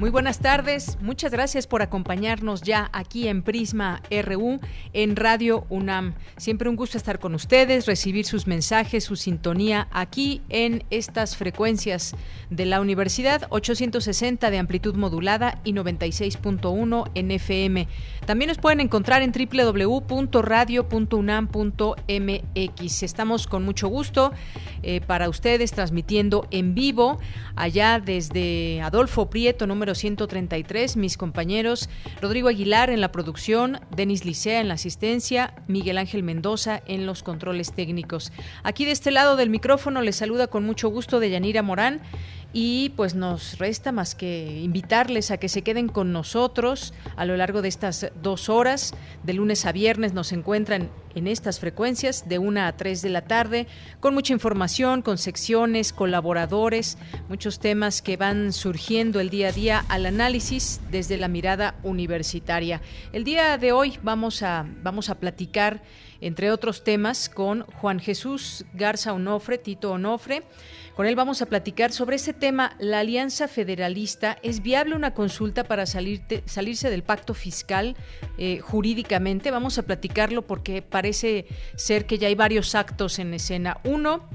Muy buenas tardes, muchas gracias por acompañarnos ya aquí en Prisma RU en Radio UNAM. Siempre un gusto estar con ustedes, recibir sus mensajes, su sintonía aquí en estas frecuencias de la universidad 860 de amplitud modulada y 96.1 en FM. También nos pueden encontrar en www.radio.unam.mx. Estamos con mucho gusto eh, para ustedes transmitiendo en vivo allá desde Adolfo Prieto número 133, mis compañeros Rodrigo Aguilar en la producción, Denis Licea en la asistencia, Miguel Ángel Mendoza en los controles técnicos. Aquí de este lado del micrófono les saluda con mucho gusto de Yanira Morán y pues nos resta más que invitarles a que se queden con nosotros a lo largo de estas dos horas. De lunes a viernes nos encuentran en estas frecuencias de una a 3 de la tarde con mucha información, con secciones, colaboradores, muchos temas que van surgiendo el día a día al análisis desde la mirada universitaria. El día de hoy vamos a, vamos a platicar entre otros temas con Juan Jesús Garza Onofre, Tito Onofre. Con él vamos a platicar sobre ese tema, la Alianza Federalista. ¿Es viable una consulta para salirse del pacto fiscal eh, jurídicamente? Vamos a platicarlo porque parece ser que ya hay varios actos en escena. Uno,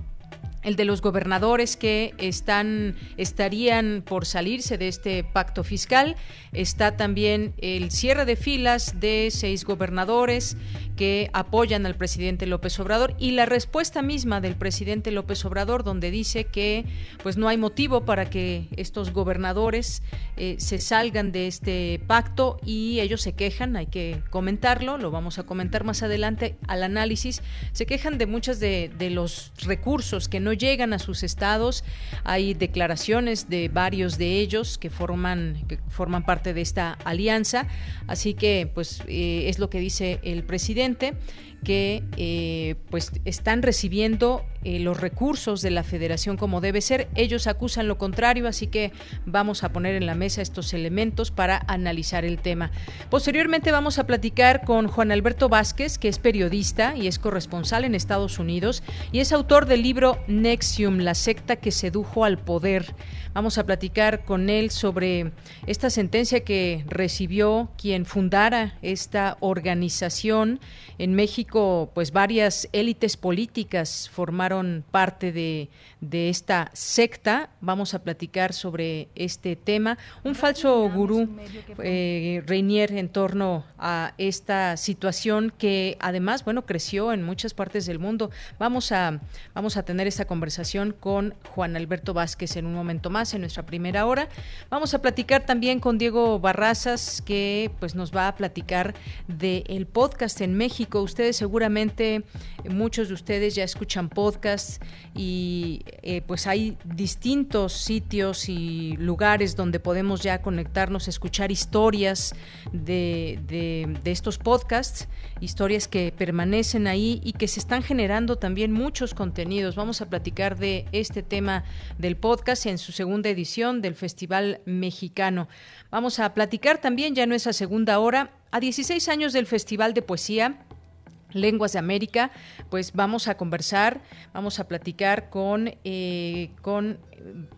el de los gobernadores que están estarían por salirse de este pacto fiscal. Está también el cierre de filas de seis gobernadores que apoyan al presidente López Obrador y la respuesta misma del presidente López Obrador donde dice que pues no hay motivo para que estos gobernadores eh, se salgan de este pacto y ellos se quejan, hay que comentarlo, lo vamos a comentar más adelante al análisis, se quejan de muchos de, de los recursos que no llegan a sus estados. Hay declaraciones de varios de ellos que forman, que forman parte de esta alianza. Así que, pues, eh, es lo que dice el presidente que eh, pues están recibiendo eh, los recursos de la federación como debe ser. Ellos acusan lo contrario, así que vamos a poner en la mesa estos elementos para analizar el tema. Posteriormente vamos a platicar con Juan Alberto Vázquez, que es periodista y es corresponsal en Estados Unidos y es autor del libro Nexium, la secta que sedujo al poder. Vamos a platicar con él sobre esta sentencia que recibió quien fundara esta organización en México, pues varias élites políticas formaron parte de, de esta secta. Vamos a platicar sobre este tema. Un falso gurú, eh, Reinier, en torno a esta situación que además, bueno, creció en muchas partes del mundo. Vamos a, vamos a tener esta conversación con Juan Alberto Vázquez en un momento más, en nuestra primera hora. Vamos a platicar también con Diego Barrazas, que pues nos va a platicar del podcast en México. Ustedes seguramente, muchos de ustedes ya escuchan podcasts y eh, pues hay distintos sitios y lugares donde podemos ya conectarnos, escuchar historias de, de, estos podcasts, historias que permanecen ahí y que se están generando también muchos contenidos. Vamos a platicar de este tema del podcast en su segunda edición del Festival Mexicano. Vamos a platicar también ya en nuestra segunda hora a 16 años del Festival de Poesía Lenguas de América, pues vamos a conversar, vamos a platicar con, eh, con,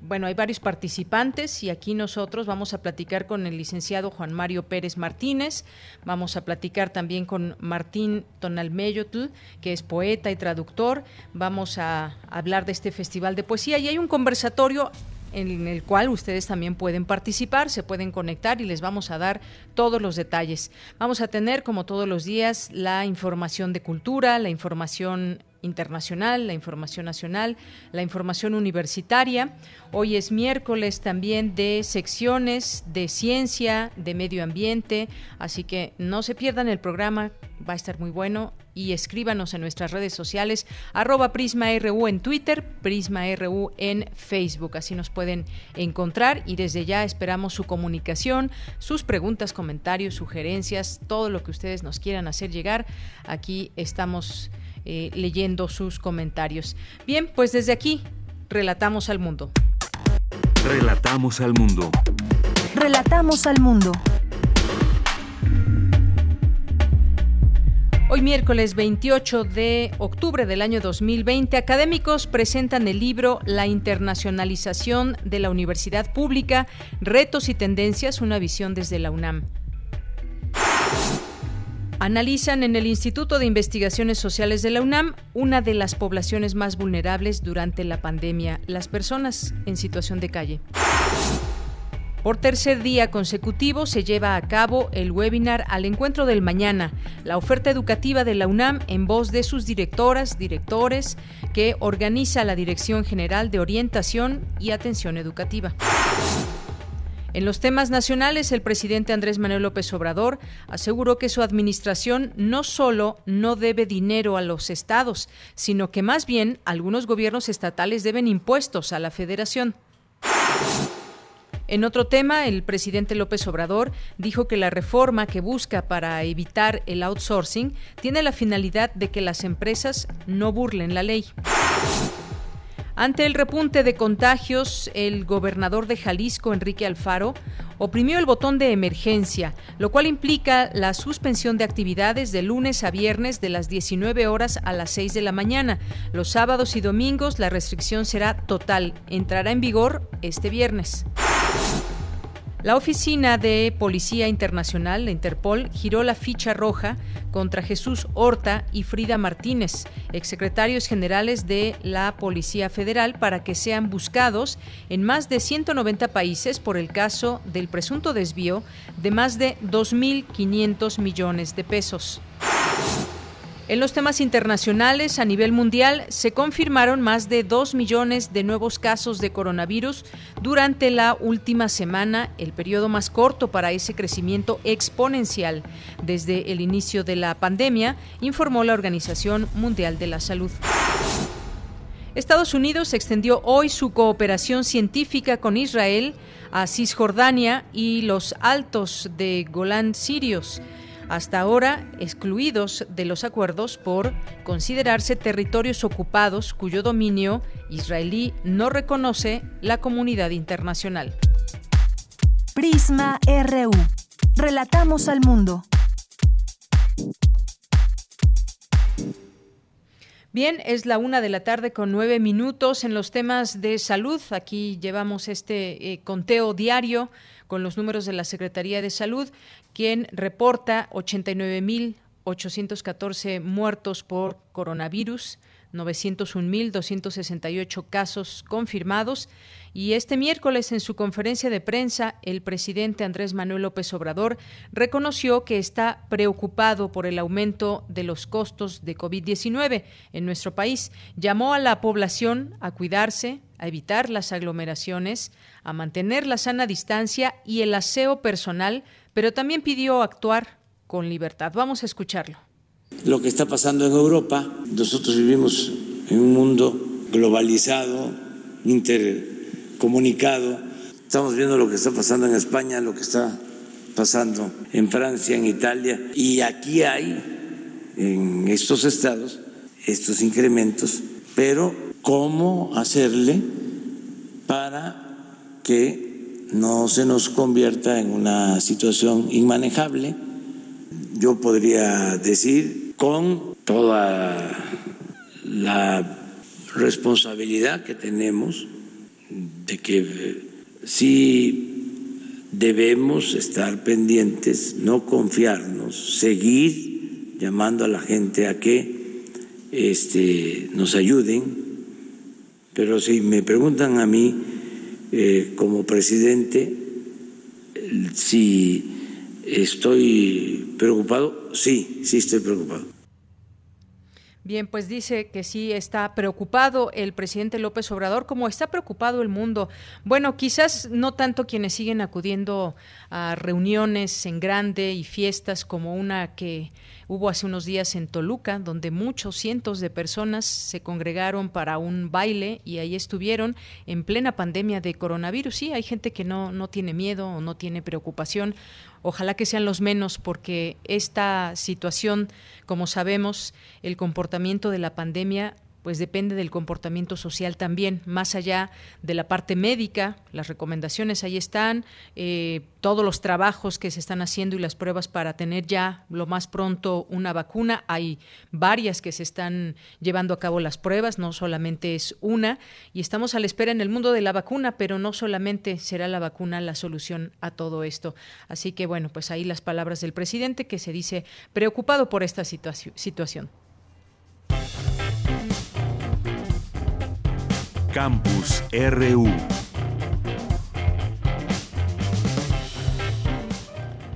bueno, hay varios participantes y aquí nosotros vamos a platicar con el licenciado Juan Mario Pérez Martínez, vamos a platicar también con Martín Tonalmeyotl, que es poeta y traductor, vamos a hablar de este festival de poesía y hay un conversatorio en el cual ustedes también pueden participar, se pueden conectar y les vamos a dar todos los detalles. Vamos a tener, como todos los días, la información de cultura, la información internacional, la información nacional, la información universitaria. Hoy es miércoles también de secciones de ciencia, de medio ambiente, así que no se pierdan el programa, va a estar muy bueno y escríbanos en nuestras redes sociales, arroba PrismaRU en Twitter, PrismaRU en Facebook. Así nos pueden encontrar y desde ya esperamos su comunicación, sus preguntas, comentarios, sugerencias, todo lo que ustedes nos quieran hacer llegar. Aquí estamos eh, leyendo sus comentarios. Bien, pues desde aquí, relatamos al mundo. Relatamos al mundo. Relatamos al mundo. Hoy miércoles 28 de octubre del año 2020, académicos presentan el libro La internacionalización de la universidad pública, retos y tendencias, una visión desde la UNAM. Analizan en el Instituto de Investigaciones Sociales de la UNAM una de las poblaciones más vulnerables durante la pandemia, las personas en situación de calle. Por tercer día consecutivo se lleva a cabo el webinar Al Encuentro del Mañana, la oferta educativa de la UNAM en voz de sus directoras, directores, que organiza la Dirección General de Orientación y Atención Educativa. En los temas nacionales, el presidente Andrés Manuel López Obrador aseguró que su administración no solo no debe dinero a los estados, sino que más bien algunos gobiernos estatales deben impuestos a la federación. En otro tema, el presidente López Obrador dijo que la reforma que busca para evitar el outsourcing tiene la finalidad de que las empresas no burlen la ley. Ante el repunte de contagios, el gobernador de Jalisco, Enrique Alfaro, oprimió el botón de emergencia, lo cual implica la suspensión de actividades de lunes a viernes de las 19 horas a las 6 de la mañana. Los sábados y domingos la restricción será total. Entrará en vigor este viernes. La Oficina de Policía Internacional, la Interpol, giró la ficha roja contra Jesús Horta y Frida Martínez, exsecretarios generales de la Policía Federal, para que sean buscados en más de 190 países por el caso del presunto desvío de más de 2.500 millones de pesos. En los temas internacionales, a nivel mundial, se confirmaron más de 2 millones de nuevos casos de coronavirus durante la última semana, el periodo más corto para ese crecimiento exponencial desde el inicio de la pandemia, informó la Organización Mundial de la Salud. Estados Unidos extendió hoy su cooperación científica con Israel a Cisjordania y los altos de Golán sirios hasta ahora excluidos de los acuerdos por considerarse territorios ocupados cuyo dominio israelí no reconoce la comunidad internacional. Prisma RU. Relatamos al mundo. Bien, es la una de la tarde con nueve minutos en los temas de salud. Aquí llevamos este eh, conteo diario con los números de la Secretaría de Salud, quien reporta 89.814 muertos por coronavirus. 901.268 casos confirmados y este miércoles en su conferencia de prensa el presidente Andrés Manuel López Obrador reconoció que está preocupado por el aumento de los costos de COVID-19 en nuestro país. Llamó a la población a cuidarse, a evitar las aglomeraciones, a mantener la sana distancia y el aseo personal, pero también pidió actuar con libertad. Vamos a escucharlo. Lo que está pasando en Europa, nosotros vivimos en un mundo globalizado, intercomunicado. Estamos viendo lo que está pasando en España, lo que está pasando en Francia, en Italia, y aquí hay en estos estados estos incrementos, pero ¿cómo hacerle para que no se nos convierta en una situación inmanejable. Yo podría decir con toda la responsabilidad que tenemos de que sí debemos estar pendientes, no confiarnos, seguir llamando a la gente a que este, nos ayuden. Pero si me preguntan a mí, eh, como presidente, si estoy preocupado, sí, sí estoy preocupado. Bien, pues dice que sí está preocupado el presidente López Obrador, como está preocupado el mundo. Bueno, quizás no tanto quienes siguen acudiendo a reuniones en grande y fiestas como una que hubo hace unos días en Toluca, donde muchos cientos de personas se congregaron para un baile y ahí estuvieron en plena pandemia de coronavirus. Sí, hay gente que no, no tiene miedo o no tiene preocupación Ojalá que sean los menos porque esta situación, como sabemos, el comportamiento de la pandemia pues depende del comportamiento social también, más allá de la parte médica, las recomendaciones ahí están, eh, todos los trabajos que se están haciendo y las pruebas para tener ya lo más pronto una vacuna, hay varias que se están llevando a cabo las pruebas, no solamente es una, y estamos a la espera en el mundo de la vacuna, pero no solamente será la vacuna la solución a todo esto. Así que bueno, pues ahí las palabras del presidente que se dice preocupado por esta situación. Campus RU.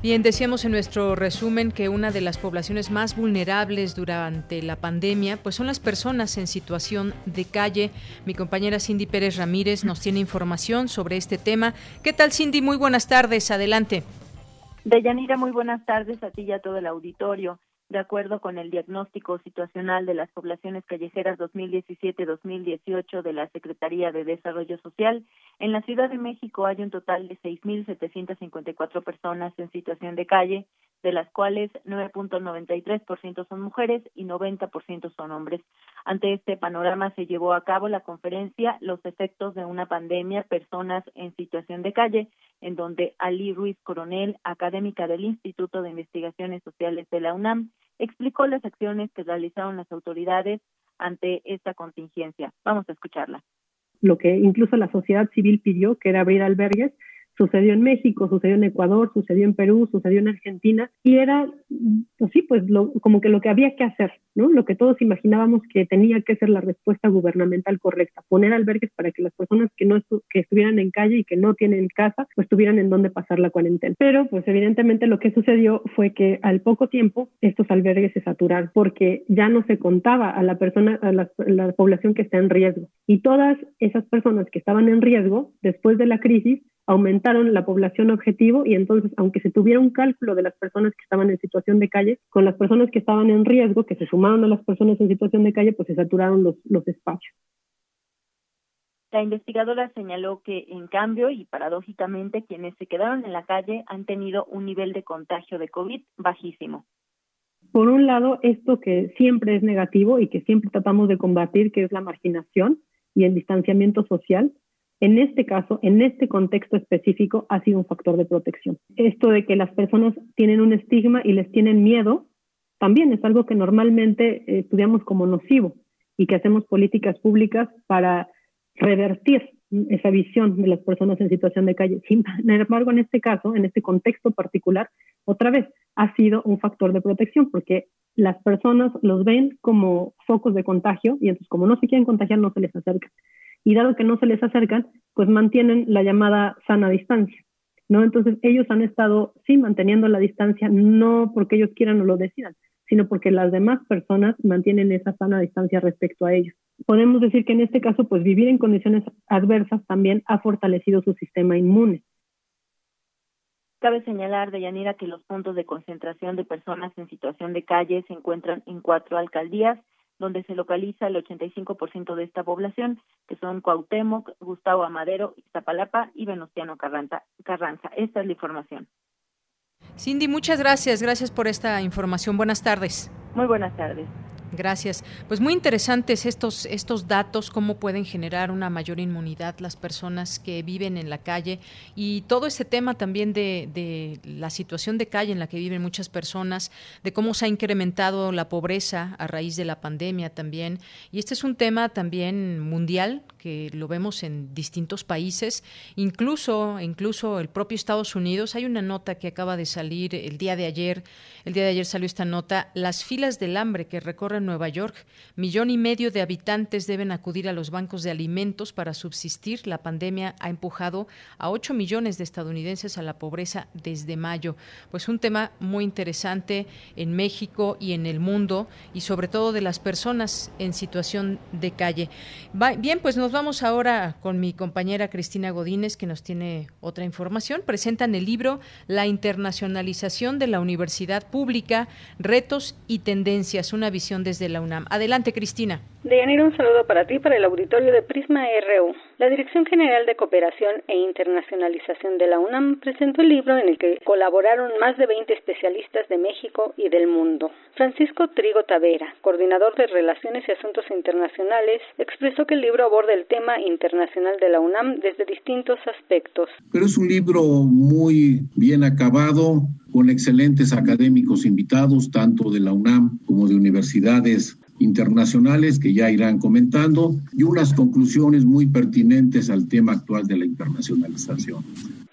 Bien, decíamos en nuestro resumen que una de las poblaciones más vulnerables durante la pandemia pues son las personas en situación de calle. Mi compañera Cindy Pérez Ramírez nos tiene información sobre este tema. ¿Qué tal Cindy? Muy buenas tardes, adelante. Deyanira, muy buenas tardes a ti y a todo el auditorio de acuerdo con el diagnóstico situacional de las poblaciones callejeras 2017-2018 de la Secretaría de Desarrollo Social, en la Ciudad de México hay un total de 6.754 personas en situación de calle, de las cuales 9.93% son mujeres y 90% son hombres. Ante este panorama se llevó a cabo la conferencia Los efectos de una pandemia, personas en situación de calle, en donde Ali Ruiz Coronel, académica del Instituto de Investigaciones Sociales de la UNAM, explicó las acciones que realizaron las autoridades ante esta contingencia. Vamos a escucharla. Lo que incluso la sociedad civil pidió, que era abrir albergues, Sucedió en México, sucedió en Ecuador, sucedió en Perú, sucedió en Argentina y era, pues sí, pues como que lo que había que hacer, ¿no? Lo que todos imaginábamos que tenía que ser la respuesta gubernamental correcta, poner albergues para que las personas que no que estuvieran en calle y que no tienen casa, pues tuvieran en dónde pasar la cuarentena. Pero pues evidentemente lo que sucedió fue que al poco tiempo estos albergues se saturaron porque ya no se contaba a la persona, a la, la población que está en riesgo. Y todas esas personas que estaban en riesgo después de la crisis aumentaron la población objetivo y entonces, aunque se tuviera un cálculo de las personas que estaban en situación de calle, con las personas que estaban en riesgo, que se sumaron a las personas en situación de calle, pues se saturaron los, los espacios. La investigadora señaló que, en cambio, y paradójicamente, quienes se quedaron en la calle han tenido un nivel de contagio de COVID bajísimo. Por un lado, esto que siempre es negativo y que siempre tratamos de combatir, que es la marginación y el distanciamiento social, en este caso, en este contexto específico, ha sido un factor de protección. Esto de que las personas tienen un estigma y les tienen miedo, también es algo que normalmente eh, estudiamos como nocivo y que hacemos políticas públicas para revertir esa visión de las personas en situación de calle. Sin embargo, en este caso, en este contexto particular, otra vez, ha sido un factor de protección porque las personas los ven como focos de contagio y entonces como no se quieren contagiar, no se les acercan y dado que no se les acercan, pues mantienen la llamada sana distancia. ¿no? Entonces ellos han estado, sí, manteniendo la distancia, no porque ellos quieran o lo decidan, sino porque las demás personas mantienen esa sana distancia respecto a ellos. Podemos decir que en este caso, pues vivir en condiciones adversas también ha fortalecido su sistema inmune. Cabe señalar, Deyanira, que los puntos de concentración de personas en situación de calle se encuentran en cuatro alcaldías donde se localiza el 85% de esta población, que son Cuauhtémoc, Gustavo Amadero, Iztapalapa y Venustiano Carranza. Carranza. Esta es la información. Cindy, muchas gracias. Gracias por esta información. Buenas tardes. Muy buenas tardes. Gracias. Pues muy interesantes estos, estos datos, cómo pueden generar una mayor inmunidad las personas que viven en la calle y todo ese tema también de, de, la situación de calle en la que viven muchas personas, de cómo se ha incrementado la pobreza a raíz de la pandemia también. Y este es un tema también mundial que lo vemos en distintos países, incluso, incluso el propio Estados Unidos. Hay una nota que acaba de salir el día de ayer, el día de ayer salió esta nota, las filas del hambre que recorren Nueva York. Millón y medio de habitantes deben acudir a los bancos de alimentos para subsistir. La pandemia ha empujado a 8 millones de estadounidenses a la pobreza desde mayo. Pues un tema muy interesante en México y en el mundo y sobre todo de las personas en situación de calle. Bien, pues nos vamos ahora con mi compañera Cristina Godínez que nos tiene otra información. Presentan el libro La internacionalización de la universidad pública, retos y tendencias, una visión desde la UNAM. Adelante, Cristina. Deyanira, un saludo para ti, para el auditorio de Prisma RU. La Dirección General de Cooperación e Internacionalización de la UNAM presentó el libro en el que colaboraron más de 20 especialistas de México y del mundo. Francisco Trigo Tavera, coordinador de Relaciones y Asuntos Internacionales, expresó que el libro aborda el tema internacional de la UNAM desde distintos aspectos. Pero es un libro muy bien acabado, con excelentes académicos invitados, tanto de la UNAM como de universidades internacionales que ya irán comentando y unas conclusiones muy pertinentes al tema actual de la internacionalización.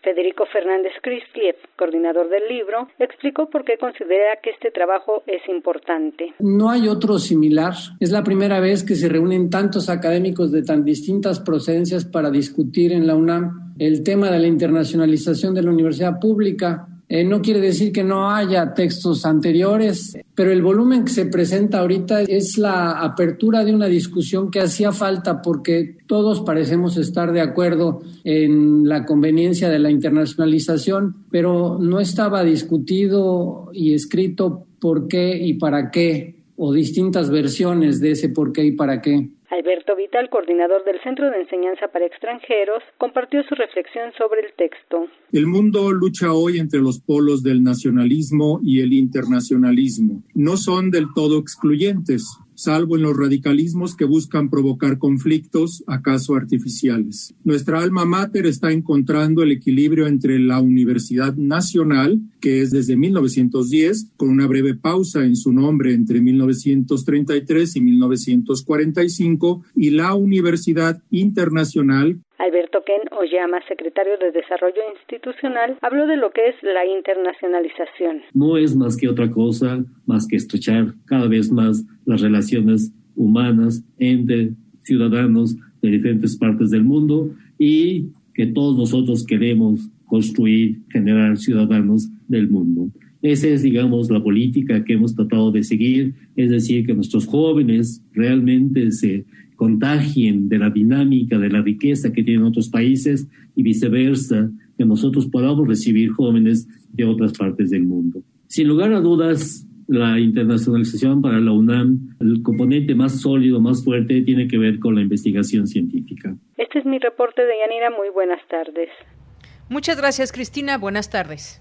Federico Fernández Crispiev, coordinador del libro, explicó por qué considera que este trabajo es importante. No hay otro similar. Es la primera vez que se reúnen tantos académicos de tan distintas procedencias para discutir en la UNAM el tema de la internacionalización de la universidad pública eh, no quiere decir que no haya textos anteriores, pero el volumen que se presenta ahorita es la apertura de una discusión que hacía falta porque todos parecemos estar de acuerdo en la conveniencia de la internacionalización, pero no estaba discutido y escrito por qué y para qué, o distintas versiones de ese por qué y para qué. Alberto Vital, coordinador del Centro de Enseñanza para Extranjeros, compartió su reflexión sobre el texto. El mundo lucha hoy entre los polos del nacionalismo y el internacionalismo. No son del todo excluyentes salvo en los radicalismos que buscan provocar conflictos, acaso artificiales. Nuestra alma mater está encontrando el equilibrio entre la Universidad Nacional, que es desde 1910, con una breve pausa en su nombre entre 1933 y 1945, y la Universidad Internacional, Alberto Ken Oyama, secretario de Desarrollo Institucional, habló de lo que es la internacionalización. No es más que otra cosa, más que estrechar cada vez más las relaciones humanas entre ciudadanos de diferentes partes del mundo y que todos nosotros queremos construir, generar ciudadanos del mundo. Esa es, digamos, la política que hemos tratado de seguir, es decir, que nuestros jóvenes realmente se contagien de la dinámica, de la riqueza que tienen otros países y viceversa, que nosotros podamos recibir jóvenes de otras partes del mundo. Sin lugar a dudas, la internacionalización para la UNAM, el componente más sólido, más fuerte, tiene que ver con la investigación científica. Este es mi reporte de Yanira. Muy buenas tardes. Muchas gracias, Cristina. Buenas tardes.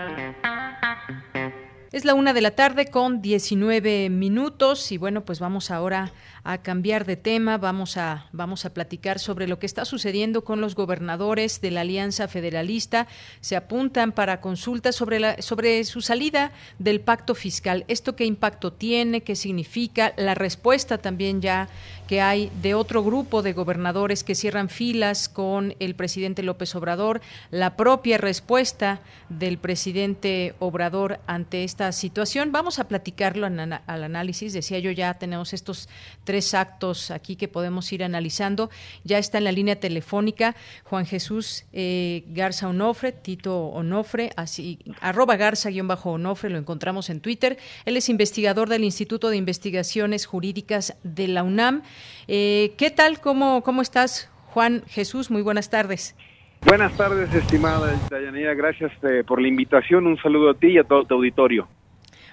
Es la una de la tarde con 19 minutos y bueno, pues vamos ahora a cambiar de tema, vamos a, vamos a platicar sobre lo que está sucediendo con los gobernadores de la Alianza Federalista. Se apuntan para consultas sobre, la, sobre su salida del pacto fiscal. ¿Esto qué impacto tiene? ¿Qué significa? La respuesta también ya que hay de otro grupo de gobernadores que cierran filas con el presidente López Obrador, la propia respuesta del presidente Obrador ante esta situación. Vamos a platicarlo al análisis. Decía yo, ya tenemos estos tres actos aquí que podemos ir analizando. Ya está en la línea telefónica Juan Jesús eh, Garza Onofre, Tito Onofre, así, arroba Garza-Onofre, lo encontramos en Twitter. Él es investigador del Instituto de Investigaciones Jurídicas de la UNAM. Eh, ¿Qué tal? ¿Cómo, ¿Cómo estás, Juan Jesús? Muy buenas tardes. Buenas tardes, estimada Dayanira. Gracias eh, por la invitación. Un saludo a ti y a todo tu auditorio.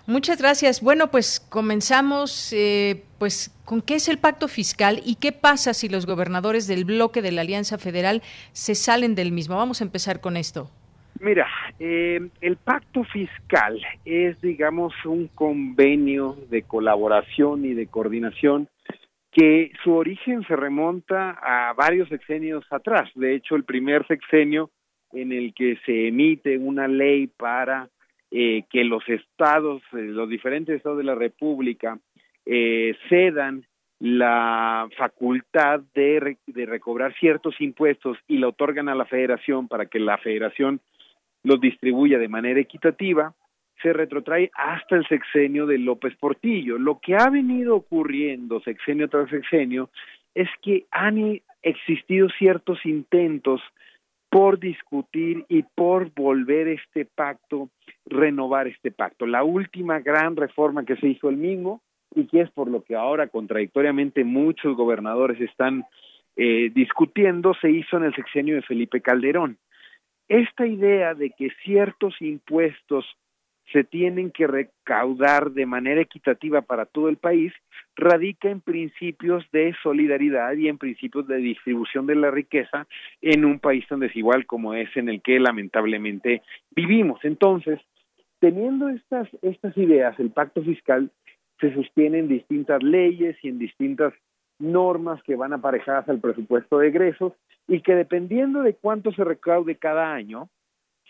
Muchas gracias. Bueno, pues comenzamos, eh, pues, ¿con qué es el pacto fiscal y qué pasa si los gobernadores del bloque de la Alianza Federal se salen del mismo? Vamos a empezar con esto. Mira, eh, el pacto fiscal es, digamos, un convenio de colaboración y de coordinación que su origen se remonta a varios sexenios atrás. De hecho, el primer sexenio en el que se emite una ley para eh, que los estados, eh, los diferentes estados de la República, eh, cedan la facultad de, de recobrar ciertos impuestos y la otorgan a la federación para que la federación los distribuya de manera equitativa, se retrotrae hasta el sexenio de López Portillo. Lo que ha venido ocurriendo sexenio tras sexenio es que han existido ciertos intentos por discutir y por volver este pacto, renovar este pacto. La última gran reforma que se hizo el mismo y que es por lo que ahora contradictoriamente muchos gobernadores están eh, discutiendo, se hizo en el sexenio de Felipe Calderón. Esta idea de que ciertos impuestos se tienen que recaudar de manera equitativa para todo el país, radica en principios de solidaridad y en principios de distribución de la riqueza en un país tan desigual como es en el que lamentablemente vivimos. Entonces, teniendo estas, estas ideas, el pacto fiscal se sostiene en distintas leyes y en distintas normas que van aparejadas al presupuesto de egresos y que dependiendo de cuánto se recaude cada año,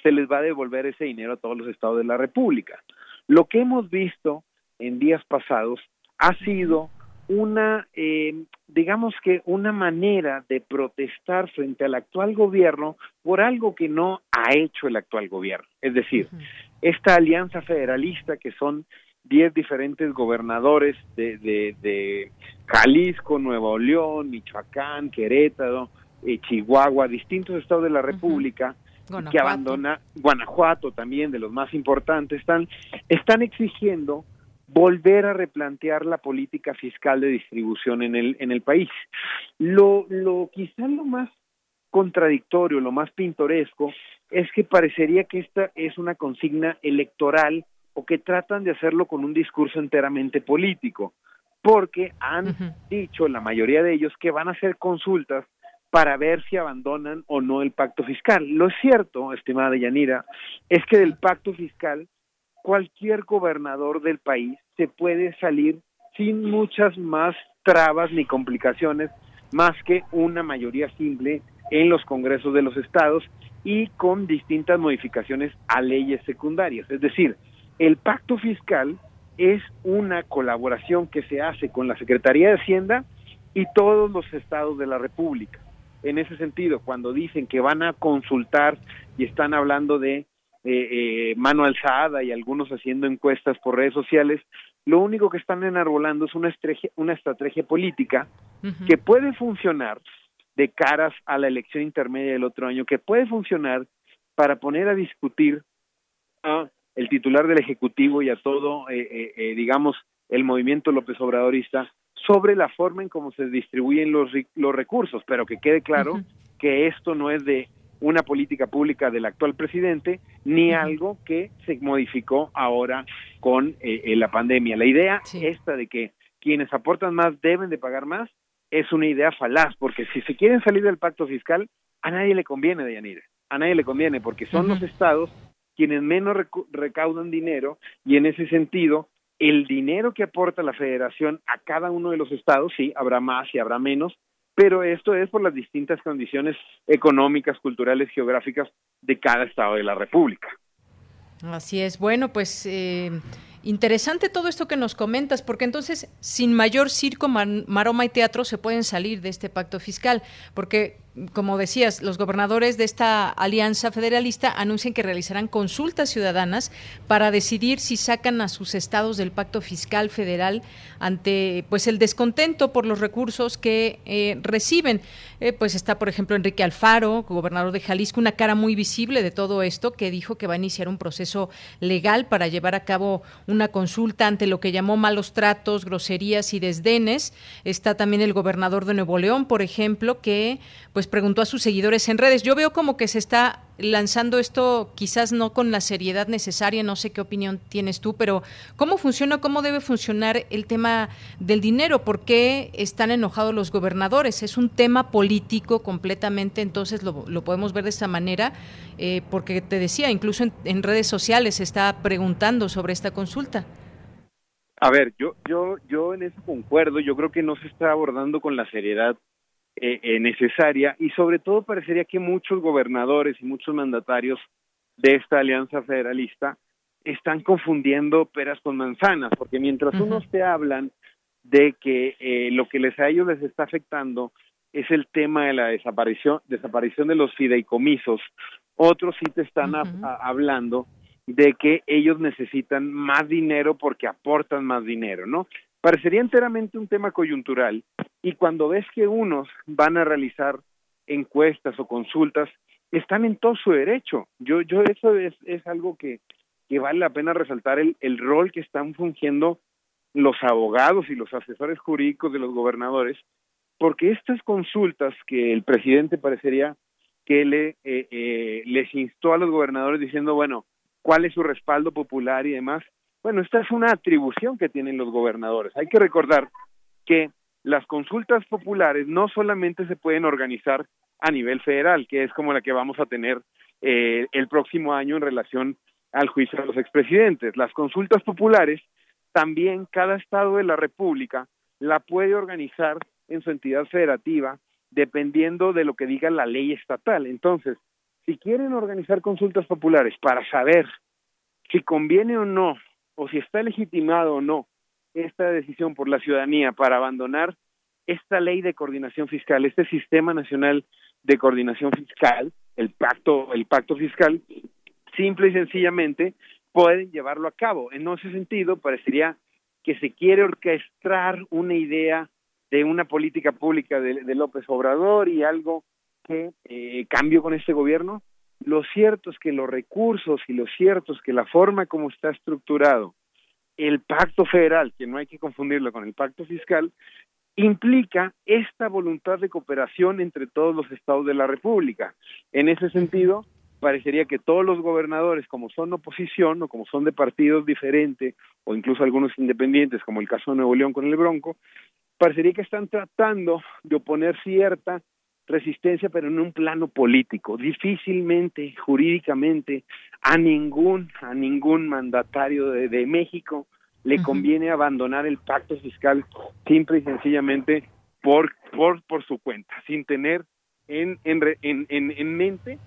se les va a devolver ese dinero a todos los estados de la República. Lo que hemos visto en días pasados ha sido una, eh, digamos que una manera de protestar frente al actual gobierno por algo que no ha hecho el actual gobierno. Es decir, esta alianza federalista que son diez diferentes gobernadores de, de, Jalisco, Nuevo León, Michoacán, Querétaro, eh, Chihuahua, distintos estados de la República, que abandona Guanajuato también, de los más importantes, están, están exigiendo volver a replantear la política fiscal de distribución en el, en el país. Lo, lo quizá lo más contradictorio, lo más pintoresco, es que parecería que esta es una consigna electoral o que tratan de hacerlo con un discurso enteramente político, porque han dicho la mayoría de ellos que van a hacer consultas para ver si abandonan o no el pacto fiscal. Lo cierto, estimada Yanira, es que del pacto fiscal cualquier gobernador del país se puede salir sin muchas más trabas ni complicaciones más que una mayoría simple en los congresos de los estados y con distintas modificaciones a leyes secundarias. Es decir, el pacto fiscal es una colaboración que se hace con la Secretaría de Hacienda y todos los estados de la República en ese sentido, cuando dicen que van a consultar y están hablando de eh, eh, mano alzada y algunos haciendo encuestas por redes sociales, lo único que están enarbolando es una estrategia, una estrategia política que puede funcionar de caras a la elección intermedia del otro año, que puede funcionar para poner a discutir a el titular del Ejecutivo y a todo, eh, digamos, el movimiento López Obradorista sobre la forma en cómo se distribuyen los, los recursos, pero que quede claro que esto no es de una política pública del actual presidente ni algo que se modificó ahora con eh, eh, la pandemia. La idea esta de que quienes aportan más deben de pagar más es una idea falaz, porque si se quieren salir del pacto fiscal, a nadie le conviene, Deyanira, a nadie le conviene, porque son los estados quienes menos recaudan dinero y en ese sentido el dinero que aporta la federación a cada uno de los estados, sí, habrá más y habrá menos, pero esto es por las distintas condiciones económicas, culturales, geográficas de cada estado de la República. Así es. Bueno, pues eh, interesante todo esto que nos comentas, porque entonces sin mayor circo, maroma y teatro se pueden salir de este pacto fiscal, porque como decías, los gobernadores de esta alianza federalista anuncian que realizarán consultas ciudadanas para decidir si sacan a sus estados del pacto fiscal federal ante pues el descontento por los recursos que eh, reciben. Eh, pues está, por ejemplo, Enrique Alfaro, gobernador de Jalisco, una cara muy visible de todo esto, que dijo que va a iniciar un proceso legal para llevar a cabo una consulta ante lo que llamó malos tratos, groserías y desdenes. Está también el gobernador de Nuevo León, por ejemplo, que pues preguntó a sus seguidores en redes. Yo veo como que se está lanzando esto quizás no con la seriedad necesaria, no sé qué opinión tienes tú, pero ¿cómo funciona, cómo debe funcionar el tema del dinero? ¿Por qué están enojados los gobernadores? Es un tema político completamente, entonces lo, podemos ver de esta manera, eh, porque te decía, incluso en, en redes sociales se está preguntando sobre esta consulta. A ver, yo, yo, yo en eso concuerdo. Yo creo que no se está abordando con la seriedad eh, eh, necesaria y sobre todo parecería que muchos gobernadores y muchos mandatarios de esta alianza federalista están confundiendo peras con manzanas, porque mientras unos te hablan de que eh, lo que les a ellos les está afectando es el tema de la desaparición, desaparición de los fideicomisos. Otros sí te están hablando de que ellos necesitan más dinero porque aportan más dinero, ¿no? Parecería enteramente un tema coyuntural y cuando ves que unos van a realizar encuestas o consultas, están en todo su derecho. Yo, yo eso es, es algo que, que vale la pena resaltar el, el rol que están fungiendo los abogados y los asesores jurídicos de los gobernadores, porque estas consultas que el presidente parecería que le, eh, eh, les instó a los gobernadores diciendo, bueno, cuál es su respaldo popular y demás, bueno, esta es una atribución que tienen los gobernadores. Hay que recordar que las consultas populares no solamente se pueden organizar a nivel federal, que es como la que vamos a tener eh, el próximo año en relación al juicio de los expresidentes. Las consultas populares también cada estado de la República la puede organizar en su entidad federativa dependiendo de lo que diga la ley estatal. Entonces, si quieren organizar consultas populares para saber si conviene o no, o si está legitimado o no esta decisión por la ciudadanía para abandonar esta ley de coordinación fiscal, este sistema nacional de coordinación fiscal, el pacto, el pacto fiscal, simple y sencillamente pueden llevarlo a cabo. En ese sentido, parecería que se quiere orquestar una idea de una política pública de, López Obrador y algo que eh, cambió con este gobierno. Lo cierto es que los recursos y lo cierto es que la forma como está estructurado el pacto federal, que no hay que confundirlo con el pacto fiscal, implica esta voluntad de cooperación entre todos los estados de la República. En ese sentido, parecería que todos los gobernadores, como son oposición o como son de partidos diferentes, o incluso algunos independientes, como el caso de Nuevo León con el Bronco, parecería que están tratando de oponer cierta resistencia, pero en un plano político. Difícilmente, jurídicamente, a ningún, a ningún mandatario de, México le conviene abandonar el pacto fiscal simple y sencillamente por, por, por su cuenta, sin tener en, en, en, en mente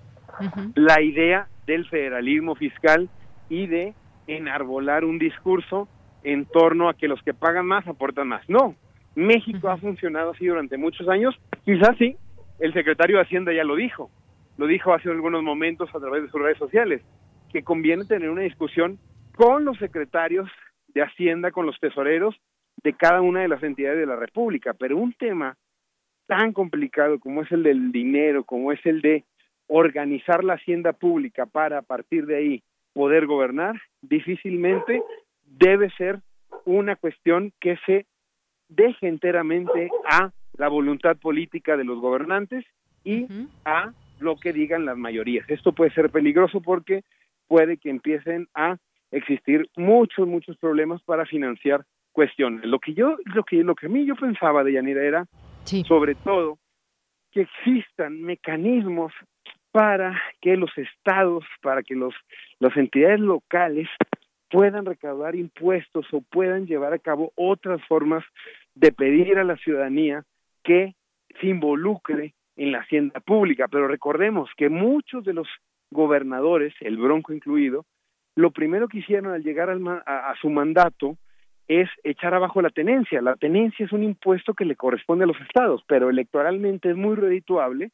la idea del federalismo fiscal y de enarbolar un discurso en torno a que los que pagan más aportan más. No, México ha funcionado así durante muchos años, quizás sí, el secretario de Hacienda ya lo dijo, lo dijo hace algunos momentos a través de sus redes sociales, que conviene tener una discusión con los secretarios de Hacienda, con los tesoreros de cada una de las entidades de la República, pero un tema tan complicado como es el del dinero, como es el de organizar la hacienda pública para a partir de ahí poder gobernar, difícilmente debe ser una cuestión que se deje enteramente a la voluntad política de los gobernantes y a lo que digan las mayorías. Esto puede ser peligroso porque puede que empiecen a existir muchos muchos problemas para financiar cuestiones. Lo que yo lo que lo que a mí yo pensaba de Yanira era sobre todo que existan mecanismos para que los estados, para que los, las entidades locales puedan recaudar impuestos o puedan llevar a cabo otras formas de pedir a la ciudadanía que se involucre en la hacienda pública. Pero recordemos que muchos de los gobernadores, el Bronco incluido, lo primero que hicieron al llegar a, a su mandato es echar abajo la tenencia. La tenencia es un impuesto que le corresponde a los estados, pero electoralmente es muy redituable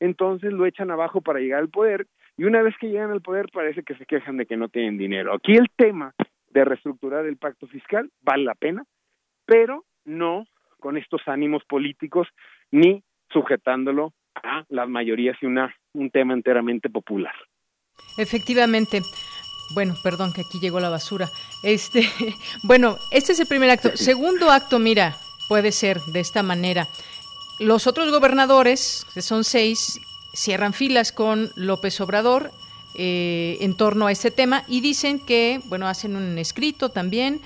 entonces lo echan abajo para llegar al poder y una vez que llegan al poder parece que se quejan de que no tienen dinero. Aquí el tema de reestructurar el pacto fiscal vale la pena, pero no con estos ánimos políticos ni sujetándolo a las mayorías y una un tema enteramente popular. Efectivamente. Bueno, perdón que aquí llegó la basura. Este, bueno, este es el primer acto. Segundo acto, mira, puede ser de esta manera. Los otros gobernadores, que son seis, cierran filas con López Obrador eh, en torno a este tema y dicen que, bueno, hacen un escrito también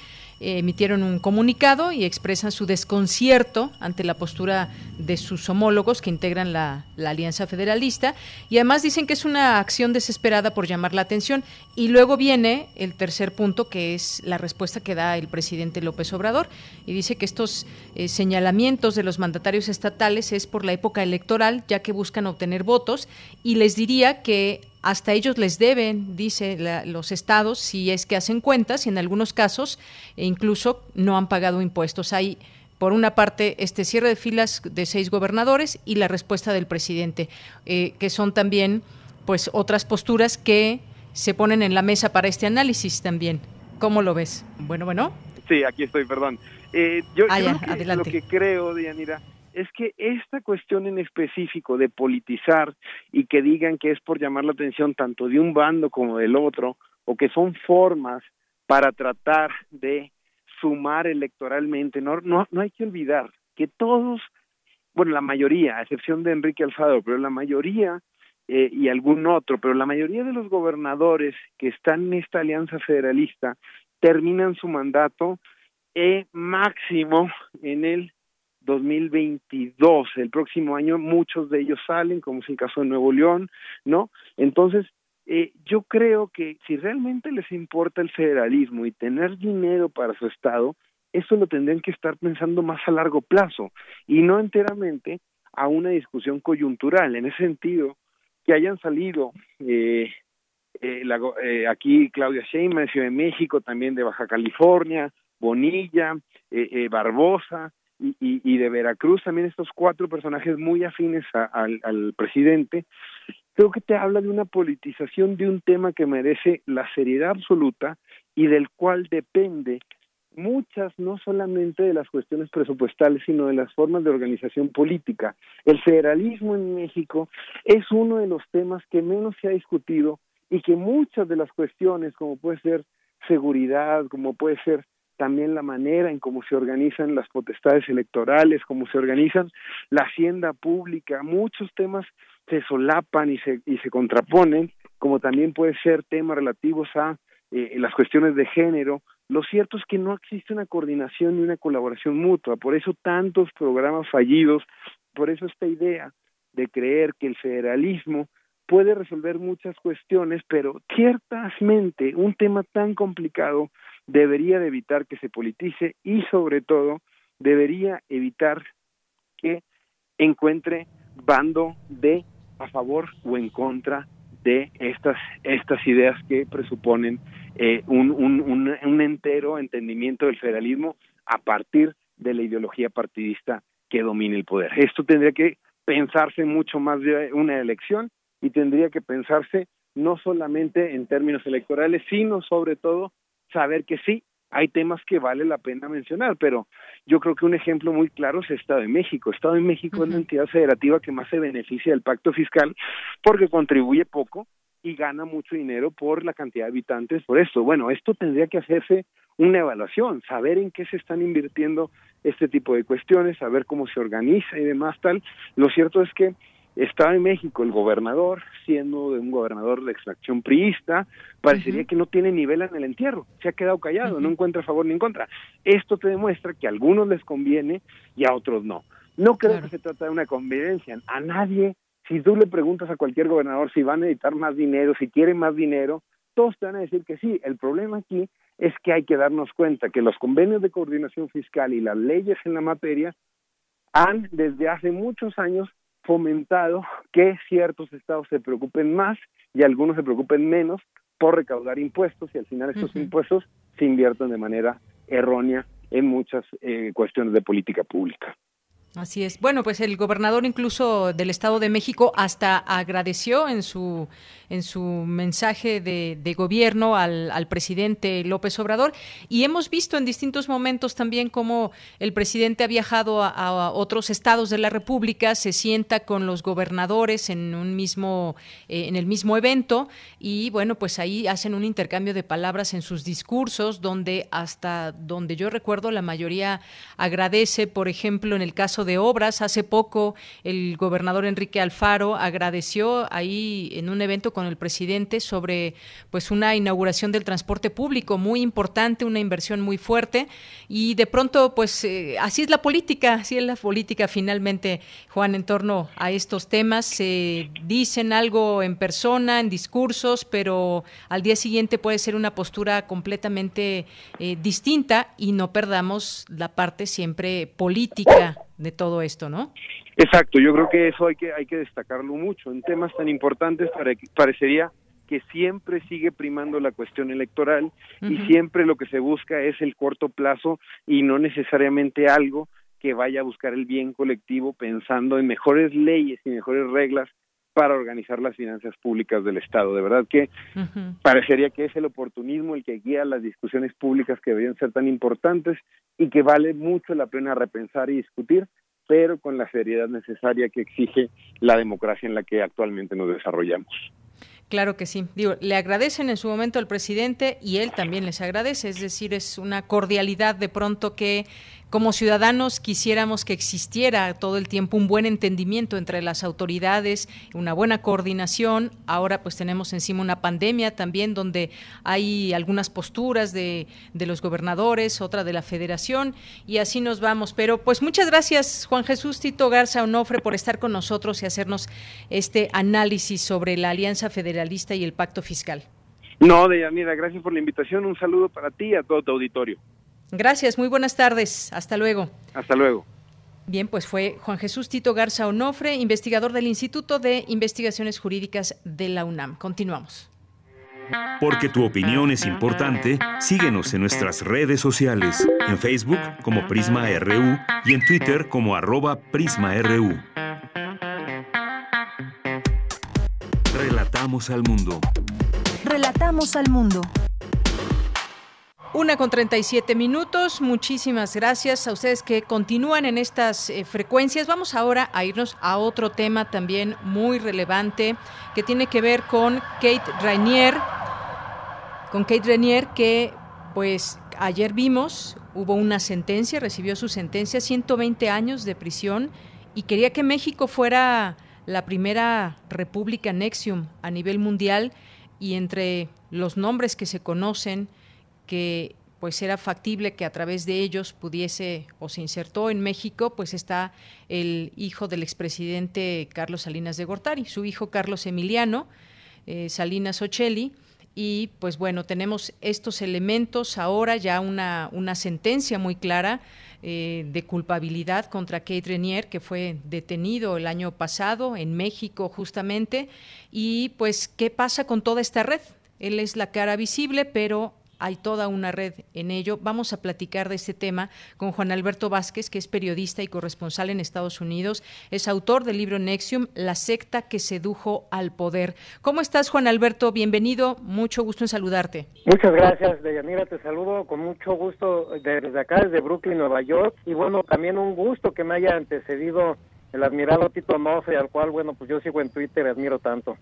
emitieron un comunicado y expresan su desconcierto ante la postura de sus homólogos que integran la, Alianza Federalista y además dicen que es una acción desesperada por llamar la atención. Y luego viene el tercer punto, que es la respuesta que da el presidente López Obrador y dice que estos eh, señalamientos de los mandatarios estatales es por la época electoral, ya que buscan obtener votos y les diría que hasta ellos les deben, dice los estados, si es que hacen cuentas y en algunos casos e incluso no han pagado impuestos. Hay por una parte, este cierre de filas de seis gobernadores y la respuesta del presidente, eh, que son también pues otras posturas que se ponen en la mesa para este análisis también. ¿Cómo lo ves? Bueno, bueno. Sí, aquí estoy, perdón. Eh, yo, ah, lo que creo, Dianira, es que esta cuestión en específico de politizar y que digan que es por llamar la atención tanto de un bando como del otro, o que son formas para tratar de sumar electoralmente, no, no, no hay que olvidar que todos, bueno, la mayoría, a excepción de Enrique Alfaro, pero la mayoría eh, y algún otro, pero la mayoría de los gobernadores que están en esta alianza federalista terminan su mandato eh, máximo en el 2022. El próximo año muchos de ellos salen, como es el caso de Nuevo León, ¿no? Entonces, eh, yo creo que si realmente les importa el federalismo y tener dinero para su Estado, eso lo tendrían que estar pensando más a largo plazo y no enteramente a una discusión coyuntural. En ese sentido, que hayan salido eh, eh, eh aquí Claudia Sheinbaum de Ciudad de México, también de Baja California, Bonilla, eh, eh Barbosa y, y, de Veracruz, también estos cuatro personajes muy afines al presidente, creo que te habla de una politización de un tema que merece la seriedad absoluta y del cual depende muchas, no solamente de las cuestiones presupuestales, sino de las formas de organización política. El federalismo en México es uno de los temas que menos se ha discutido y que muchas de las cuestiones, como puede ser seguridad, como puede ser también la manera en cómo se organizan las potestades electorales, cómo se organizan la hacienda pública, muchos temas se solapan y se, y se contraponen, como también puede ser temas relativos a eh, las cuestiones de género, lo cierto es que no existe una coordinación ni una colaboración mutua, por eso tantos programas fallidos, por eso esta idea de creer que el federalismo puede resolver muchas cuestiones, pero ciertamente un tema tan complicado debería de evitar que se politice y sobre todo debería evitar que encuentre bando de a favor o en contra de estas estas ideas que presuponen eh, un, un, un, entero entendimiento del federalismo a partir de la ideología partidista que domine el poder. Esto tendría que pensarse mucho más de una elección y tendría que pensarse no solamente en términos electorales, sino sobre todo saber que sí, hay temas que vale la pena mencionar, pero yo creo que un ejemplo muy claro es Estado de México. Estado de México es la entidad federativa que más se beneficia del pacto fiscal porque contribuye poco y gana mucho dinero por la cantidad de habitantes por esto. Bueno, esto tendría que hacerse una evaluación, saber en qué se están invirtiendo este tipo de cuestiones, saber cómo se organiza y demás tal. Lo cierto es que está en México el gobernador, siendo de un gobernador de extracción priista, parecería que no tiene nivel en el entierro, se ha quedado callado, no encuentra favor ni en contra. Esto te demuestra que a algunos les conviene y a otros no. No creo que se trata de una convivencia, a nadie si tú le preguntas a cualquier gobernador si van a necesitar más dinero, si quieren más dinero, todos te van a decir que sí. El problema aquí es que hay que darnos cuenta que los convenios de coordinación fiscal y las leyes en la materia han desde hace muchos años fomentado que ciertos estados se preocupen más y algunos se preocupen menos por recaudar impuestos y al final estos impuestos se invierten de manera errónea en muchas eh, cuestiones de política pública. Así es. Bueno, pues el gobernador incluso del Estado de México hasta agradeció en su en su mensaje de, gobierno al, presidente López Obrador y hemos visto en distintos momentos también cómo el presidente ha viajado a, otros estados de la República, se sienta con los gobernadores en un mismo eh, en el mismo evento y bueno, pues ahí hacen un intercambio de palabras en sus discursos donde hasta donde yo recuerdo la mayoría agradece, por ejemplo, en el caso de obras. Hace poco el gobernador Enrique Alfaro agradeció ahí en un evento con el presidente sobre pues una inauguración del transporte público muy importante, una inversión muy fuerte y de pronto pues eh, así es la política, así es la política finalmente, Juan, en torno a estos temas. Se dicen algo en persona, en discursos, pero al día siguiente puede ser una postura completamente eh, distinta y no perdamos la parte siempre política de todo esto, ¿no? Exacto, yo creo que eso hay que hay que destacarlo mucho. En temas tan importantes parecería que siempre sigue primando la cuestión electoral y siempre lo que se busca es el corto plazo y no necesariamente algo que vaya a buscar el bien colectivo pensando en mejores leyes y mejores reglas para organizar las finanzas públicas del Estado. De verdad que parecería que es el oportunismo el que guía las discusiones públicas que deberían ser tan importantes y que vale mucho la pena repensar y discutir, pero con la seriedad necesaria que exige la democracia en la que actualmente nos desarrollamos. Claro que sí. Digo, le agradecen en su momento al presidente y él también les agradece. Es decir, es una cordialidad de pronto que como ciudadanos quisiéramos que existiera todo el tiempo un buen entendimiento entre las autoridades, una buena coordinación. Ahora pues tenemos encima una pandemia también donde hay algunas posturas de, los gobernadores, otra de la federación y así nos vamos. Pero pues muchas gracias Juan Jesús Tito Garza Onofre por estar con nosotros y hacernos este análisis sobre la Alianza Federalista y el Pacto Fiscal. No, Deyanira, gracias por la invitación. Un saludo para ti y a todo tu auditorio. Gracias, muy buenas tardes. Hasta luego. Hasta luego. Bien, pues fue Juan Jesús Tito Garza Onofre, investigador del Instituto de Investigaciones Jurídicas de la UNAM. Continuamos. Porque tu opinión es importante, síguenos en nuestras redes sociales, en Facebook como Prisma RU y en Twitter como arroba PrismaRU. Relatamos al mundo. Relatamos al mundo. Una con 37 minutos. Muchísimas gracias a ustedes que continúan en estas eh, frecuencias. Vamos ahora a irnos a otro tema también muy relevante que tiene que ver con Kate Rainier. Con Kate Rainier que pues ayer vimos, hubo una sentencia, recibió su sentencia, 120 años de prisión y quería que México fuera la primera república Nexium a nivel mundial y entre los nombres que se conocen, que pues era factible que a través de ellos pudiese o se insertó en México, pues está el hijo del expresidente Carlos Salinas de Gortari, su hijo Carlos Emiliano eh, Salinas Ocelli. Y pues bueno, tenemos estos elementos ahora, ya una, una sentencia muy clara eh, de culpabilidad contra Kate Renier, que fue detenido el año pasado en México justamente. Y pues, ¿qué pasa con toda esta red? Él es la cara visible, pero hay toda una red en ello. Vamos a platicar de este tema con Juan Alberto Vázquez, que es periodista y corresponsal en Estados Unidos. Es autor del libro Nexium, La secta que sedujo al poder. ¿Cómo estás, Juan Alberto? Bienvenido. Mucho gusto en saludarte. Muchas gracias, Deyanira. Te saludo con mucho gusto desde acá, desde Brooklyn, Nueva York. Y bueno, también un gusto que me haya antecedido el admirado Tito Mofe, al cual, bueno, pues yo sigo en Twitter y admiro tanto.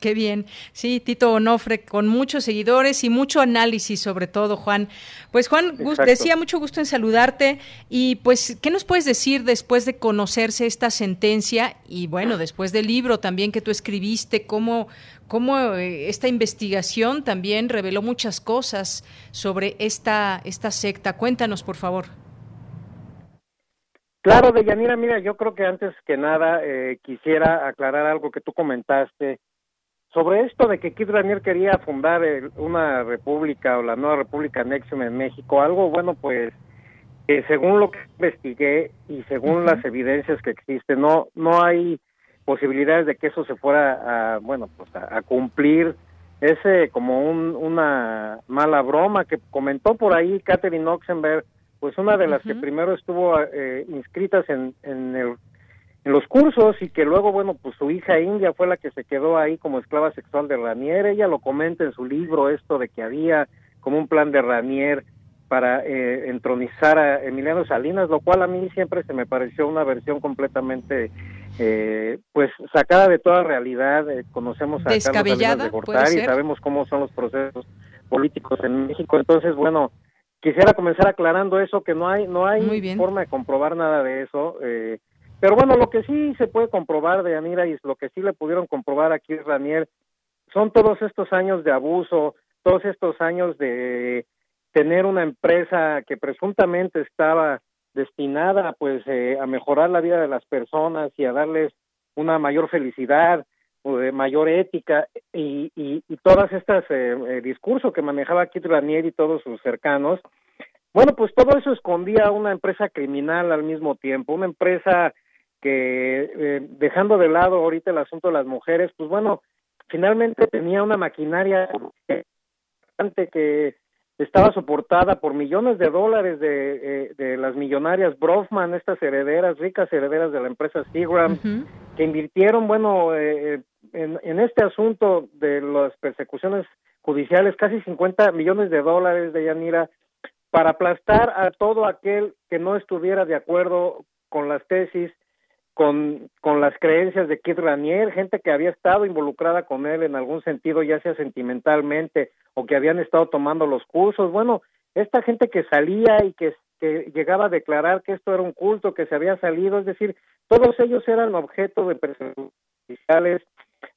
Qué bien. Sí, Tito Onofre, con muchos seguidores y mucho análisis sobre todo, Juan. Pues Juan, decía mucho gusto en saludarte y pues, ¿qué nos puedes decir después de conocerse esta sentencia y bueno, después del libro también que tú escribiste, cómo, cómo eh, esta investigación también reveló muchas cosas sobre esta, esta secta? Cuéntanos, por favor. Claro, Deyanira, mira, yo creo que antes que nada eh, quisiera aclarar algo que tú comentaste sobre esto de que Kid Ranier quería fundar una república o la nueva república Nexium en México, algo bueno pues que según lo que investigué y según las evidencias que existen, no no hay posibilidades de que eso se fuera a bueno pues a, cumplir ese como un, una mala broma que comentó por ahí Catherine Oxenberg, pues una de las que primero estuvo eh, inscritas en, en el en los cursos y que luego, bueno, pues su hija India fue la que se quedó ahí como esclava sexual de Ranier. Ella lo comenta en su libro esto de que había como un plan de Ranier para eh, entronizar a Emiliano Salinas, lo cual a mí siempre se me pareció una versión completamente, eh, pues, sacada de toda realidad. Eh, conocemos a Carlos Salinas de Gortari y sabemos cómo son los procesos políticos en México. Entonces, bueno, quisiera comenzar aclarando eso, que no hay, no hay forma de comprobar nada de eso. Eh, pero bueno, lo que sí se puede comprobar de Anira y lo que sí le pudieron comprobar aquí a Ranier son todos estos años de abuso, todos estos años de tener una empresa que presuntamente estaba destinada pues eh, a mejorar la vida de las personas y a darles una mayor felicidad, de mayor ética y, y, y todas estas eh, eh discursos que manejaba Kit Ranier y todos sus cercanos, bueno, pues todo eso escondía una empresa criminal al mismo tiempo, una empresa que eh, dejando de lado ahorita el asunto de las mujeres, pues bueno, finalmente tenía una maquinaria que estaba soportada por millones de dólares de, de las millonarias Brofman, estas herederas, ricas herederas de la empresa Seagram, que invirtieron, bueno, en, en este asunto de las persecuciones judiciales, casi 50 millones de dólares de Yanira, para aplastar a todo aquel que no estuviera de acuerdo con las tesis, con, con las creencias de Kid Ranier, gente que había estado involucrada con él en algún sentido, ya sea sentimentalmente o que habían estado tomando los cursos. Bueno, esta gente que salía y que, que llegaba a declarar que esto era un culto, que se había salido, es decir, todos ellos eran objeto de persecuciones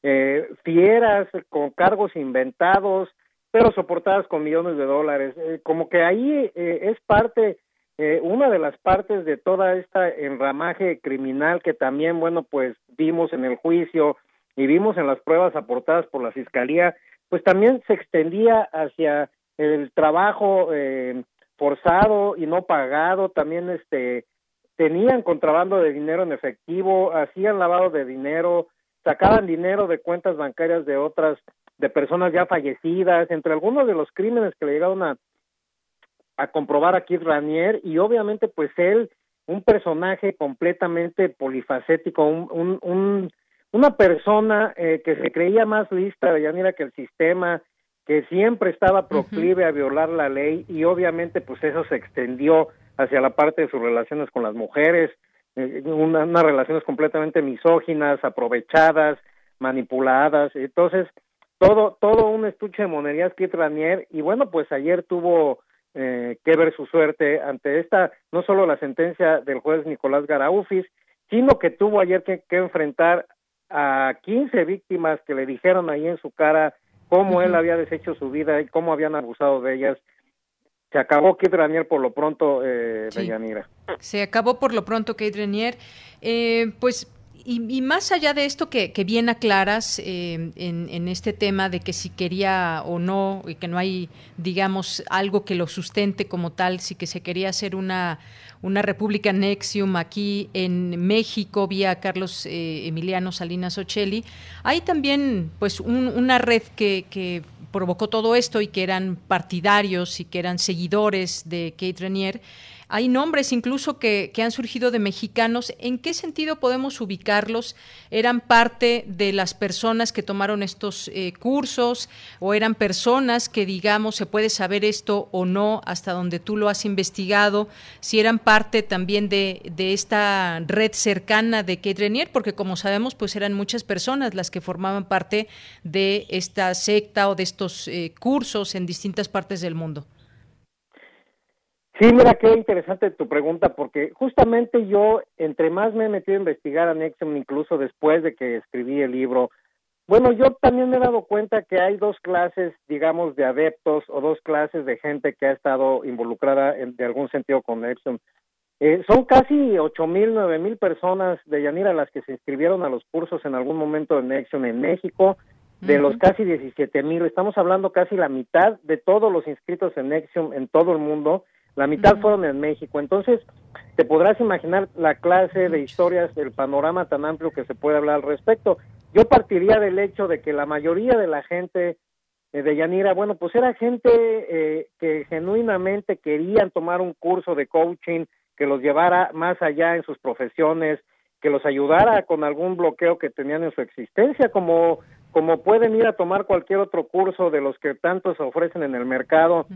eh, fieras, con cargos inventados, pero soportadas con millones de dólares. Eh, como que ahí eh, es parte, eh, una de las partes de toda esta enramaje criminal que también, bueno, pues vimos en el juicio y vimos en las pruebas aportadas por la Fiscalía, pues también se extendía hacia el trabajo forzado y no pagado, también este tenían contrabando de dinero en efectivo, hacían lavado de dinero, sacaban dinero de cuentas bancarias de otras de personas ya fallecidas, entre algunos de los crímenes que le llegaron a, a comprobar a Keith Ranier y obviamente pues él, un personaje completamente polifacético, un, un, una persona eh, que se creía más lista de Yanira que el sistema, que siempre estaba proclive a violar la ley y obviamente pues eso se extendió hacia la parte de sus relaciones con las mujeres, eh, unas relaciones completamente misóginas, aprovechadas, manipuladas. Entonces, todo, todo un estuche de monerías Kit Ranier y bueno, pues ayer tuvo eh, que ver su suerte ante esta, no solo la sentencia del juez Nicolás Garaufis, sino que tuvo ayer que, enfrentar a 15 víctimas que le dijeron ahí en su cara cómo él había deshecho su vida y cómo habían abusado de ellas. Se acabó Kit Ranier por lo pronto, eh, Se acabó por lo pronto Kate Ranier. Eh, pues y, más allá de esto que, bien aclaras eh, en, este tema de que si quería o no, y que no hay, digamos, algo que lo sustente como tal, si que se quería hacer una, una república Nexium aquí en México vía Carlos eh, Emiliano Salinas Ocelli, hay también pues una red que, que provocó todo esto y que eran partidarios y que eran seguidores de Kate Renier hay nombres incluso que, han surgido de mexicanos. ¿En qué sentido podemos ubicarlos? ¿Eran parte de las personas que tomaron estos eh, cursos o eran personas que, digamos, se puede saber esto o no hasta donde tú lo has investigado? Si eran parte también de, esta red cercana de Kate Renier, porque como sabemos, pues eran muchas personas las que formaban parte de esta secta o de estos eh, cursos en distintas partes del mundo. Sí, mira qué interesante tu pregunta, porque justamente yo, entre más me he metido a investigar a Nexium, incluso después de que escribí el libro, bueno, yo también me he dado cuenta que hay dos clases, digamos, de adeptos o dos clases de gente que ha estado involucrada en, de algún sentido con Nexium. Eh, son casi ocho mil, nueve mil personas de Yanira las que se inscribieron a los cursos en algún momento de Nexium en México. De los casi 17 mil, estamos hablando casi la mitad de todos los inscritos en Nexium en todo el mundo la mitad fueron en México. Entonces, te podrás imaginar la clase de historias, el panorama tan amplio que se puede hablar al respecto. Yo partiría del hecho de que la mayoría de la gente eh, de Yanira, bueno, pues era gente eh, que genuinamente querían tomar un curso de coaching que los llevara más allá en sus profesiones, que los ayudara con algún bloqueo que tenían en su existencia, como como pueden ir a tomar cualquier otro curso de los que tantos se ofrecen en el mercado,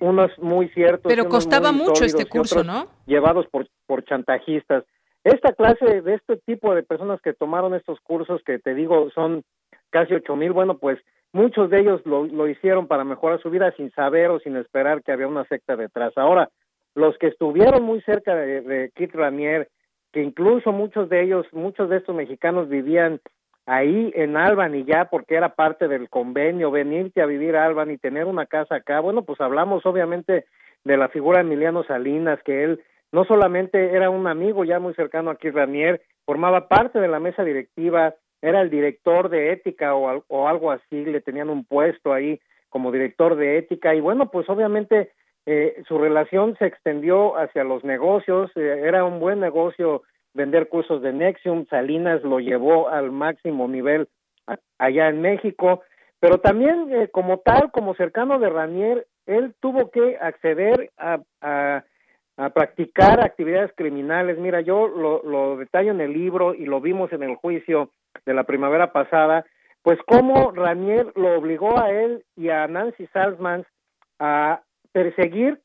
unos muy ciertos. Pero costaba mucho este curso, ¿no? Llevados por, por chantajistas. Esta clase de este tipo de personas que tomaron estos cursos, que te digo son casi ocho mil, bueno, pues muchos de ellos lo, lo hicieron para mejorar su vida sin saber o sin esperar que había una secta detrás. Ahora, los que estuvieron muy cerca de, de Kit Ranier, que incluso muchos de ellos, muchos de estos mexicanos vivían ahí en Albany ya porque era parte del convenio, venirte a vivir a Albany, tener una casa acá, bueno, pues hablamos obviamente de la figura de Emiliano Salinas, que él no solamente era un amigo ya muy cercano a Ranier, formaba parte de la mesa directiva, era el director de ética o, o algo así, le tenían un puesto ahí como director de ética. Y bueno, pues obviamente eh, su relación se extendió hacia los negocios, eh, era un buen negocio vender cursos de Nexium, Salinas lo llevó al máximo nivel allá en México, pero también eh, como tal, como cercano de Ranier, él tuvo que acceder a, a, practicar actividades criminales. Mira, yo lo, lo detallo en el libro y lo vimos en el juicio de la primavera pasada, pues cómo Ranier lo obligó a él y a Nancy Salzman a perseguir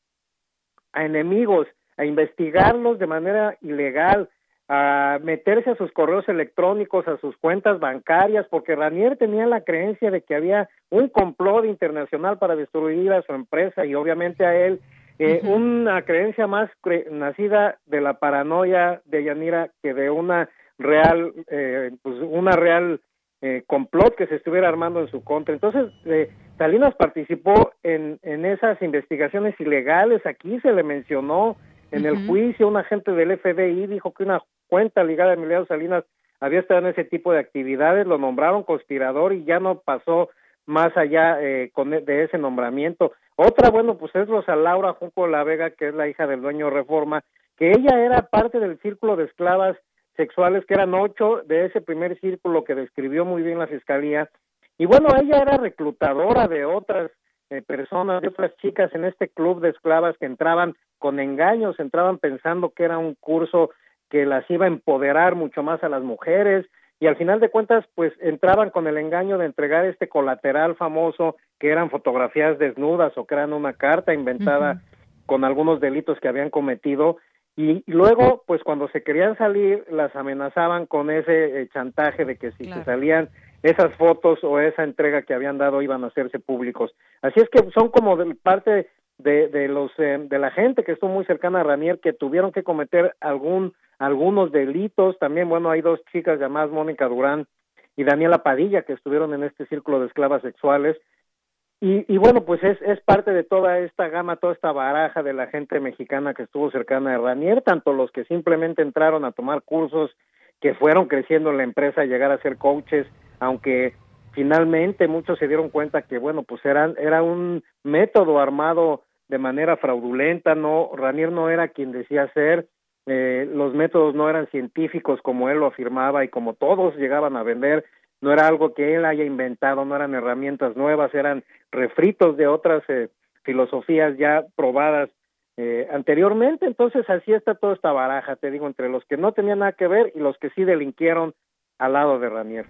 a enemigos, a investigarlos de manera ilegal, a meterse a sus correos electrónicos, a sus cuentas bancarias, porque Ranier tenía la creencia de que había un complot internacional para destruir a su empresa y obviamente a él, eh, una creencia más nacida de la paranoia de Yanira que de una real, eh, pues una real eh, complot que se estuviera armando en su contra. Entonces, eh, Salinas participó en, en esas investigaciones ilegales, aquí se le mencionó en el juicio, un agente del FBI dijo que una cuenta ligada a Emiliano Salinas había estado en ese tipo de actividades, lo nombraron conspirador y ya no pasó más allá eh, con, e, de ese nombramiento. Otra, bueno, pues es Rosa Laura Junco La Vega, que es la hija del dueño Reforma, que ella era parte del círculo de esclavas sexuales, que eran ocho de ese primer círculo que describió muy bien la fiscalía. Y bueno, ella era reclutadora de otras eh, personas, de otras chicas en este club de esclavas que entraban con engaños, entraban pensando que era un curso que las iba a empoderar mucho más a las mujeres y al final de cuentas pues entraban con el engaño de entregar este colateral famoso que eran fotografías desnudas o que eran una carta inventada con algunos delitos que habían cometido y luego pues cuando se querían salir las amenazaban con ese eh, chantaje de que si se salían esas fotos o esa entrega que habían dado iban a hacerse públicos. Así es que son como de parte de, de los eh, de la gente que estuvo muy cercana a Ranier que tuvieron que cometer algún algunos delitos. También bueno hay dos chicas llamadas Mónica Durán y Daniela Padilla que estuvieron en este círculo de esclavas sexuales. Y, y bueno pues es es parte de toda esta gama toda esta baraja de la gente mexicana que estuvo cercana a Ranier tanto los que simplemente entraron a tomar cursos que fueron creciendo en la empresa llegar a ser coaches aunque finalmente muchos se dieron cuenta que bueno pues eran era un método armado de manera fraudulenta, no, Ranier no era quien decía ser, eh, los métodos no eran científicos como él lo afirmaba y como todos llegaban a vender, no era algo que él haya inventado, no eran herramientas nuevas, eran refritos de otras eh, filosofías ya probadas eh, anteriormente, entonces así está toda esta baraja, te digo, entre los que no tenían nada que ver y los que sí delinquieron al lado de Ranier.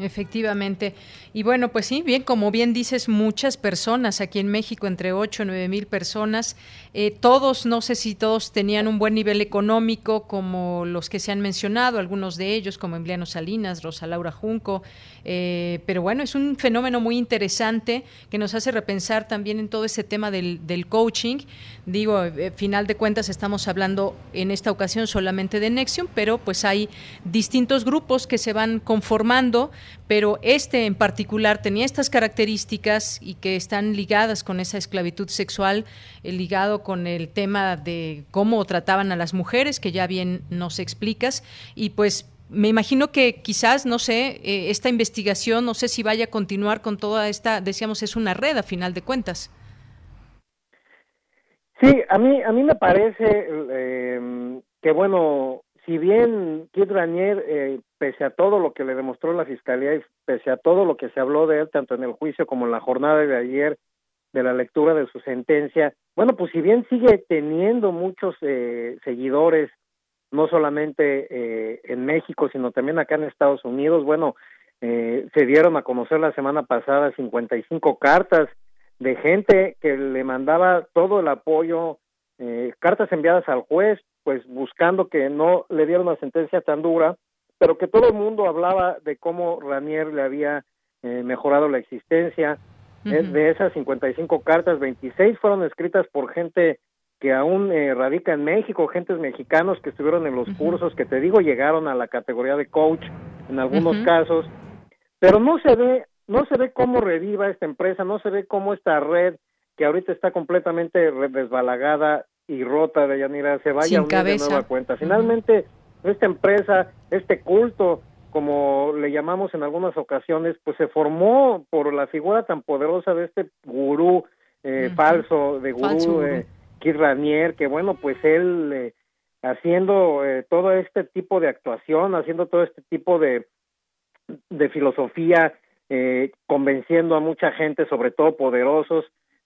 Efectivamente. Y bueno, pues sí, bien, como bien dices, muchas personas aquí en México, entre 8 y 9 mil personas, eh, todos, no sé si todos tenían un buen nivel económico, como los que se han mencionado, algunos de ellos, como Emiliano Salinas, Rosa Laura Junco, eh, pero bueno, es un fenómeno muy interesante que nos hace repensar también en todo ese tema del, coaching. Digo, eh, final de cuentas estamos hablando en esta ocasión solamente de Nexium, pero pues hay distintos grupos que se van conformando pero este en particular tenía estas características y que están ligadas con esa esclavitud sexual, eh, ligado con el tema de cómo trataban a las mujeres, que ya bien nos explicas, y pues me imagino que quizás, no sé, eh, esta investigación, no sé si vaya a continuar con toda esta, decíamos, es una red a final de cuentas. Sí, a mí, a mí me parece eh, que, bueno, si bien Kid Ranier, eh, pese a todo lo que le demostró la fiscalía y pese a todo lo que se habló de él, tanto en el juicio como en la jornada de ayer de la lectura de su sentencia, bueno, pues si bien sigue teniendo muchos eh, seguidores, no solamente eh, en México, sino también acá en Estados Unidos, bueno, eh, se dieron a conocer la semana pasada 55 cartas de gente que le mandaba todo el apoyo, eh, cartas enviadas al juez pues buscando que no le diera una sentencia tan dura, pero que todo el mundo hablaba de cómo Ranier le había eh, mejorado la existencia. Eh, de esas 55 cartas, 26 fueron escritas por gente que aún eh, radica en México, gentes mexicanos que estuvieron en los cursos, que te digo, llegaron a la categoría de coach en algunos casos, pero no se ve, no se ve cómo reviva esta empresa, no se ve cómo esta red que ahorita está completamente desbalagada y rota de Yanira se vaya a unir de nueva cuenta. Finalmente, esta empresa, este culto, como le llamamos en algunas ocasiones, pues se formó por la figura tan poderosa de este gurú eh, falso, de gurú, eh, Kid Ranier, que bueno, pues él eh, haciendo eh, todo este tipo de actuación, haciendo todo este tipo de, de filosofía, eh, convenciendo a mucha gente, sobre todo poderosos,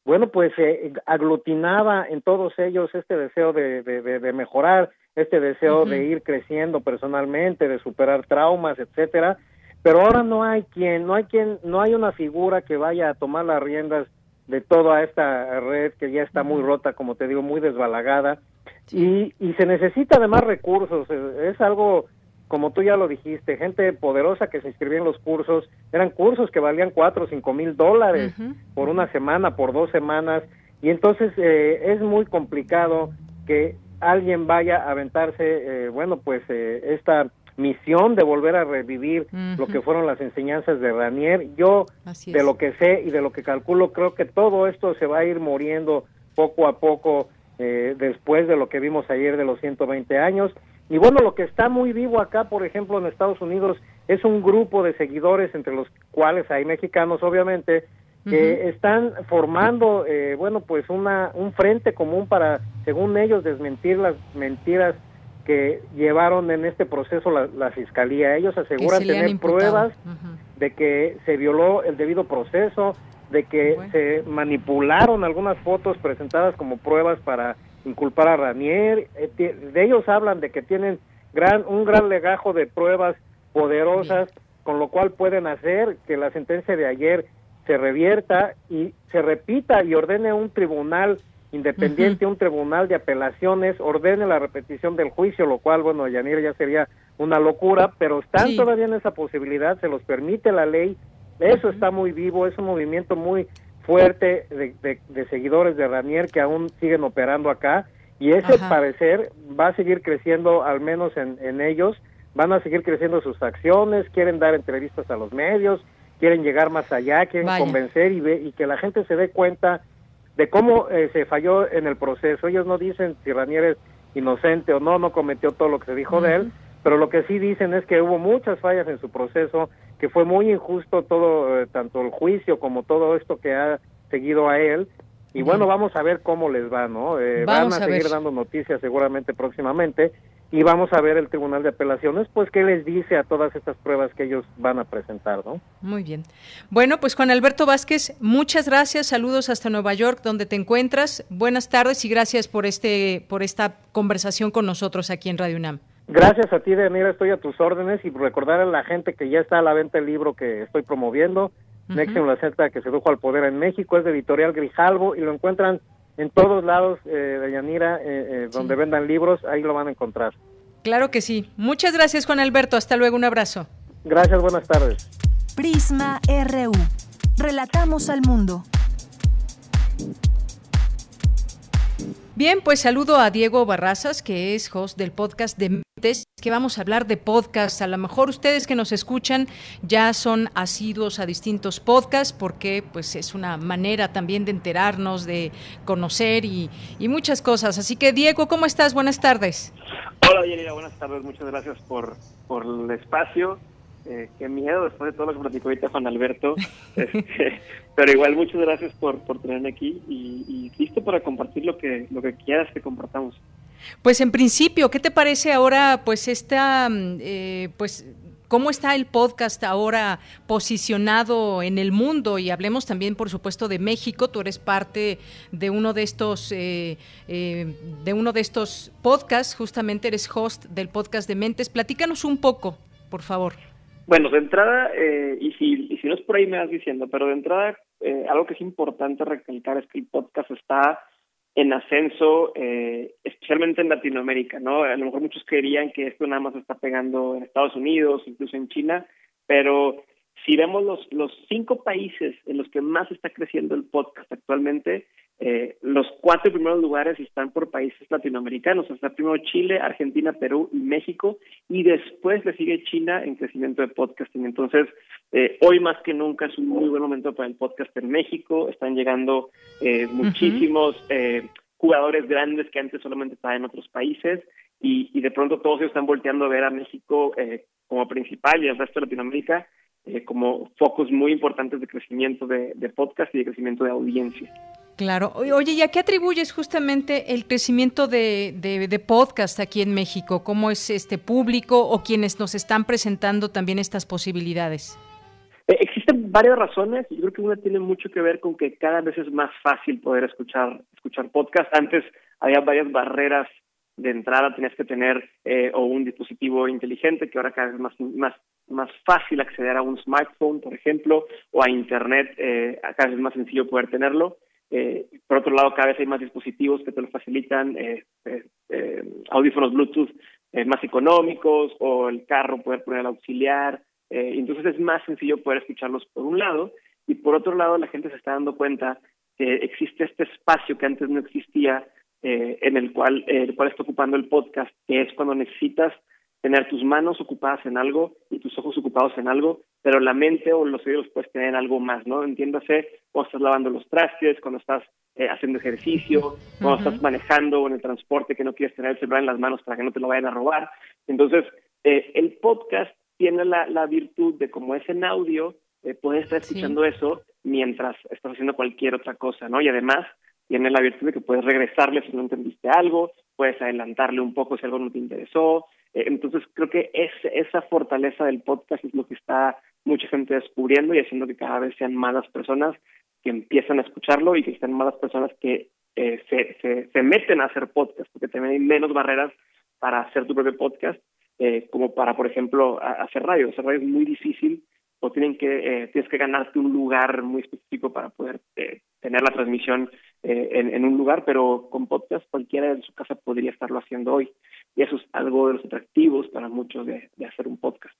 bueno, pues eh, aglutinaba en todos ellos este deseo de, de, mejorar, este deseo de ir creciendo personalmente, de superar traumas, etcétera. Pero ahora no hay quien, no hay quien, no hay una figura que vaya a tomar las riendas de toda esta red que ya está muy rota, como te digo, muy desbalagada. Y, y se necesita además recursos, es algo como tú ya lo dijiste, gente poderosa que se inscribía en los cursos, eran cursos que valían cuatro o cinco mil dólares por una semana, por dos semanas, y entonces eh, es muy complicado que alguien vaya a aventarse, eh, bueno, pues eh, esta misión de volver a revivir lo que fueron las enseñanzas de Ranier. Yo, de lo que sé y de lo que calculo, creo que todo esto se va a ir muriendo poco a poco después de lo que vimos ayer de los 120 años y bueno, lo que está muy vivo acá, por ejemplo, en Estados Unidos, es un grupo de seguidores, entre los cuales hay mexicanos, obviamente, que están formando, eh, bueno, pues una, un frente común para, según ellos, desmentir las mentiras que llevaron en este proceso la, fiscalía. Ellos aseguran tener pruebas de que se violó el debido proceso, de que se manipularon algunas fotos presentadas como pruebas para inculpar a Ranier. Eh, de ellos hablan de que tienen gran, un gran legajo de pruebas poderosas, con lo cual pueden hacer que la sentencia de ayer se revierta y se repita y ordene un tribunal independiente, un tribunal de apelaciones, ordene la repetición del juicio, lo cual, bueno, Yanir ya sería una locura, pero están todavía en esa posibilidad, se los permite la ley, eso está muy vivo, es un movimiento muy fuerte de, seguidores de Ranier que aún siguen operando acá. Y ese parecer va a seguir creciendo al menos en, ellos, van a seguir creciendo sus acciones, quieren dar entrevistas a los medios, quieren llegar más allá, quieren convencer y, y que la gente se dé cuenta de cómo eh, se falló en el proceso. Ellos no dicen si Ranier es inocente o no, no cometió todo lo que se dijo de él, pero lo que sí dicen es que hubo muchas fallas en su proceso, que fue muy injusto todo, eh, tanto el juicio como todo esto que ha seguido a él. Y bueno, vamos a ver cómo les va, ¿no? Eh, van a, seguir dando noticias seguramente próximamente y vamos a ver el Tribunal de Apelaciones, pues qué les dice a todas estas pruebas que ellos van a presentar, ¿no? Muy bien. Bueno, pues Juan Alberto Vázquez, muchas gracias, saludos hasta Nueva York, donde te encuentras. Buenas tardes y gracias por este, por esta conversación con nosotros aquí en Radio UNAM. Gracias a ti, Daniela, estoy a tus órdenes y recordar a la gente que ya está a la venta el libro que estoy promoviendo, uh la secta que sedujo al poder en México, es de Editorial Grijalvo y lo encuentran en todos lados eh, de Yanira, eh, eh, donde vendan libros, ahí lo van a encontrar. Claro que sí. Muchas gracias, Juan Alberto. Hasta luego, un abrazo. Gracias, buenas tardes. Prisma RU. Relatamos al mundo. Bien, pues saludo a Diego Barrazas, que es host del podcast de que vamos a hablar de podcast. A lo mejor ustedes que nos escuchan ya son asiduos a distintos podcasts porque pues es una manera también de enterarnos, de conocer y, muchas cosas. Así que Diego, ¿cómo estás? Buenas tardes. Hola, Yanira, buenas tardes. Muchas gracias por, por el espacio. Eh, qué miedo después de todo lo que platicó ahorita Juan Alberto. Este, pero igual muchas gracias por, por tenerme aquí y, listo para compartir lo que, lo que quieras que compartamos. Pues en principio, ¿qué te parece ahora, pues esta, eh, pues cómo está el podcast ahora posicionado en el mundo y hablemos también por supuesto de México. Tú eres parte de uno de estos eh, de uno de estos podcasts. Justamente eres host del podcast de Mentes. Platícanos un poco por favor. Bueno, de entrada, eh, y, si, y si no es por ahí me vas diciendo, pero de entrada, eh, algo que es importante recalcar es que el podcast está en ascenso, eh, especialmente en Latinoamérica, ¿no? A lo mejor muchos creerían que esto nada más está pegando en Estados Unidos, incluso en China, pero si vemos los, los cinco países en los que más está creciendo el podcast actualmente, eh, los cuatro primeros lugares están por países latinoamericanos. Está primero Chile, Argentina, Perú y México, y después le sigue China en crecimiento de podcasting. Entonces, eh, hoy más que nunca es un muy buen momento para el podcast en México. Están llegando eh, muchísimos jugadores grandes que antes solamente estaban en otros países, y, y de pronto todos ellos están volteando a ver a México como principal y al resto de Latinoamérica como focos muy importantes de crecimiento de, de podcast y de crecimiento de audiencia. Claro. Oye, ¿y a qué atribuyes justamente el crecimiento de, de, podcast aquí en México? ¿Cómo es este público o quienes nos están presentando también estas posibilidades? Eh, existe existen varias razones. Yo creo que una tiene mucho que ver con que cada vez es más fácil poder escuchar escuchar podcast. Antes había varias barreras de entrada, tenías que tener eh, o un dispositivo inteligente, que ahora cada vez es más, más, más fácil acceder a un smartphone, por ejemplo, o a Internet, eh, vez es más sencillo poder tenerlo. Eh, por otro lado, cada vez hay más dispositivos que te lo facilitan, eh, eh, audífonos Bluetooth más económicos o el carro poder poner el auxiliar. entonces es más sencillo poder escucharlos por un lado y por otro lado la gente se está dando cuenta que existe este espacio que antes no existía en el cual, el cual está ocupando el podcast, que es cuando necesitas tener tus manos ocupadas en algo y tus ojos ocupados en algo, pero la mente o los oídos puedes tener algo más, ¿no? Entiéndase cuando estás lavando los trastes, cuando estás eh, haciendo ejercicio, cuando estás manejando en el transporte que no quieres tener el celular en las manos para que no te lo vayan a robar. Entonces, eh, el podcast tiene la, la virtud de como es en audio, eh, puedes estar escuchando eso mientras estás haciendo cualquier otra cosa, ¿no? Y además tiene la virtud de que puedes regresarle si no entendiste algo, puedes adelantarle un poco si algo no te interesó, eh, entonces creo que es, esa fortaleza del podcast es lo que está mucha gente descubriendo y haciendo que cada vez sean más las personas que empiezan a escucharlo y que sean más las personas que eh, se, se, meten a hacer podcast, porque también hay menos barreras para hacer tu propio podcast, eh, como para, por ejemplo, hacer radio. Hacer radio es muy difícil o tienen que, eh, tienes que ganarte un lugar muy específico para poder eh, tener la transmisión eh, en, un lugar, pero con podcast cualquiera en su casa podría estarlo haciendo hoy. Y eso es algo de los atractivos para muchos de hacer un podcast.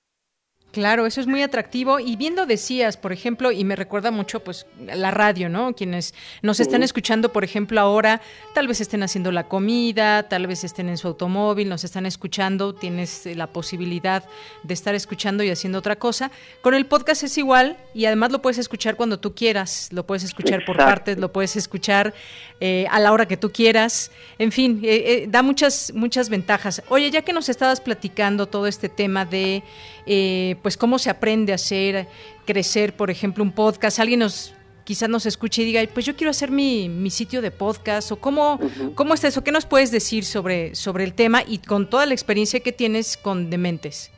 Claro, eso es muy atractivo. Y viendo decías, por ejemplo, y me recuerda mucho, pues, la radio, ¿no? Quienes nos están escuchando, por ejemplo, ahora, tal vez estén haciendo la comida, tal vez estén en su automóvil, nos están escuchando, tienes la posibilidad de estar escuchando y haciendo otra cosa. Con el podcast es igual y además lo puedes escuchar cuando tú quieras, lo puedes escuchar por partes, lo puedes escuchar eh, a la hora que tú quieras. En fin, eh, eh, da muchas, muchas ventajas. Oye, ya que nos estabas platicando todo este tema de eh, pues cómo se aprende a hacer, crecer, por ejemplo, un podcast. Alguien nos quizás nos escuche y diga, pues yo quiero hacer mi, mi sitio de podcast o cómo, cómo está eso, qué nos puedes decir sobre, sobre el tema y con toda la experiencia que tienes con Dementes.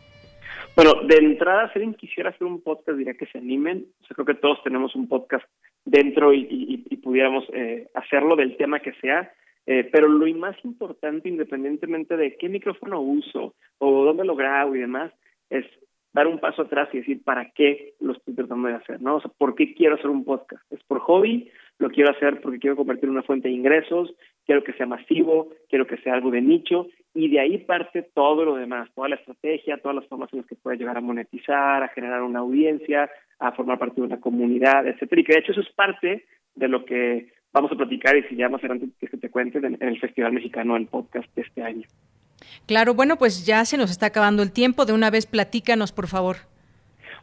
Bueno, de entrada, si alguien quisiera hacer un podcast, diría que se animen. O creo que todos tenemos un podcast dentro y, y, y pudiéramos eh, hacerlo del tema que sea. Eh, pero lo más importante, independientemente de qué micrófono uso o dónde lo grabo y demás, es dar un paso atrás y decir para qué lo estoy tratando de hacer, ¿no? O sea, ¿por qué quiero hacer un podcast? ¿Es por hobby? ¿Lo quiero hacer porque quiero convertir en una fuente de ingresos? ¿Quiero que sea masivo? ¿Quiero que sea algo de nicho? Y de ahí parte todo lo demás, toda la estrategia, todas las formas en las que puedes llegar a monetizar, a generar una audiencia, a formar parte de una comunidad, etcétera. Y que de hecho eso es parte de lo que vamos a platicar y si ya más adelante que te cuente en el Festival Mexicano del Podcast de este año. Claro, bueno, pues ya se nos está acabando el tiempo. De una vez platícanos, por favor.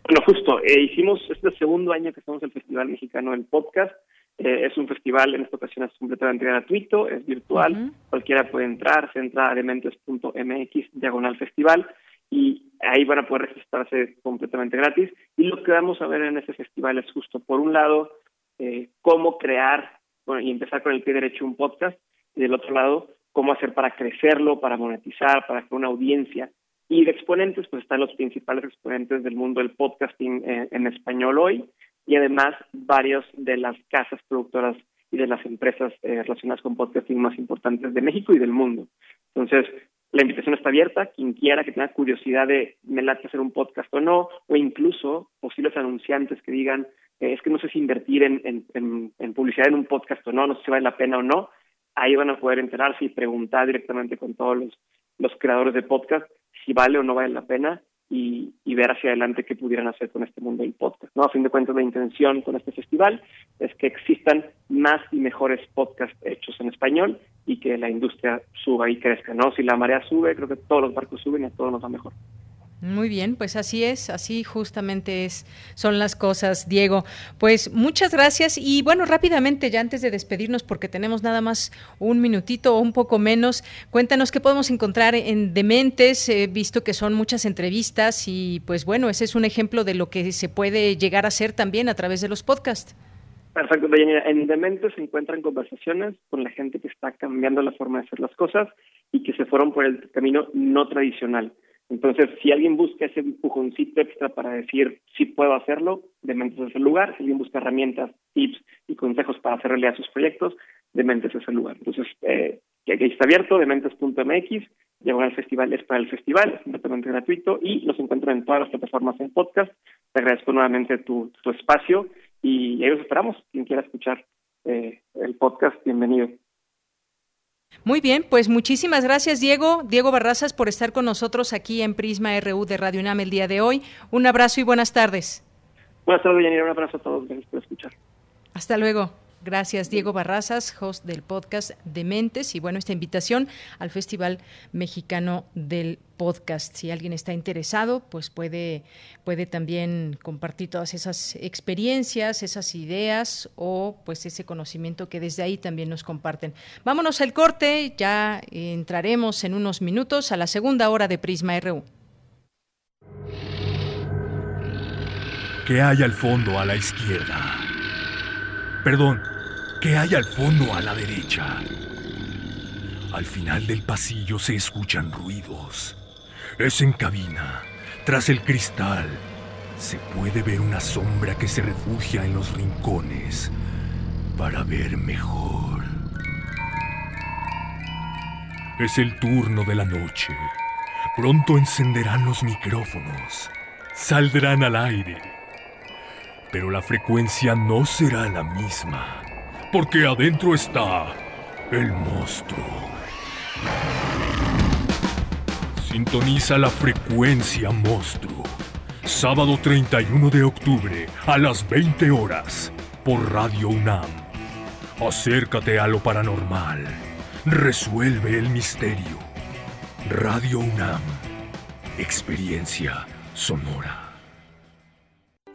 Bueno, justo, eh, hicimos este segundo año que estamos en el Festival Mexicano del Podcast. Eh, es un festival, en esta ocasión es completamente gratuito, es virtual, cualquiera puede entrar, se entra a dementes.mx, diagonal festival, y ahí van a poder registrarse completamente gratis. Y lo que vamos a ver en ese festival es justo, por un lado, eh, cómo crear bueno, y empezar con el pie derecho un podcast, y del otro lado, cómo hacer para crecerlo, para monetizar, para crear una audiencia. Y de exponentes, pues están los principales exponentes del mundo del podcasting eh, en español hoy y además varios de las casas productoras y de las empresas eh, relacionadas con podcasting más importantes de México y del mundo. Entonces, la invitación está abierta. Quien quiera que tenga curiosidad de me late hacer un podcast o no, o incluso posibles anunciantes que digan eh, es que no sé si invertir en, en, en, publicidad en un podcast o no, no sé si vale la pena o no ahí van a poder enterarse y preguntar directamente con todos los, los creadores de podcast si vale o no vale la pena y, ver hacia adelante qué pudieran hacer con este mundo del podcast. ¿no? A fin de cuentas, la intención con este festival es que existan más y mejores podcasts hechos en español y que la industria suba y crezca. ¿no? Si la marea sube, creo que todos los barcos suben y a todos nos va mejor. Muy bien, pues así es, así justamente es, son las cosas, Diego. Pues muchas gracias y bueno, rápidamente ya antes de despedirnos, porque tenemos nada más un minutito o un poco menos, cuéntanos qué podemos encontrar en Dementes, he visto que son muchas entrevistas y pues bueno, ese es un ejemplo de lo que se puede llegar a hacer también a través de los podcasts. Perfecto, En Dementes se encuentran conversaciones con la gente que está cambiando la forma de hacer las cosas y que se fueron por el camino no tradicional Entonces, si alguien busca ese empujoncito extra para decir si puedo hacerlo, Dementes es el lugar. Si alguien busca herramientas, tips y consejos para hacer realidad sus proyectos, Dementes es el lugar. Entonces, eh, que está abierto, dementes.mx, llegar al festival es para el festival, es completamente gratuito y los encuentran en todas las plataformas en podcast. Te agradezco nuevamente tu, tu espacio y ahí los esperamos. Quien quiera escuchar eh, el podcast, bienvenido. Muy bien, pues muchísimas gracias Diego, Diego Barrazas por estar con nosotros aquí en Prisma RU de Radio UNAM el día de hoy. Un abrazo y buenas tardes. Buenas tardes, Yanira, un abrazo a todos, gracias por escuchar. Hasta luego. Gracias, Diego Barrazas, host del podcast Dementes. Y bueno, esta invitación al Festival Mexicano del Podcast. Si alguien está interesado, pues puede, puede también compartir todas esas experiencias, esas ideas o pues ese conocimiento que desde ahí también nos comparten. Vámonos al corte, ya entraremos en unos minutos a la segunda hora de Prisma RU. ¿Qué hay al fondo a la izquierda? Perdón, ¿qué hay al fondo a la derecha? Al final del pasillo se escuchan ruidos. Es en cabina, tras el cristal. Se puede ver una sombra que se refugia en los rincones para ver mejor. Es el turno de la noche. Pronto encenderán los micrófonos. Saldrán al aire pero la frecuencia no será la misma, porque adentro está el monstruo. Sintoniza la frecuencia monstruo. Sábado 31 de octubre a las 20 horas por Radio UNAM. Acércate a lo paranormal. Resuelve el misterio. Radio UNAM. Experiencia sonora.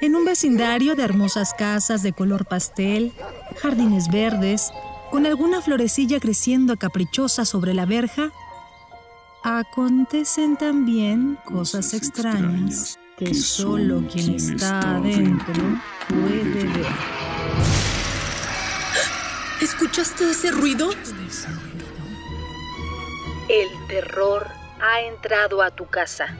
En un vecindario de hermosas casas de color pastel, jardines verdes, con alguna florecilla creciendo caprichosa sobre la verja, acontecen también cosas extrañas que solo quien está adentro puede ver. ¿Escuchaste ese ruido? El terror ha entrado a tu casa.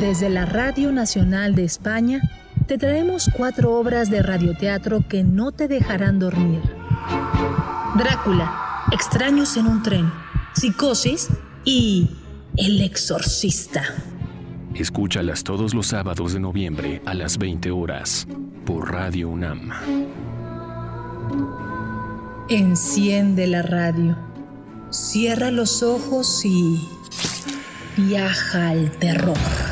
Desde la Radio Nacional de España, te traemos cuatro obras de radioteatro que no te dejarán dormir. Drácula, Extraños en un tren, Psicosis y El Exorcista. Escúchalas todos los sábados de noviembre a las 20 horas por Radio UNAM. Enciende la radio, cierra los ojos y viaja al terror.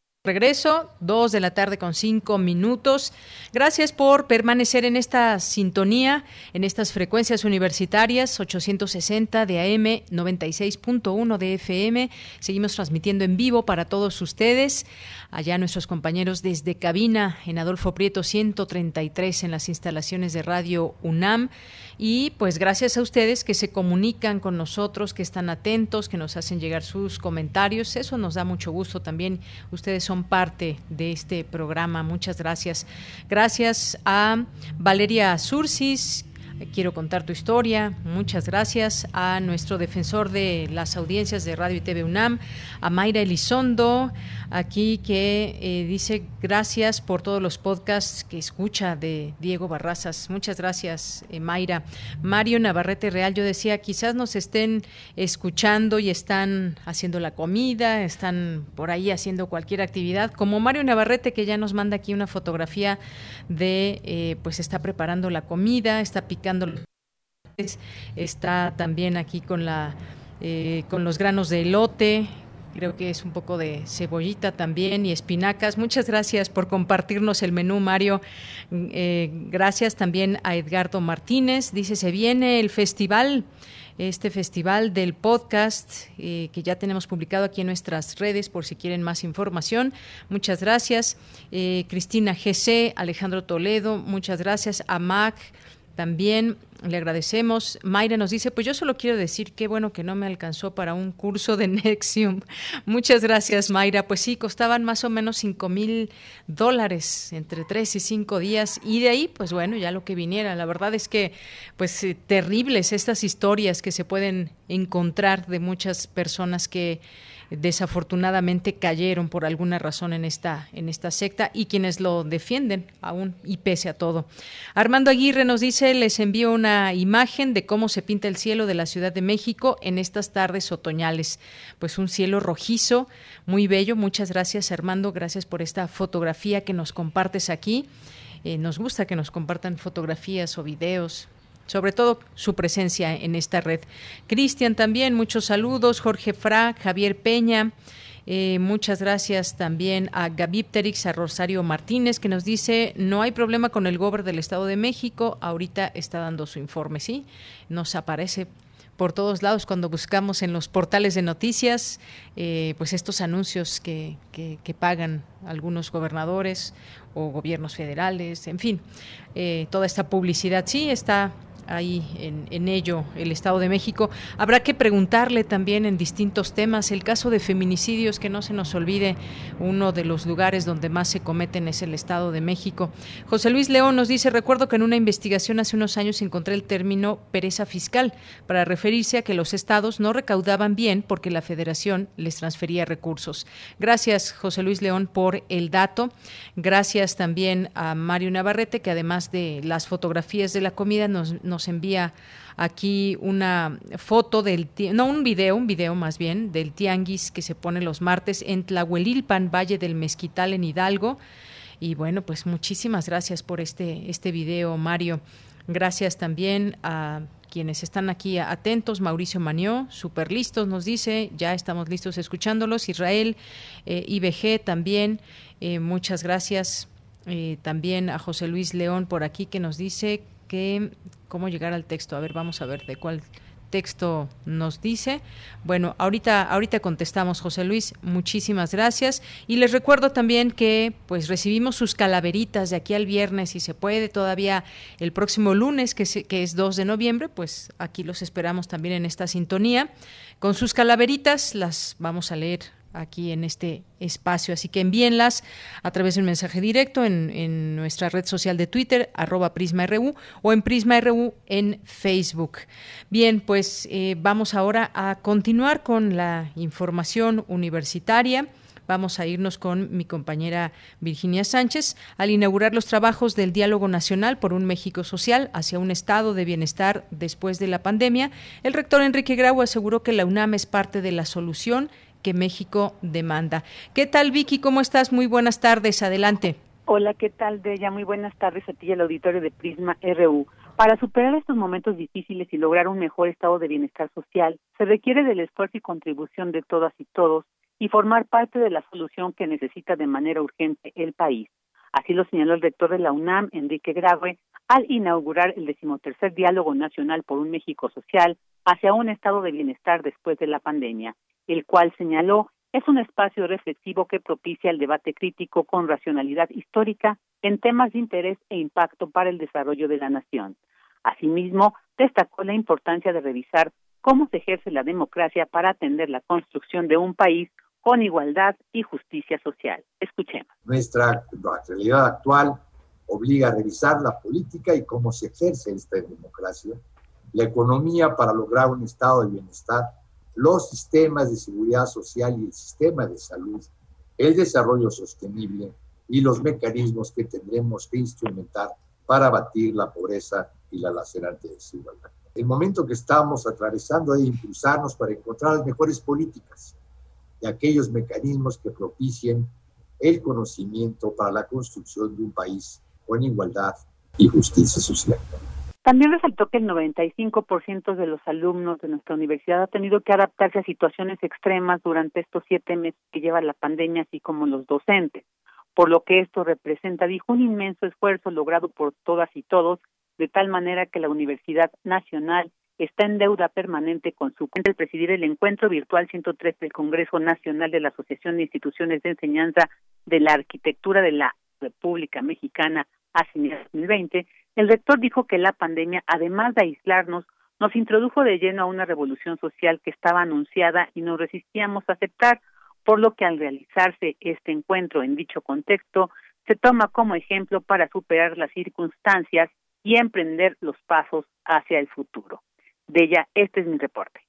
Regreso, dos de la tarde con cinco minutos. Gracias por permanecer en esta sintonía, en estas frecuencias universitarias, 860 de AM, 96.1 de FM. Seguimos transmitiendo en vivo para todos ustedes. Allá nuestros compañeros desde cabina en Adolfo Prieto 133 en las instalaciones de Radio UNAM. Y pues gracias a ustedes que se comunican con nosotros, que están atentos, que nos hacen llegar sus comentarios. Eso nos da mucho gusto también. Ustedes son parte de este programa. Muchas gracias. Gracias a Valeria Sursis, Quiero contar tu historia. Muchas gracias a nuestro defensor de las audiencias de Radio y TV UNAM, a Mayra Elizondo, aquí que eh, dice gracias por todos los podcasts que escucha de Diego Barrazas. Muchas gracias, eh, Mayra. Mario Navarrete Real, yo decía, quizás nos estén escuchando y están haciendo la comida, están por ahí haciendo cualquier actividad, como Mario Navarrete que ya nos manda aquí una fotografía de, eh, pues está preparando la comida, está picando está también aquí con la con los granos de elote Creo que es un poco de cebollita también y espinacas. Muchas gracias por compartirnos el menú, Mario. Eh, gracias también a Edgardo Martínez. Dice, se viene el festival este festival del podcast eh, que ya tenemos publicado aquí en nuestras redes por si quieren más información. Muchas gracias. Eh, Cristina GC, Alejandro Toledo, muchas gracias. A Mac, también le agradecemos. Mayra nos dice, pues yo solo quiero decir qué bueno que no me alcanzó para un curso de Nexium. Muchas gracias, Mayra. Pues sí, costaban más o menos cinco mil dólares entre tres y cinco días. Y de ahí, pues bueno, ya lo que viniera. La verdad es que, pues eh, terribles estas historias que se pueden encontrar de muchas personas que desafortunadamente cayeron por alguna razón en esta, en esta secta y quienes lo defienden aún y pese a todo. Armando Aguirre nos dice, les envío una imagen de cómo se pinta el cielo de la Ciudad de México en estas tardes otoñales. Pues un cielo rojizo, muy bello. Muchas gracias Armando, gracias por esta fotografía que nos compartes aquí. Eh, nos gusta que nos compartan fotografías o videos, sobre todo su presencia en esta red. Cristian también, muchos saludos. Jorge Fra, Javier Peña. Eh, muchas gracias también a Gabipterix, a Rosario Martínez, que nos dice, no hay problema con el gobernador del Estado de México, ahorita está dando su informe, ¿sí? Nos aparece por todos lados cuando buscamos en los portales de noticias, eh, pues estos anuncios que, que, pagan algunos gobernadores o gobiernos federales, en fin, eh, toda esta publicidad sí está ahí en, ello el Estado de México. Habrá que preguntarle también en distintos temas. El caso de feminicidios, que no se nos olvide, uno de los lugares donde más se cometen es el Estado de México. José Luis León nos dice, recuerdo que en una investigación hace unos años encontré el término pereza fiscal para referirse a que los estados no recaudaban bien porque la federación les transfería recursos. Gracias, José Luis León, por el dato. Gracias también a Mario Navarrete, que además de las fotografías de la comida nos envía aquí una foto del, no un video, un video más bien, del tianguis que se pone los martes en Tlahuelilpan, Valle del Mezquital, en Hidalgo. Y bueno, pues muchísimas gracias por este, este video, Mario. Gracias también a quienes están aquí atentos. Mauricio Manió, súper listos, nos dice, ya estamos listos escuchándolos. Israel, eh, IBG también, eh, muchas gracias. Eh, también a José Luis León por aquí que nos dice que cómo llegar al texto. A ver, vamos a ver de cuál texto nos dice. Bueno, ahorita, ahorita contestamos, José Luis. Muchísimas gracias. Y les recuerdo también que pues recibimos sus calaveritas de aquí al viernes, si se puede, todavía el próximo lunes, que, que es 2 de noviembre, pues aquí los esperamos también en esta sintonía. Con sus calaveritas las vamos a leer aquí en este espacio. Así que envíenlas a través de un mensaje directo en, nuestra red social de Twitter, arroba PrismaRU, o en PrismaRU en Facebook. Bien, pues eh, vamos ahora a continuar con la información universitaria. Vamos a irnos con mi compañera Virginia Sánchez al inaugurar los trabajos del Diálogo Nacional por un México Social hacia un estado de bienestar después de la pandemia. El rector Enrique Grau aseguró que la UNAM es parte de la solución que México demanda. ¿Qué tal, Vicky? ¿Cómo estás? Muy buenas tardes. Adelante. Hola, ¿qué tal, Deya? Muy buenas tardes a ti y al auditorio de Prisma RU. Para superar estos momentos difíciles y lograr un mejor estado de bienestar social, se requiere del esfuerzo y contribución de todas y todos y formar parte de la solución que necesita de manera urgente el país. Así lo señaló el rector de la UNAM, Enrique Graue, al inaugurar el decimotercer Diálogo Nacional por un México Social hacia un estado de bienestar después de la pandemia el cual señaló es un espacio reflexivo que propicia el debate crítico con racionalidad histórica en temas de interés e impacto para el desarrollo de la nación. Asimismo, destacó la importancia de revisar cómo se ejerce la democracia para atender la construcción de un país con igualdad y justicia social. Escuchemos. Nuestra realidad actual obliga a revisar la política y cómo se ejerce esta democracia, la economía para lograr un estado de bienestar, los sistemas de seguridad social y el sistema de salud, el desarrollo sostenible y los mecanismos que tendremos que instrumentar para abatir la pobreza y la lacerante desigualdad. El momento que estamos atravesando es impulsarnos para encontrar las mejores políticas y aquellos mecanismos que propicien el conocimiento para la construcción de un país con igualdad y justicia social. También resaltó que el 95% de los alumnos de nuestra universidad ha tenido que adaptarse a situaciones extremas durante estos siete meses que lleva la pandemia, así como los docentes, por lo que esto representa, dijo, un inmenso esfuerzo logrado por todas y todos, de tal manera que la Universidad Nacional está en deuda permanente con su cuenta. El presidir el encuentro virtual 103 del Congreso Nacional de la Asociación de Instituciones de Enseñanza de la Arquitectura de la República Mexicana hacia 2020, el rector dijo que la pandemia, además de aislarnos, nos introdujo de lleno a una revolución social que estaba anunciada y nos resistíamos a aceptar, por lo que al realizarse este encuentro en dicho contexto, se toma como ejemplo para superar las circunstancias y emprender los pasos hacia el futuro. De ella, este es mi reporte.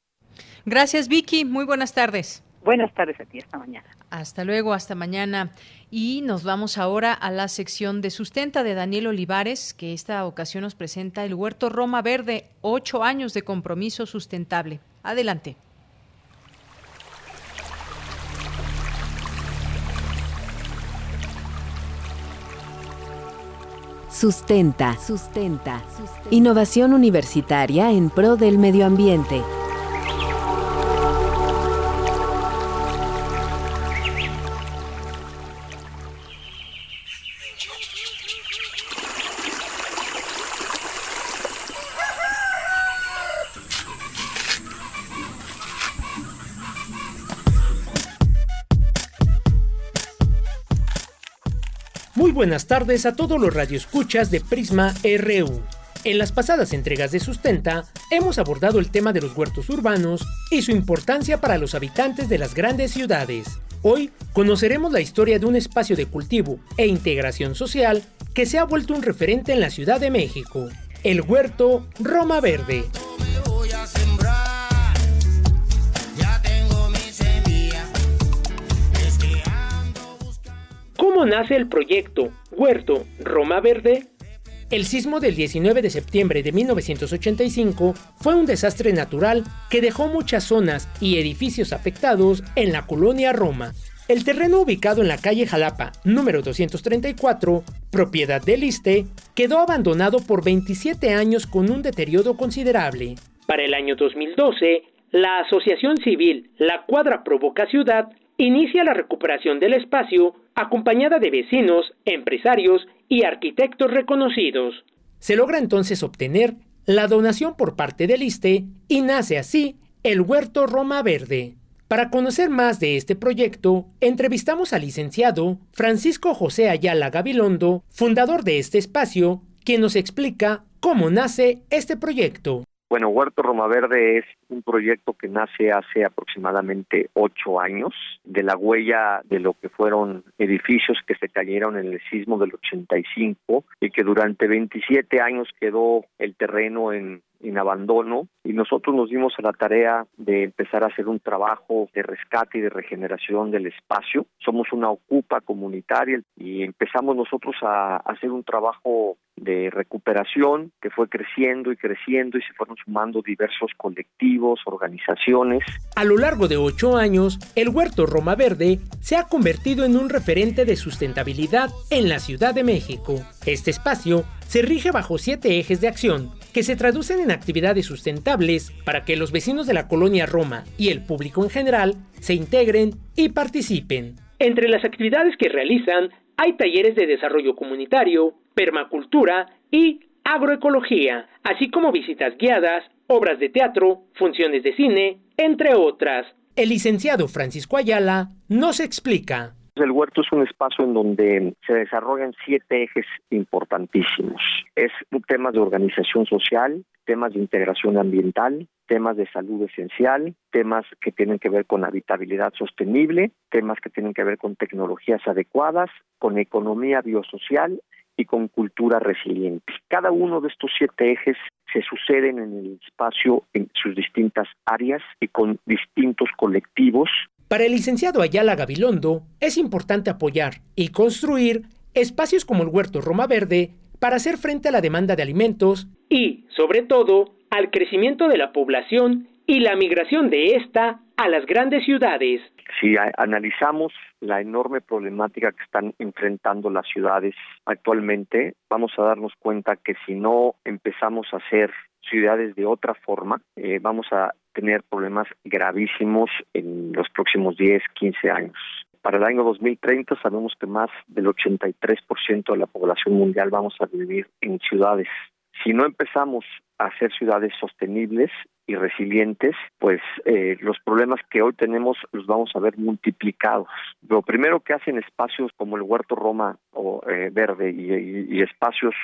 Gracias, Vicky. Muy buenas tardes. Buenas tardes a ti, hasta mañana. Hasta luego, hasta mañana. Y nos vamos ahora a la sección de sustenta de Daniel Olivares, que esta ocasión nos presenta el Huerto Roma Verde, ocho años de compromiso sustentable. Adelante. Sustenta, sustenta. Innovación universitaria en pro del medio ambiente. Buenas tardes a todos los radioescuchas de Prisma RU. En las pasadas entregas de Sustenta hemos abordado el tema de los huertos urbanos y su importancia para los habitantes de las grandes ciudades. Hoy conoceremos la historia de un espacio de cultivo e integración social que se ha vuelto un referente en la Ciudad de México, el huerto Roma Verde. ¿Cómo nace el proyecto Huerto Roma Verde? El sismo del 19 de septiembre de 1985 fue un desastre natural que dejó muchas zonas y edificios afectados en la colonia Roma. El terreno ubicado en la calle Jalapa, número 234, propiedad del ISTE, quedó abandonado por 27 años con un deterioro considerable. Para el año 2012, la Asociación Civil La Cuadra Provoca Ciudad inicia la recuperación del espacio acompañada de vecinos, empresarios y arquitectos reconocidos. Se logra entonces obtener la donación por parte del ISTE y nace así el Huerto Roma Verde. Para conocer más de este proyecto, entrevistamos al licenciado Francisco José Ayala Gabilondo, fundador de este espacio, quien nos explica cómo nace este proyecto. Bueno, Huerto Roma Verde es un proyecto que nace hace aproximadamente ocho años de la huella de lo que fueron edificios que se cayeron en el sismo del 85 y que durante 27 años quedó el terreno en en abandono y nosotros nos dimos a la tarea de empezar a hacer un trabajo de rescate y de regeneración del espacio. Somos una ocupa comunitaria y empezamos nosotros a hacer un trabajo de recuperación que fue creciendo y creciendo y se fueron sumando diversos colectivos, organizaciones. A lo largo de ocho años, el Huerto Roma Verde se ha convertido en un referente de sustentabilidad en la Ciudad de México. Este espacio se rige bajo siete ejes de acción que se traducen en actividades sustentables para que los vecinos de la colonia Roma y el público en general se integren y participen. Entre las actividades que realizan hay talleres de desarrollo comunitario, permacultura y agroecología, así como visitas guiadas, obras de teatro, funciones de cine, entre otras. El licenciado Francisco Ayala nos explica. El huerto es un espacio en donde se desarrollan siete ejes importantísimos. Es temas de organización social, temas de integración ambiental, temas de salud esencial, temas que tienen que ver con habitabilidad sostenible, temas que tienen que ver con tecnologías adecuadas, con economía biosocial y con cultura resiliente. Cada uno de estos siete ejes se suceden en el espacio en sus distintas áreas y con distintos colectivos. Para el licenciado Ayala Gabilondo, es importante apoyar y construir espacios como el Huerto Roma Verde para hacer frente a la demanda de alimentos y, sobre todo, al crecimiento de la población y la migración de esta a las grandes ciudades. Si analizamos la enorme problemática que están enfrentando las ciudades actualmente, vamos a darnos cuenta que si no empezamos a hacer ciudades de otra forma, eh, vamos a tener problemas gravísimos en los próximos 10, 15 años. Para el año 2030 sabemos que más del 83% de la población mundial vamos a vivir en ciudades. Si no empezamos a hacer ciudades sostenibles, y resilientes, pues eh, los problemas que hoy tenemos los vamos a ver multiplicados. Lo primero que hacen espacios como el Huerto Roma o eh, Verde y, espacios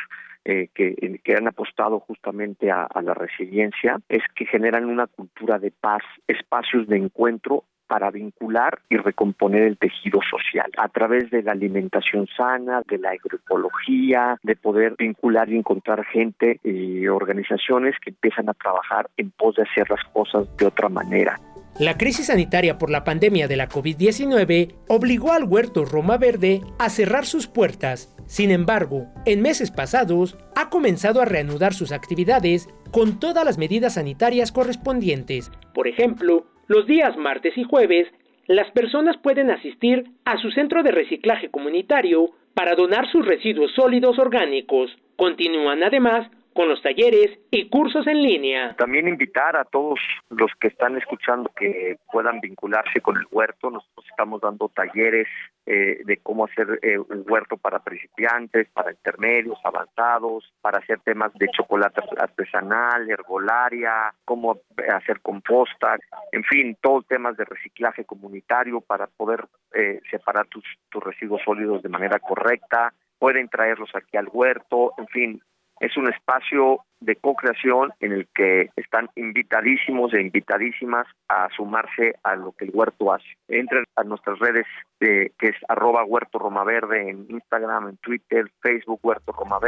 eh, que, que, han apostado justamente a, la resiliencia es que generan una cultura de paz, espacios de encuentro para vincular y recomponer el tejido social a través de la alimentación sana, de la agroecología, de poder vincular y encontrar gente y organizaciones que empiezan a trabajar en pos de hacer las cosas de otra manera. La crisis sanitaria por la pandemia de la COVID-19 obligó al huerto Roma Verde a cerrar sus puertas. Sin embargo, en meses pasados ha comenzado a reanudar sus actividades con todas las medidas sanitarias correspondientes. Por ejemplo, los días martes y jueves, las personas pueden asistir a su centro de reciclaje comunitario para donar sus residuos sólidos orgánicos. Continúan además con los talleres y cursos en línea. También invitar a todos los que están escuchando que puedan vincularse con el huerto. Nosotros estamos dando talleres eh, de cómo hacer eh, un huerto para principiantes, para intermedios, avanzados, para hacer temas de chocolate artesanal, herbolaria, cómo hacer composta, en fin, todos temas de reciclaje comunitario para poder eh, separar tus, tus residuos sólidos de manera correcta pueden traerlos aquí al huerto, en fin, es un espacio de co-creación en el que están invitadísimos e invitadísimas a sumarse a lo que el huerto hace. Entren a nuestras redes de, que es arroba huerto Roma Verde en Instagram, en Twitter, Facebook Huerto Roma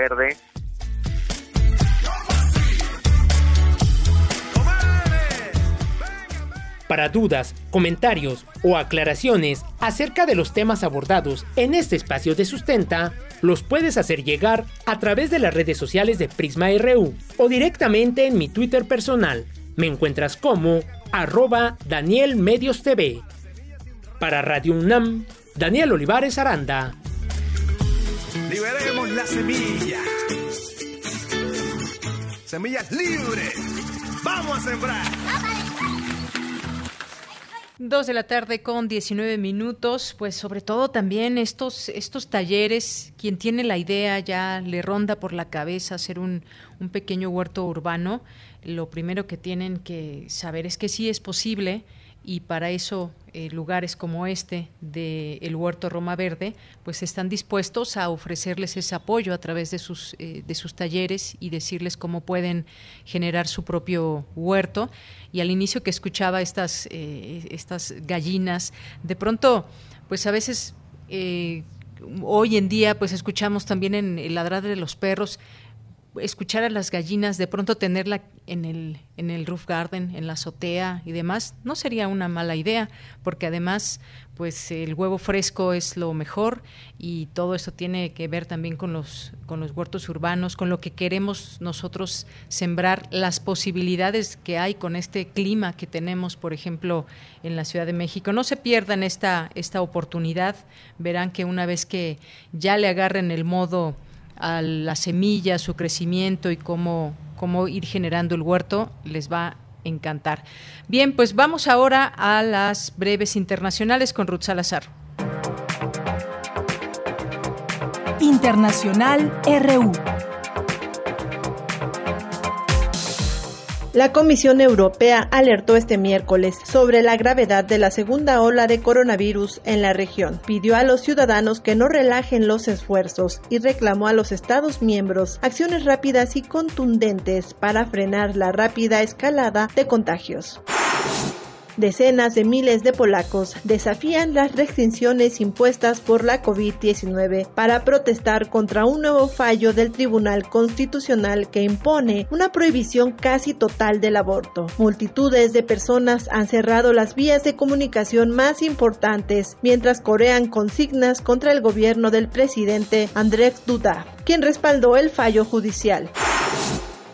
Para dudas, comentarios o aclaraciones acerca de los temas abordados en este espacio de sustenta, los puedes hacer llegar a través de las redes sociales de Prisma RU o directamente en mi Twitter personal. Me encuentras como arroba Daniel Medios TV. Para Radio UNAM, Daniel Olivares Aranda. Liberemos la semilla. Semillas libres. Vamos a sembrar. Dos de la tarde con 19 minutos, pues sobre todo también estos, estos talleres, quien tiene la idea ya le ronda por la cabeza hacer un, un pequeño huerto urbano, lo primero que tienen que saber es que sí es posible y para eso eh, lugares como este de el Huerto Roma Verde pues están dispuestos a ofrecerles ese apoyo a través de sus eh, de sus talleres y decirles cómo pueden generar su propio huerto. Y al inicio que escuchaba estas eh, estas gallinas de pronto pues a veces hoy en día pues escuchamos también en el ladrar de los perros escuchar a las gallinas, de pronto tenerla en el, en el roof garden, en la azotea y demás, no sería una mala idea, porque además, pues el huevo fresco es lo mejor y todo esto tiene que ver también con los, con los huertos urbanos, con lo que queremos nosotros sembrar, las posibilidades que hay con este clima que tenemos, por ejemplo, en la Ciudad de México. No se pierdan esta, esta oportunidad, verán que una vez que ya le agarren el modo a la semilla, su crecimiento y cómo, cómo ir generando el huerto, les va a encantar. Bien, pues vamos ahora a las breves internacionales con Ruth Salazar. Internacional RU. La Comisión Europea alertó este miércoles sobre la gravedad de la segunda ola de coronavirus en la región. Pidió a los ciudadanos que no relajen los esfuerzos y reclamó a los Estados miembros acciones rápidas y contundentes para frenar la rápida escalada de contagios. Decenas de miles de polacos desafían las restricciones impuestas por la COVID-19 para protestar contra un nuevo fallo del Tribunal Constitucional que impone una prohibición casi total del aborto. Multitudes de personas han cerrado las vías de comunicación más importantes mientras corean consignas contra el gobierno del presidente Andrzej Duda, quien respaldó el fallo judicial.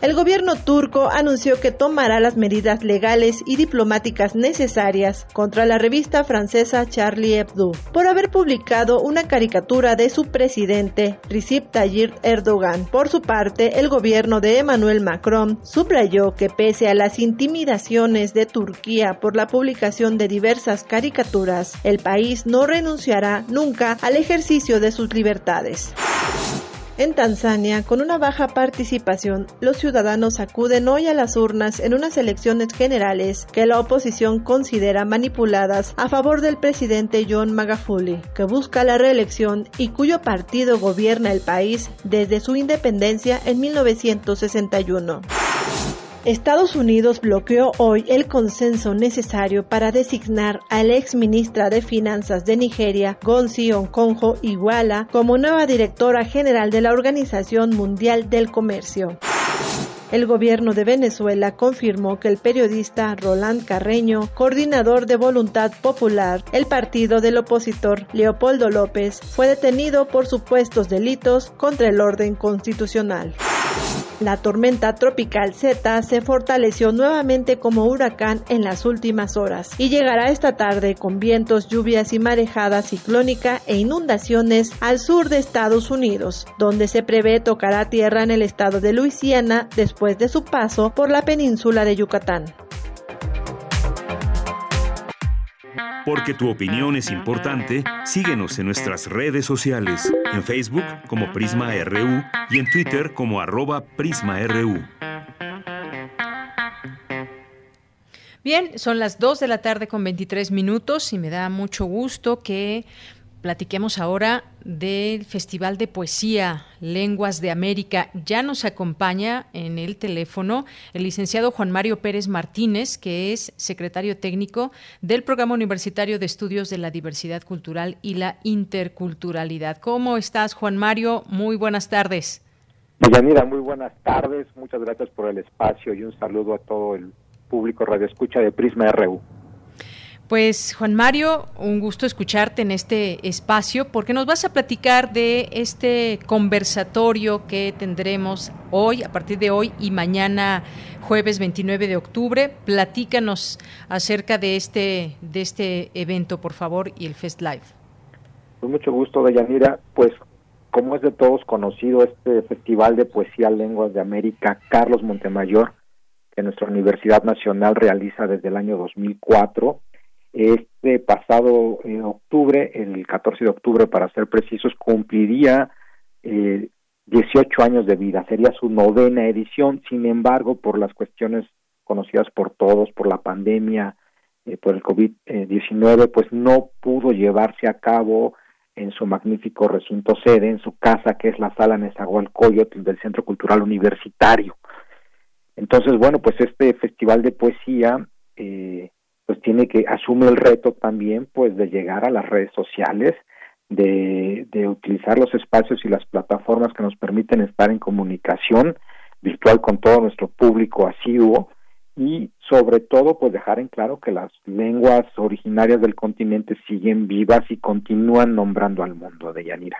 El gobierno turco anunció que tomará las medidas legales y diplomáticas necesarias contra la revista francesa Charlie Hebdo por haber publicado una caricatura de su presidente Recep Tayyip Erdogan. Por su parte, el gobierno de Emmanuel Macron subrayó que pese a las intimidaciones de Turquía por la publicación de diversas caricaturas, el país no renunciará nunca al ejercicio de sus libertades. En Tanzania, con una baja participación, los ciudadanos acuden hoy a las urnas en unas elecciones generales que la oposición considera manipuladas a favor del presidente John Magafuli, que busca la reelección y cuyo partido gobierna el país desde su independencia en 1961. Estados Unidos bloqueó hoy el consenso necesario para designar a la ex ministra de Finanzas de Nigeria, Gonzi Okonjo Iweala, como nueva directora general de la Organización Mundial del Comercio. El gobierno de Venezuela confirmó que el periodista Roland Carreño, coordinador de Voluntad Popular, el partido del opositor Leopoldo López, fue detenido por supuestos delitos contra el orden constitucional. La tormenta tropical Z se fortaleció nuevamente como huracán en las últimas horas y llegará esta tarde con vientos, lluvias y marejada ciclónica e inundaciones al sur de Estados Unidos, donde se prevé tocará tierra en el estado de Luisiana después de su paso por la península de Yucatán. Porque tu opinión es importante, síguenos en nuestras redes sociales, en Facebook como Prisma RU y en Twitter como arroba PrismaRU. Bien, son las 2 de la tarde con 23 minutos y me da mucho gusto que Platiquemos ahora del Festival de Poesía Lenguas de América. Ya nos acompaña en el teléfono el licenciado Juan Mario Pérez Martínez, que es secretario técnico del Programa Universitario de Estudios de la Diversidad Cultural y la Interculturalidad. ¿Cómo estás, Juan Mario? Muy buenas tardes. Mira, muy buenas tardes. Muchas gracias por el espacio y un saludo a todo el público Radio Escucha de Prisma RU. Pues Juan Mario, un gusto escucharte en este espacio porque nos vas a platicar de este conversatorio que tendremos hoy, a partir de hoy y mañana jueves 29 de octubre. Platícanos acerca de este de este evento, por favor, y el Fest Live. Con mucho gusto, Deyanira. Pues como es de todos conocido este Festival de Poesía Lenguas de América Carlos Montemayor, que nuestra Universidad Nacional realiza desde el año 2004 este pasado eh, octubre, el 14 de octubre para ser precisos, cumpliría eh, 18 años de vida, sería su novena edición, sin embargo, por las cuestiones conocidas por todos, por la pandemia, eh, por el COVID-19, pues no pudo llevarse a cabo en su magnífico recinto sede, en su casa, que es la sala Nezahualcóyotl del Centro Cultural Universitario. Entonces, bueno, pues este festival de poesía eh, pues tiene que asume el reto también pues de llegar a las redes sociales de, de utilizar los espacios y las plataformas que nos permiten estar en comunicación virtual con todo nuestro público asiduo y sobre todo pues dejar en claro que las lenguas originarias del continente siguen vivas y continúan nombrando al mundo de Yanira.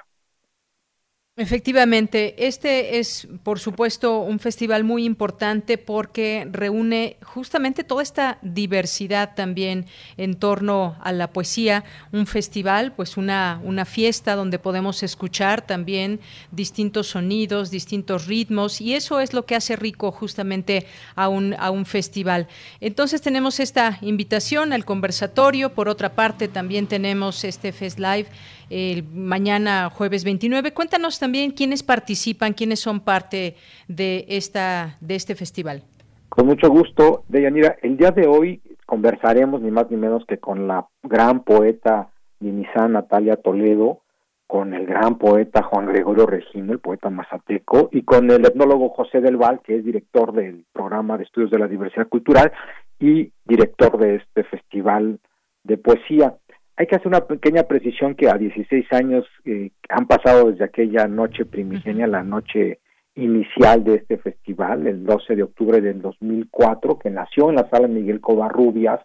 Efectivamente, este es, por supuesto, un festival muy importante porque reúne justamente toda esta diversidad también en torno a la poesía. Un festival, pues una, una fiesta donde podemos escuchar también distintos sonidos, distintos ritmos, y eso es lo que hace rico justamente a un, a un festival. Entonces tenemos esta invitación al conversatorio. Por otra parte, también tenemos este Fest Live el mañana jueves 29. Cuéntanos también quiénes participan, quiénes son parte de esta de este festival. Con mucho gusto, Deyanira. El día de hoy conversaremos ni más ni menos que con la gran poeta Dinizá Natalia Toledo, con el gran poeta Juan Gregorio Regino, el poeta mazateco, y con el etnólogo José del Val, que es director del programa de estudios de la diversidad cultural y director de este festival de poesía. Hay que hacer una pequeña precisión que a 16 años eh, han pasado desde aquella noche primigenia, la noche inicial de este festival, el 12 de octubre del 2004, que nació en la sala Miguel Covarrubias,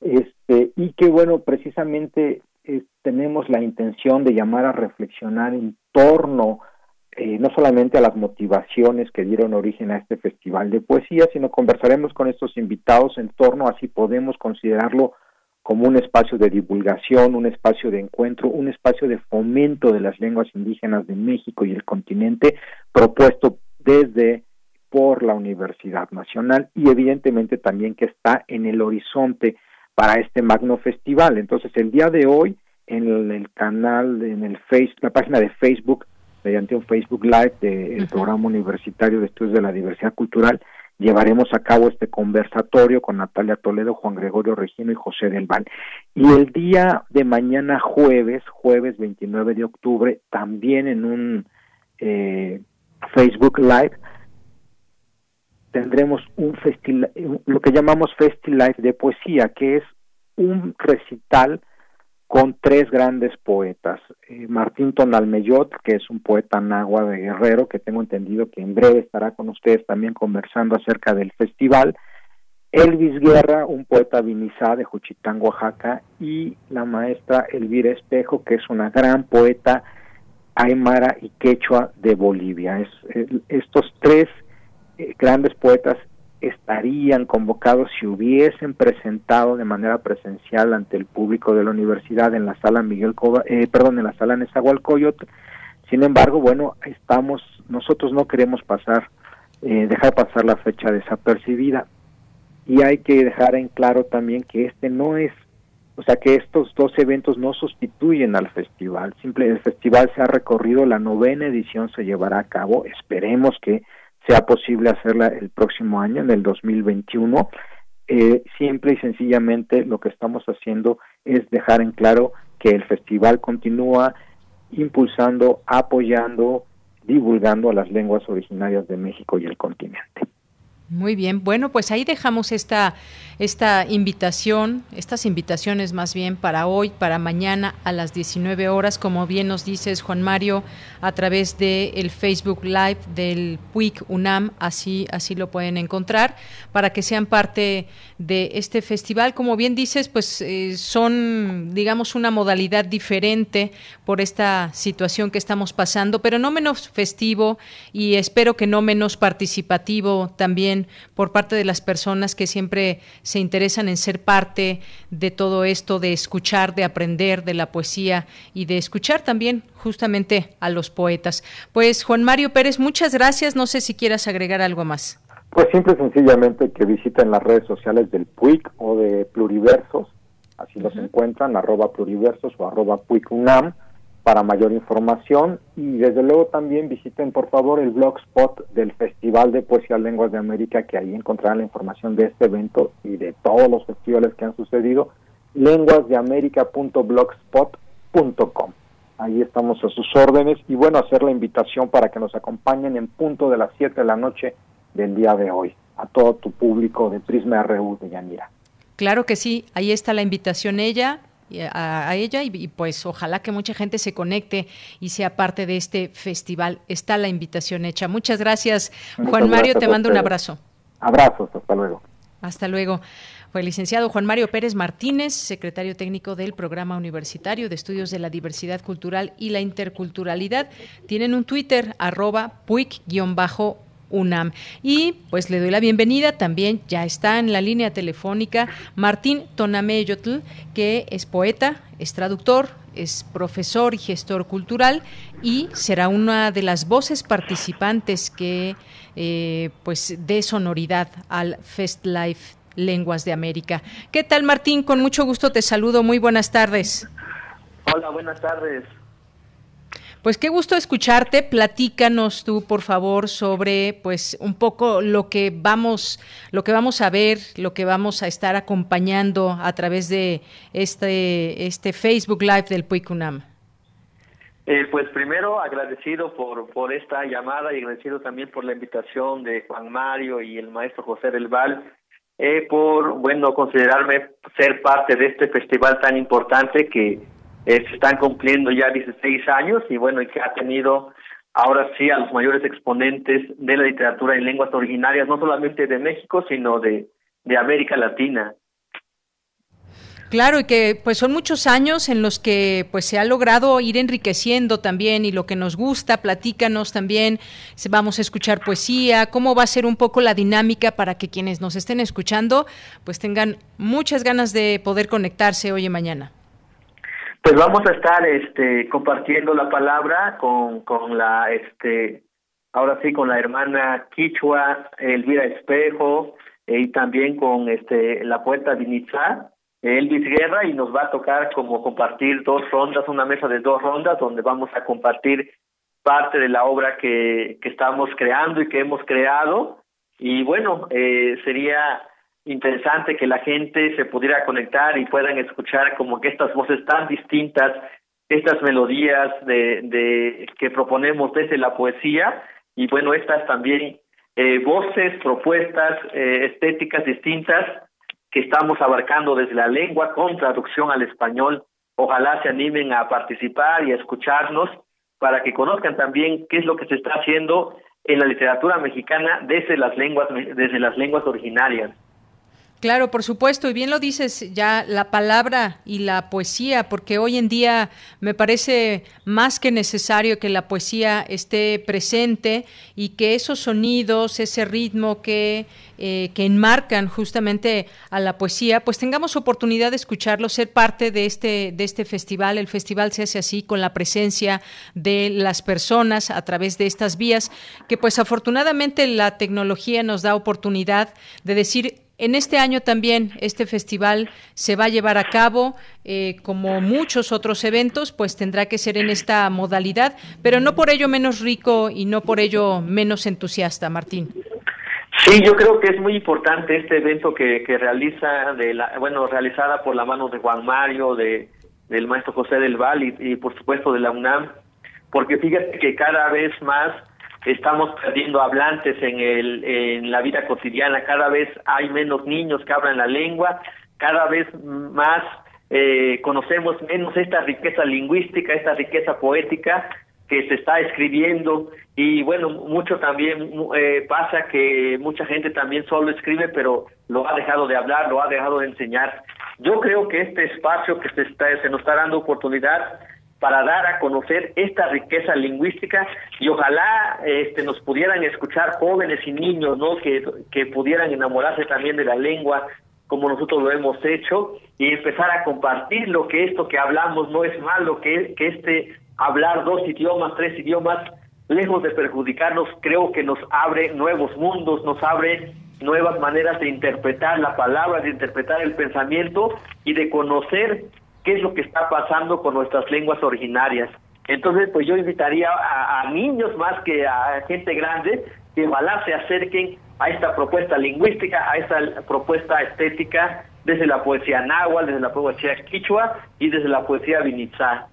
este, y que bueno, precisamente eh, tenemos la intención de llamar a reflexionar en torno eh, no solamente a las motivaciones que dieron origen a este festival de poesía, sino conversaremos con estos invitados en torno a si podemos considerarlo como un espacio de divulgación, un espacio de encuentro, un espacio de fomento de las lenguas indígenas de México y el continente, propuesto desde por la Universidad Nacional y evidentemente también que está en el horizonte para este magno festival. Entonces, el día de hoy en el, canal, en el face, la página de Facebook, mediante un Facebook Live del programa universitario de estudios de la diversidad cultural, llevaremos a cabo este conversatorio con Natalia Toledo, Juan Gregorio Regino y José del Val. Y el día de mañana jueves, jueves 29 de octubre, también en un eh, Facebook Live, tendremos un festival, lo que llamamos Festi Live de poesía, que es un recital con tres grandes poetas. Eh, Martín Tonalmeyot, que es un poeta nahua de Guerrero, que tengo entendido que en breve estará con ustedes también conversando acerca del festival. Elvis Guerra, un poeta vinizá de Juchitán, Oaxaca, y la maestra Elvira Espejo, que es una gran poeta aymara y quechua de Bolivia. Eh, estos tres eh, grandes poetas estarían convocados si hubiesen presentado de manera presencial ante el público de la universidad en la sala Miguel Cova, eh, perdón, en la sala Nezahualcóyotl. Sin embargo, bueno, estamos, nosotros no queremos pasar, eh, dejar pasar la fecha desapercibida y hay que dejar en claro también que este no es, o sea, que estos dos eventos no sustituyen al festival. Simple, el festival se ha recorrido, la novena edición se llevará a cabo, esperemos que sea posible hacerla el próximo año, en el 2021. Eh, simple y sencillamente lo que estamos haciendo es dejar en claro que el festival continúa impulsando, apoyando, divulgando a las lenguas originarias de México y el continente. Muy bien, bueno, pues ahí dejamos esta, esta invitación, estas invitaciones más bien para hoy, para mañana a las 19 horas, como bien nos dices Juan Mario, a través del el Facebook Live del PUIC UNAM, así, así lo pueden encontrar, para que sean parte de este festival. Como bien dices, pues eh, son, digamos, una modalidad diferente por esta situación que estamos pasando, pero no menos festivo y espero que no menos participativo también por parte de las personas que siempre se interesan en ser parte de todo esto, de escuchar, de aprender de la poesía y de escuchar también justamente a los poetas. Pues Juan Mario Pérez, muchas gracias. No sé si quieras agregar algo más. Pues simple y sencillamente que visiten las redes sociales del PUIC o de Pluriversos, así los encuentran, arroba pluriversos o arroba PUICUNAM para mayor información. Y desde luego también visiten por favor el blogspot del Festival de Poesía Lenguas de América que ahí encontrarán la información de este evento y de todos los festivales que han sucedido. lenguasdeamerica.blogspot.com ahí estamos a sus órdenes. Y bueno hacer la invitación para que nos acompañen en punto de las 7 de la noche del día de hoy. A todo tu público de Prisma RU de Yanira. Claro que sí, ahí está la invitación ella, a, ella y, pues ojalá que mucha gente se conecte y sea parte de este festival. Está la invitación hecha. Muchas gracias, Juan Mario. Te mando un abrazo. Abrazos, hasta luego. Hasta luego. Fue el licenciado Juan Mario Pérez Martínez, secretario técnico del Programa Universitario de Estudios de la Diversidad Cultural y la Interculturalidad. Tienen un Twitter, arroba puic-bajo UNAM. Y pues le doy la bienvenida, también ya está en la línea telefónica Martín Tonameyotl, que es poeta, es traductor, es profesor y gestor cultural y será una de las voces participantes que eh, pues dé sonoridad al Fest Life Lenguas de América. ¿Qué tal Martín? Con mucho gusto te saludo, muy buenas tardes. Hola, buenas tardes. Pues qué gusto escucharte. Platícanos tú, por favor, sobre pues un poco lo que vamos, lo que vamos a ver, lo que vamos a estar acompañando a través de este, este Facebook Live del Puicunam. Eh, pues primero agradecido por, por esta llamada y agradecido también por la invitación de Juan Mario y el maestro José del Val eh, por, bueno, considerarme ser parte de este festival tan importante que eh, están cumpliendo ya 16 años y bueno, y que ha tenido ahora sí a los mayores exponentes de la literatura en lenguas originarias, no solamente de México, sino de, de América Latina. Claro, y que pues son muchos años en los que pues se ha logrado ir enriqueciendo también y lo que nos gusta, platícanos también, vamos a escuchar poesía, cómo va a ser un poco la dinámica para que quienes nos estén escuchando pues tengan muchas ganas de poder conectarse hoy y mañana. Pues vamos a estar este compartiendo la palabra con con la este ahora sí con la hermana Quichua Elvira Espejo eh, y también con este la poeta Vinizá Elvis Guerra y nos va a tocar como compartir dos rondas, una mesa de dos rondas donde vamos a compartir parte de la obra que, que estamos creando y que hemos creado. Y bueno, eh, sería interesante que la gente se pudiera conectar y puedan escuchar como que estas voces tan distintas, estas melodías de, de que proponemos desde la poesía y bueno, estas también eh, voces, propuestas eh, estéticas distintas que estamos abarcando desde la lengua con traducción al español. Ojalá se animen a participar y a escucharnos para que conozcan también qué es lo que se está haciendo en la literatura mexicana desde las lenguas desde las lenguas originarias. Claro, por supuesto, y bien lo dices ya la palabra y la poesía, porque hoy en día me parece más que necesario que la poesía esté presente y que esos sonidos, ese ritmo que, eh, que enmarcan justamente a la poesía, pues tengamos oportunidad de escucharlo, ser parte de este, de este festival. El festival se hace así con la presencia de las personas a través de estas vías, que pues afortunadamente la tecnología nos da oportunidad de decir en este año también este festival se va a llevar a cabo, eh, como muchos otros eventos, pues tendrá que ser en esta modalidad, pero no por ello menos rico y no por ello menos entusiasta, Martín. Sí, yo creo que es muy importante este evento que, que realiza, de la, bueno, realizada por la mano de Juan Mario, de del maestro José del Val y, y por supuesto de la UNAM, porque fíjate que cada vez más estamos perdiendo hablantes en, el, en la vida cotidiana, cada vez hay menos niños que hablan la lengua, cada vez más eh, conocemos menos esta riqueza lingüística, esta riqueza poética que se está escribiendo. Y bueno, mucho también eh, pasa que mucha gente también solo escribe, pero lo ha dejado de hablar, lo ha dejado de enseñar. Yo creo que este espacio que se, está, se nos está dando oportunidad para dar a conocer esta riqueza lingüística y ojalá este, nos pudieran escuchar jóvenes y niños, ¿no? Que, que pudieran enamorarse también de la lengua como nosotros lo hemos hecho y empezar a compartir lo que esto que hablamos no es malo, que, que este hablar dos idiomas, tres idiomas, lejos de perjudicarnos, creo que nos abre nuevos mundos, nos abre nuevas maneras de interpretar la palabra, de interpretar el pensamiento y de conocer qué es lo que está pasando con nuestras lenguas originarias. Entonces, pues yo invitaría a, niños más que a gente grande que ojalá se acerquen a esta propuesta lingüística, a esta propuesta estética desde la poesía náhuatl, desde la poesía quichua y desde la poesía vinitzá.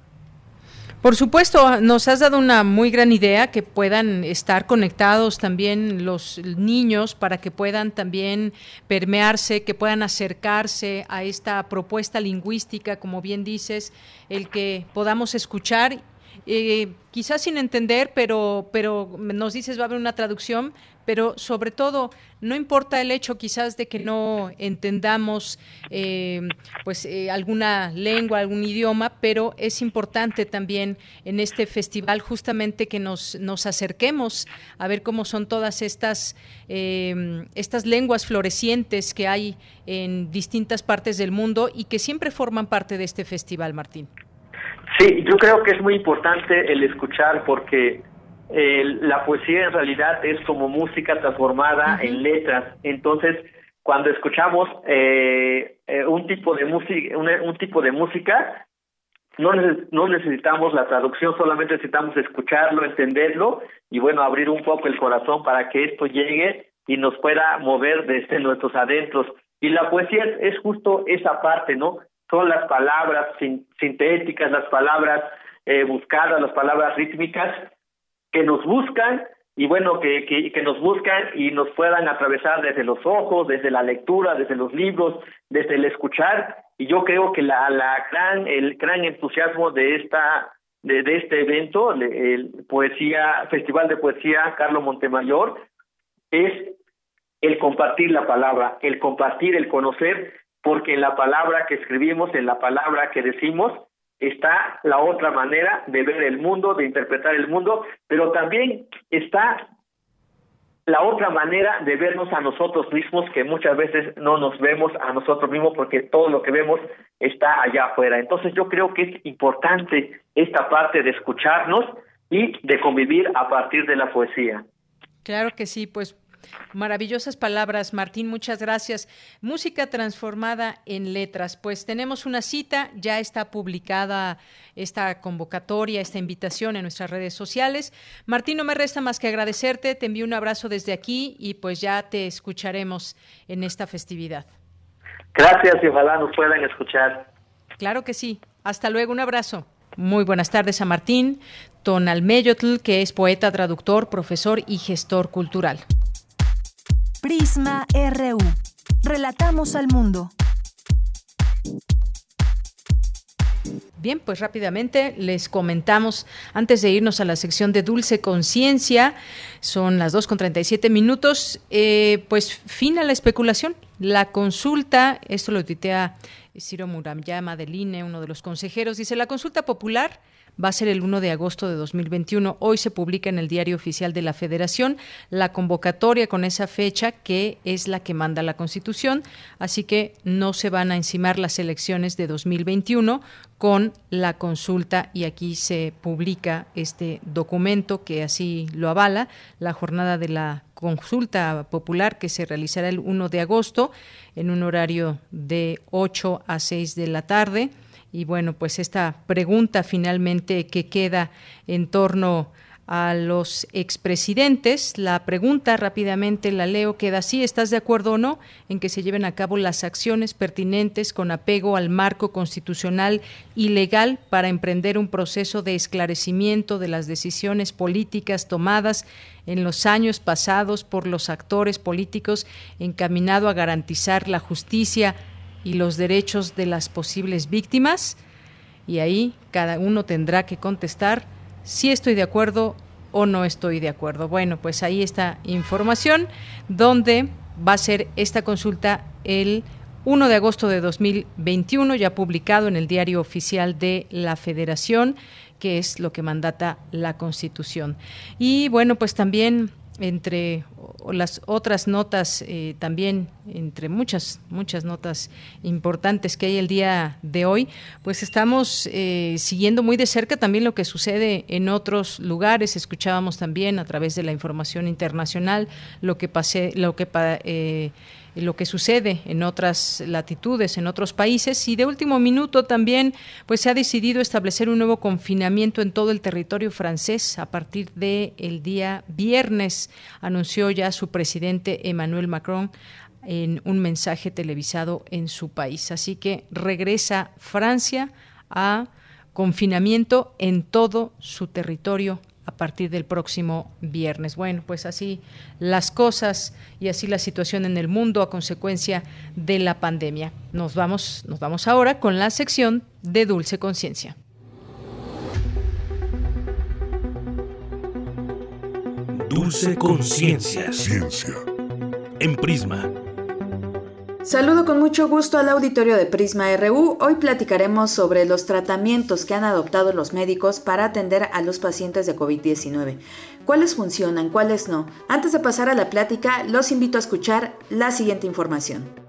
Por supuesto, nos has dado una muy gran idea que puedan estar conectados también los niños para que puedan también permearse, que puedan acercarse a esta propuesta lingüística, como bien dices, el que podamos escuchar eh, quizás sin entender, pero, pero nos dices va a haber una traducción, pero sobre todo no importa el hecho quizás de que no entendamos eh, pues eh, alguna lengua, algún idioma, pero es importante también en este festival justamente que nos, nos acerquemos a ver cómo son todas estas, estas lenguas florecientes que hay en distintas partes del mundo y que siempre forman parte de este festival, Martín. Sí, yo creo que es muy importante el escuchar porque eh, la poesía en realidad es como música transformada en letras. Entonces, cuando escuchamos eh, eh, un tipo de música, un, tipo de música, no, no necesitamos la traducción, solamente necesitamos escucharlo, entenderlo y bueno, abrir un poco el corazón para que esto llegue y nos pueda mover desde nuestros adentros. Y la poesía es, justo esa parte, ¿no? Son las palabras sintéticas, las palabras buscadas, las palabras rítmicas que nos buscan y bueno, que, que, que, nos buscan y nos puedan atravesar desde los ojos, desde la lectura, desde los libros, desde el escuchar. Y yo creo que la, la gran, el gran entusiasmo de esta de, de este evento, el poesía, Festival de Poesía Carlos Montemayor, es el compartir la palabra, el compartir, el conocer, porque en la palabra que escribimos, en la palabra que decimos, está la otra manera de ver el mundo, de interpretar el mundo, pero también está la otra manera de vernos a nosotros mismos, que muchas veces no nos vemos a nosotros mismos porque todo lo que vemos está allá afuera. Entonces yo creo que es importante esta parte de escucharnos y de convivir a partir de la poesía. Claro que sí, pues Maravillosas palabras, Martín, muchas gracias. Música transformada en letras. Pues tenemos una cita, ya está publicada esta convocatoria, esta invitación en nuestras redes sociales. Martín, no me resta más que agradecerte, te envío un abrazo desde aquí y pues ya te escucharemos en esta festividad. Gracias y ojalá nos puedan escuchar. Claro que sí. Hasta luego, un abrazo. Muy buenas tardes a Martín Tonalmeyotl, que es poeta, traductor, profesor y gestor cultural. Prisma RU. Relatamos al mundo. Bien, pues rápidamente les comentamos, antes de irnos a la sección de Dulce Conciencia, son las 2 con 37 minutos, eh, pues fin a la especulación. La consulta, esto lo tuitea Ciro Muramyama del INE, uno de los consejeros, dice, la consulta popular va a ser el 1 de agosto de 2021. Hoy se publica en el Diario Oficial de la Federación la convocatoria con esa fecha que es la que manda la Constitución, así que no se van a encimar las elecciones de 2021 con la consulta y aquí se publica este documento que así lo avala, la jornada de la consulta popular que se realizará el 1 de agosto en un horario de 8 a 6 de la tarde. Y bueno, pues esta pregunta finalmente que queda en torno a los expresidentes. La pregunta rápidamente la leo, queda así, ¿estás de acuerdo o no en que se lleven a cabo las acciones pertinentes con apego al marco constitucional y legal para emprender un proceso de esclarecimiento de las decisiones políticas tomadas en los años pasados por los actores políticos encaminado a garantizar la justicia y los derechos de las posibles víctimas? Y ahí cada uno tendrá que contestar si estoy de acuerdo o no estoy de acuerdo. Bueno, pues ahí está información donde va a ser esta consulta el 1 de agosto de 2021, ya publicado en el diario oficial de la Federación, que es lo que mandata la Constitución. Y bueno, pues también entre las otras notas eh, también entre muchas muchas notas importantes que hay el día de hoy pues estamos eh, siguiendo muy de cerca también lo que sucede en otros lugares. Escuchábamos también a través de la información internacional lo que pase lo que eh, lo que sucede en otras latitudes, en otros países. Y de último minuto también pues, se ha decidido establecer un nuevo confinamiento en todo el territorio francés a partir del el día viernes, anunció ya su presidente Emmanuel Macron en un mensaje televisado en su país. Así que regresa Francia a confinamiento en todo su territorio a partir del próximo viernes. Bueno, pues así las cosas y así la situación en el mundo a consecuencia de la pandemia. Nos vamos, nos vamos ahora con la sección de Dulce Conciencia. Dulce Conciencia. Ciencia. En Prisma Saludo con mucho gusto al auditorio de Prisma RU. Hoy platicaremos sobre los tratamientos que han adoptado los médicos para atender a los pacientes de COVID-19. ¿Cuáles funcionan, cuáles no? Antes de pasar a la plática, los invito a escuchar la siguiente información.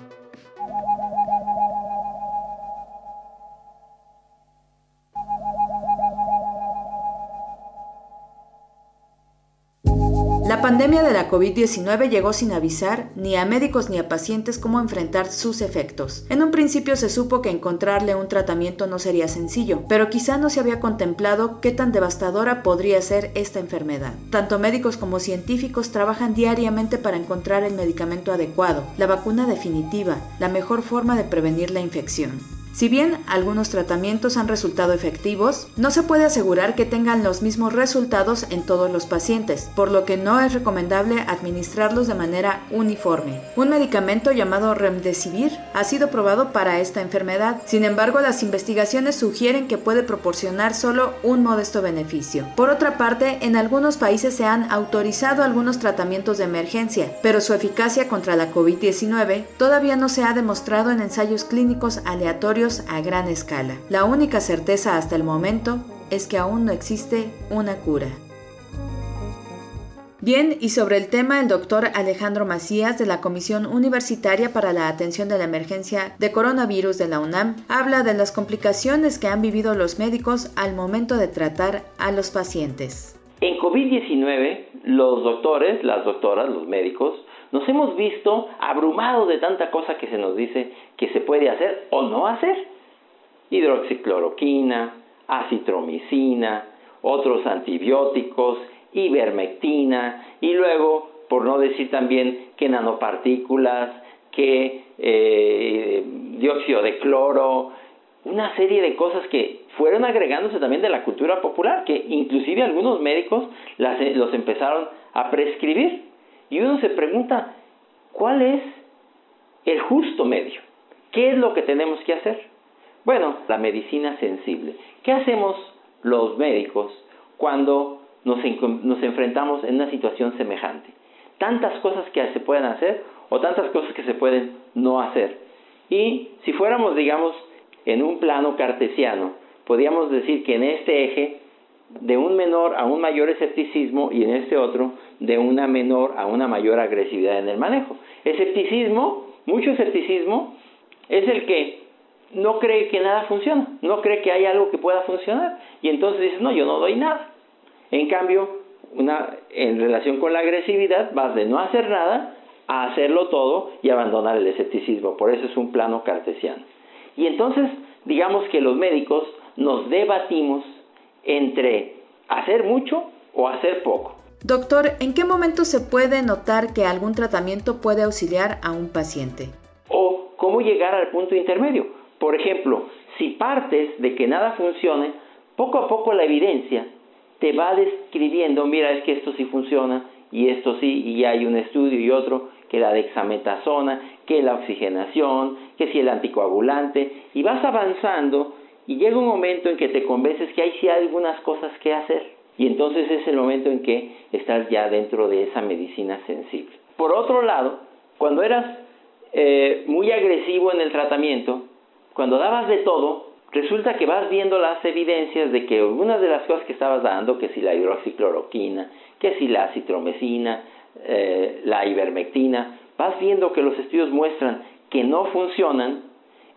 Pandemia de la COVID-19 llegó sin avisar ni a médicos ni a pacientes cómo enfrentar sus efectos. En un principio se supo que encontrarle un tratamiento no sería sencillo, pero quizá no se había contemplado qué tan devastadora podría ser esta enfermedad. Tanto médicos como científicos trabajan diariamente para encontrar el medicamento adecuado, la vacuna definitiva, la mejor forma de prevenir la infección. Si bien algunos tratamientos han resultado efectivos, no se puede asegurar que tengan los mismos resultados en todos los pacientes, por lo que no es recomendable administrarlos de manera uniforme. Un medicamento llamado Remdesivir ha sido probado para esta enfermedad, sin embargo las investigaciones sugieren que puede proporcionar solo un modesto beneficio. Por otra parte, en algunos países se han autorizado algunos tratamientos de emergencia, pero su eficacia contra la COVID-19 todavía no se ha demostrado en ensayos clínicos aleatorios a gran escala. La única certeza hasta el momento es que aún no existe una cura. Bien, y sobre el tema, el doctor Alejandro Macías de la Comisión Universitaria para la Atención de la Emergencia de Coronavirus de la UNAM habla de las complicaciones que han vivido los médicos al momento de tratar a los pacientes. En COVID-19, los doctores, las doctoras, los médicos, nos hemos visto abrumados de tanta cosa que se nos dice que se puede hacer o no hacer. Hidroxicloroquina, acitromicina, otros antibióticos, ivermectina y luego, por no decir también que nanopartículas, que eh, dióxido de cloro, una serie de cosas que fueron agregándose también de la cultura popular, que inclusive algunos médicos las, los empezaron a prescribir. Y uno se pregunta, ¿cuál es el justo medio? ¿Qué es lo que tenemos que hacer? Bueno, la medicina sensible. ¿Qué hacemos los médicos cuando nos, nos enfrentamos en una situación semejante? Tantas cosas que se pueden hacer o tantas cosas que se pueden no hacer. Y si fuéramos, digamos, en un plano cartesiano, podríamos decir que en este eje de un menor a un mayor escepticismo y en este otro de una menor a una mayor agresividad en el manejo. Escepticismo, mucho escepticismo, es el que no cree que nada funciona, no cree que hay algo que pueda funcionar y entonces dice, no, yo no doy nada. En cambio, una, en relación con la agresividad, vas de no hacer nada a hacerlo todo y abandonar el escepticismo. Por eso es un plano cartesiano. Y entonces, digamos que los médicos nos debatimos entre hacer mucho o hacer poco. Doctor, ¿en qué momento se puede notar que algún tratamiento puede auxiliar a un paciente? O cómo llegar al punto intermedio. Por ejemplo, si partes de que nada funcione, poco a poco la evidencia te va describiendo, mira, es que esto sí funciona y esto sí, y hay un estudio y otro, que la dexametasona, que la oxigenación, que si el anticoagulante, y vas avanzando y llega un momento en que te convences que hay sí algunas cosas que hacer. Y entonces es el momento en que estás ya dentro de esa medicina sensible. Por otro lado, cuando eras eh, muy agresivo en el tratamiento, cuando dabas de todo, resulta que vas viendo las evidencias de que algunas de las cosas que estabas dando, que si la hidroxicloroquina, que si la citromecina, eh, la ivermectina, vas viendo que los estudios muestran que no funcionan,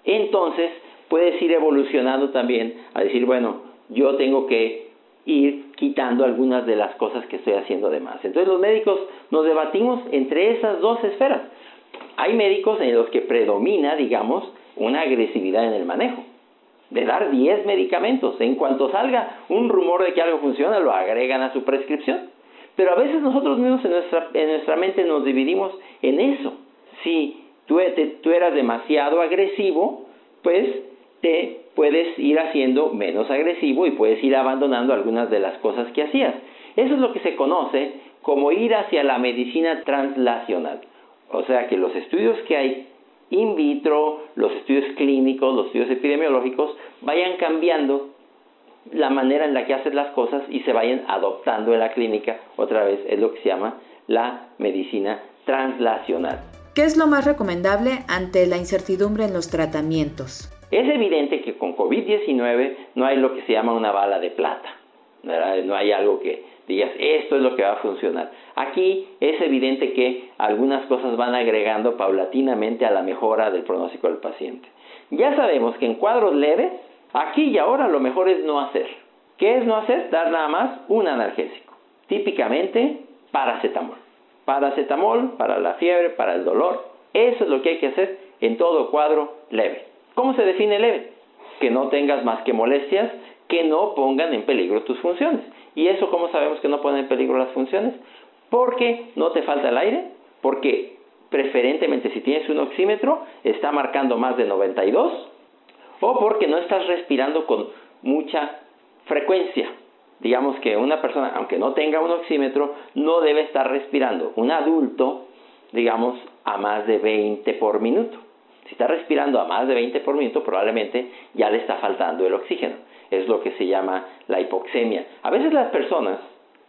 entonces puedes ir evolucionando también a decir, bueno, yo tengo que ir quitando algunas de las cosas que estoy haciendo de más. Entonces los médicos nos debatimos entre esas dos esferas. Hay médicos en los que predomina, digamos, una agresividad en el manejo, de dar 10 medicamentos. En cuanto salga un rumor de que algo funciona, lo agregan a su prescripción. Pero a veces nosotros mismos en nuestra, en nuestra mente nos dividimos en eso. Si tú, tú eras demasiado agresivo, pues te puedes ir haciendo menos agresivo y puedes ir abandonando algunas de las cosas que hacías. Eso es lo que se conoce como ir hacia la medicina translacional. O sea que los estudios que hay in vitro, los estudios clínicos, los estudios epidemiológicos, vayan cambiando la manera en la que haces las cosas y se vayan adoptando en la clínica. Otra vez es lo que se llama la medicina translacional. ¿Qué es lo más recomendable ante la incertidumbre en los tratamientos? Es evidente que con COVID-19 no hay lo que se llama una bala de plata. No hay algo que digas, esto es lo que va a funcionar. Aquí es evidente que algunas cosas van agregando paulatinamente a la mejora del pronóstico del paciente. Ya sabemos que en cuadros leves, aquí y ahora lo mejor es no hacer. ¿Qué es no hacer? Dar nada más un analgésico. Típicamente paracetamol. paracetamol para la fiebre, para el dolor. Eso es lo que hay que hacer en todo cuadro leve. ¿Cómo se define leve? Que no tengas más que molestias que no pongan en peligro tus funciones. ¿Y eso cómo sabemos que no ponen en peligro las funciones? Porque no te falta el aire, porque preferentemente si tienes un oxímetro está marcando más de 92 o porque no estás respirando con mucha frecuencia. Digamos que una persona, aunque no tenga un oxímetro, no debe estar respirando. Un adulto, digamos, a más de 20 por minuto. Si está respirando a más de 20 por minuto, probablemente ya le está faltando el oxígeno. Es lo que se llama la hipoxemia. A veces las personas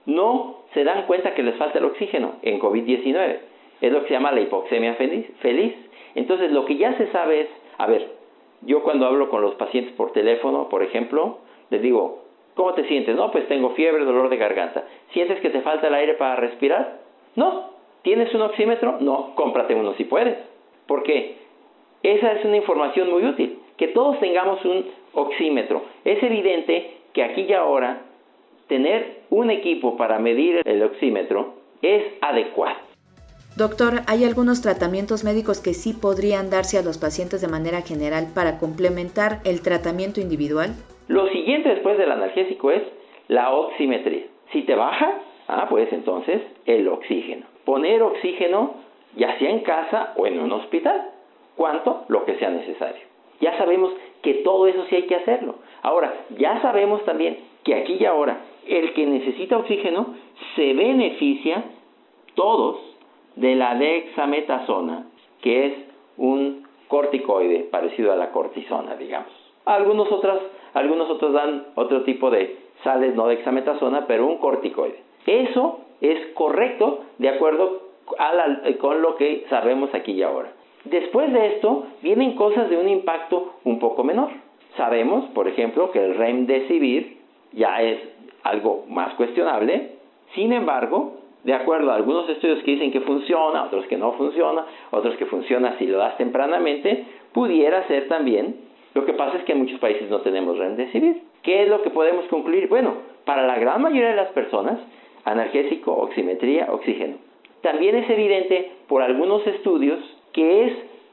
no se dan cuenta que les falta el oxígeno en COVID-19. Es lo que se llama la hipoxemia feliz, feliz. Entonces, lo que ya se sabe es, a ver, yo cuando hablo con los pacientes por teléfono, por ejemplo, les digo, ¿cómo te sientes? No, pues tengo fiebre, dolor de garganta. ¿Sientes que te falta el aire para respirar? No. ¿Tienes un oxímetro? No, cómprate uno si puedes. ¿Por qué? Esa es una información muy útil, que todos tengamos un oxímetro. Es evidente que aquí y ahora tener un equipo para medir el oxímetro es adecuado. Doctor, ¿hay algunos tratamientos médicos que sí podrían darse a los pacientes de manera general para complementar el tratamiento individual? Lo siguiente después del analgésico es la oximetría. Si te baja, ah, pues entonces el oxígeno. Poner oxígeno ya sea en casa o en un hospital. ¿Cuánto? Lo que sea necesario. Ya sabemos que todo eso sí hay que hacerlo. Ahora, ya sabemos también que aquí y ahora el que necesita oxígeno se beneficia todos de la dexametasona, que es un corticoide parecido a la cortisona, digamos. Algunos otros, algunos otros dan otro tipo de sales no dexametasona, pero un corticoide. Eso es correcto de acuerdo con lo que sabemos aquí y ahora. Después de esto vienen cosas de un impacto un poco menor. Sabemos, por ejemplo, que el remdesivir ya es algo más cuestionable. Sin embargo, de acuerdo a algunos estudios que dicen que funciona, otros que no funciona, otros que funciona si lo das tempranamente, pudiera ser también. Lo que pasa es que en muchos países no tenemos remdesivir. ¿Qué es lo que podemos concluir? Bueno, para la gran mayoría de las personas, analgésico, oximetría, oxígeno. También es evidente por algunos estudios que es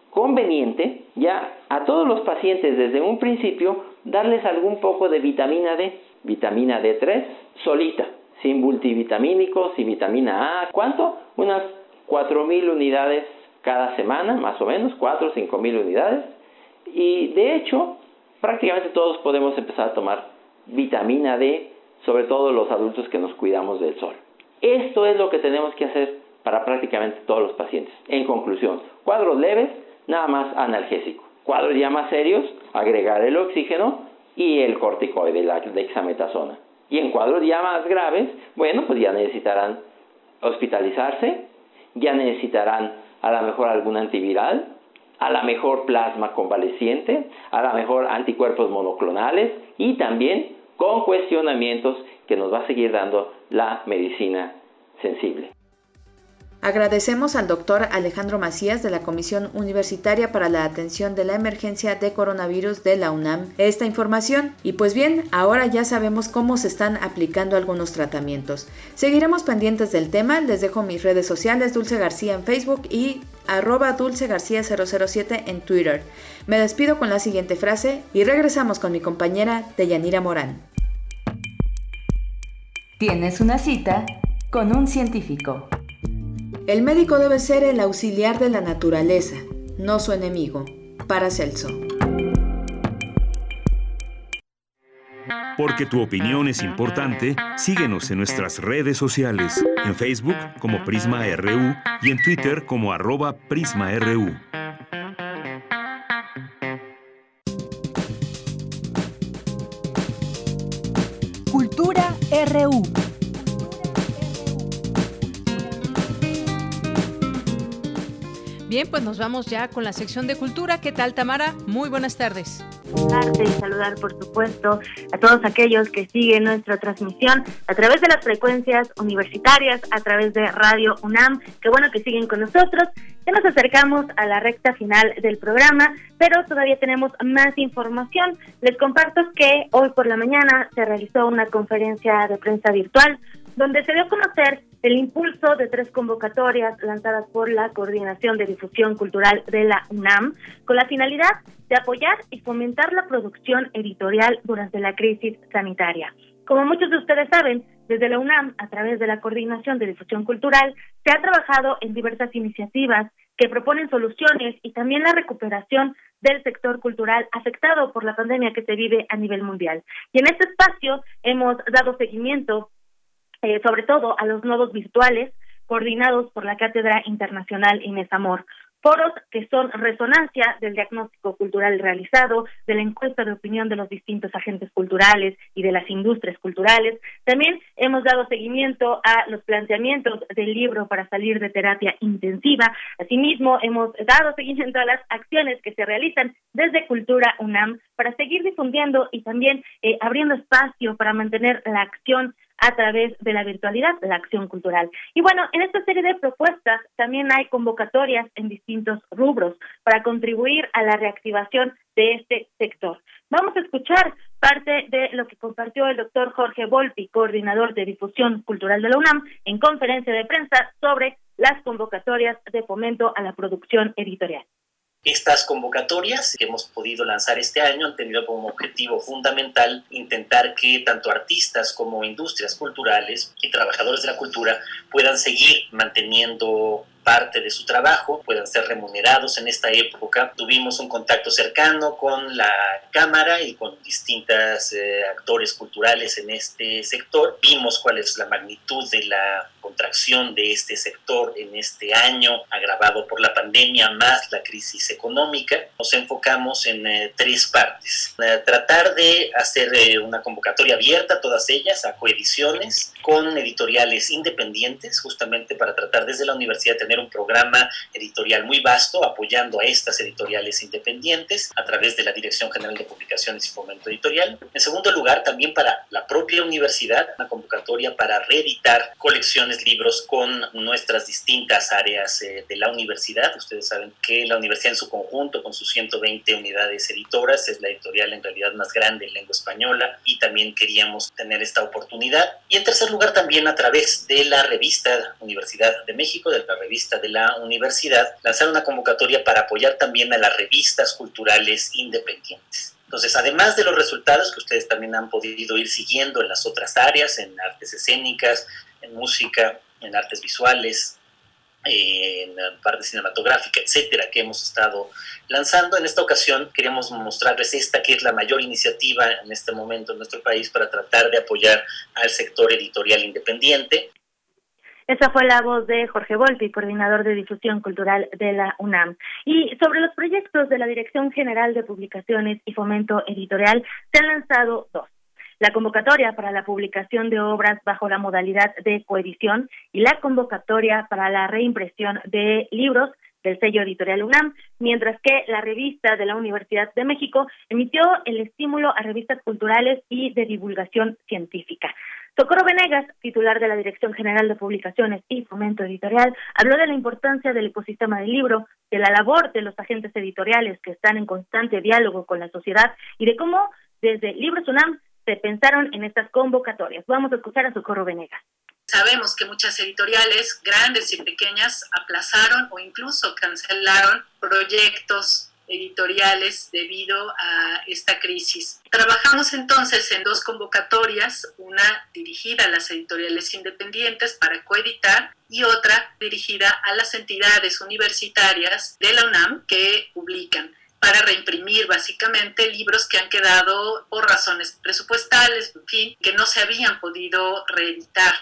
conveniente ya a todos los pacientes desde un principio darles algún poco de vitamina D, vitamina D3 solita sin multivitamínicos, sin vitamina A. ¿Cuánto? Unas 4.000 unidades cada semana, más o menos, 4 o 5.000 unidades. Y de hecho, prácticamente todos podemos empezar a tomar vitamina D, sobre todo los adultos que nos cuidamos del sol. Esto es lo que tenemos que hacer para prácticamente todos los pacientes. En conclusión, cuadros leves, nada más analgésico. Cuadros ya más serios, agregar el oxígeno y el corticoide, la dexametasona. Y en cuadros ya más graves, bueno, pues ya necesitarán hospitalizarse, ya necesitarán a lo mejor algún antiviral, a lo mejor plasma convaleciente, a lo mejor anticuerpos monoclonales y también con cuestionamientos que nos va a seguir dando la medicina sensible. Agradecemos al doctor Alejandro Macías de la Comisión Universitaria para la Atención de la Emergencia de Coronavirus de la UNAM esta información. Y pues bien, ahora ya sabemos cómo se están aplicando algunos tratamientos. Seguiremos pendientes del tema, les dejo mis redes sociales Dulce García en Facebook y arroba Dulce García 007 en Twitter. Me despido con la siguiente frase y regresamos con mi compañera Deyanira Morán. Tienes una cita con un científico. El médico debe ser el auxiliar de la naturaleza, no su enemigo. Paracelso. Porque tu opinión es importante, síguenos en nuestras redes sociales, en Facebook como Prisma RU y en Twitter como arroba PrismaRU. Pues nos vamos ya con la sección de cultura. ¿Qué tal, Tamara? Muy buenas tardes. y saludar, por supuesto, a todos aquellos que siguen nuestra transmisión a través de las frecuencias universitarias, a través de Radio UNAM. Qué bueno que siguen con nosotros. Ya nos acercamos a la recta final del programa, pero todavía tenemos más información. Les comparto que hoy por la mañana se realizó una conferencia de prensa virtual donde se dio a conocer el impulso de tres convocatorias lanzadas por la Coordinación de Difusión Cultural de la UNAM con la finalidad de apoyar y fomentar la producción editorial durante la crisis sanitaria. Como muchos de ustedes saben, desde la UNAM, a través de la Coordinación de Difusión Cultural, se ha trabajado en diversas iniciativas que proponen soluciones y también la recuperación del sector cultural afectado por la pandemia que se vive a nivel mundial. Y en este espacio hemos dado seguimiento eh, sobre todo a los nodos virtuales coordinados por la Cátedra Internacional Inés Amor. Foros que son resonancia del diagnóstico cultural realizado, de la encuesta de opinión de los distintos agentes culturales y de las industrias culturales. También hemos dado seguimiento a los planteamientos del libro para salir de terapia intensiva. Asimismo, hemos dado seguimiento a las acciones que se realizan desde Cultura UNAM para seguir difundiendo y también eh, abriendo espacio para mantener la acción a través de la virtualidad, la acción cultural. Y bueno, en esta serie de propuestas también hay convocatorias en distintos rubros para contribuir a la reactivación de este sector. Vamos a escuchar parte de lo que compartió el doctor Jorge Volpi, coordinador de difusión cultural de la UNAM, en conferencia de prensa sobre las convocatorias de fomento a la producción editorial. Estas convocatorias que hemos podido lanzar este año han tenido como objetivo fundamental intentar que tanto artistas como industrias culturales y trabajadores de la cultura puedan seguir manteniendo parte de su trabajo, puedan ser remunerados en esta época. Tuvimos un contacto cercano con la Cámara y con distintos eh, actores culturales en este sector. Vimos cuál es la magnitud de la contracción de este sector en este año, agravado por la pandemia más la crisis económica. Nos enfocamos en eh, tres partes. Eh, tratar de hacer una convocatoria abierta, todas ellas, a coediciones con editoriales independientes, justamente para tratar desde la universidad de tener un programa editorial muy vasto apoyando a estas editoriales independientes a través de la Dirección General de Publicaciones y Fomento Editorial. En segundo lugar, también para la propia universidad, una convocatoria para reeditar colecciones, libros con nuestras distintas áreas eh, de la universidad. Ustedes saben que la universidad en su conjunto, con sus 120 unidades editoras, es la editorial en realidad más grande en lengua española y también queríamos tener esta oportunidad. Y en tercer lugar, también a través de la revista Universidad de México, de la revista de la universidad, lanzar una convocatoria para apoyar también a las revistas culturales independientes. Entonces, además de los resultados que ustedes también han podido ir siguiendo en las otras áreas, en artes escénicas, en música, en artes visuales, en parte cinematográfica, etcétera, que hemos estado lanzando. En esta ocasión queremos mostrarles esta que es la mayor iniciativa en este momento en nuestro país para tratar de apoyar al sector editorial independiente. Esa fue la voz de Jorge Volpi, coordinador de difusión cultural de la UNAM. Y sobre los proyectos de la Dirección General de Publicaciones y Fomento Editorial, se han lanzado dos. La convocatoria para la publicación de obras bajo la modalidad de coedición y la convocatoria para la reimpresión de libros del sello editorial UNAM, mientras que la revista de la Universidad de México emitió el estímulo a revistas culturales y de divulgación científica. Socorro Venegas, titular de la Dirección General de Publicaciones y Fomento Editorial, habló de la importancia del ecosistema del libro, de la labor de los agentes editoriales que están en constante diálogo con la sociedad y de cómo desde Libros UNAM se pensaron en estas convocatorias. Vamos a escuchar a Socorro Venegas. Sabemos que muchas editoriales, grandes y pequeñas, aplazaron o incluso cancelaron proyectos editoriales debido a esta crisis. Trabajamos entonces en dos convocatorias, una dirigida a las editoriales independientes para coeditar y otra dirigida a las entidades universitarias de la UNAM que publican para reimprimir básicamente libros que han quedado por razones presupuestales, en fin, que no se habían podido reeditar.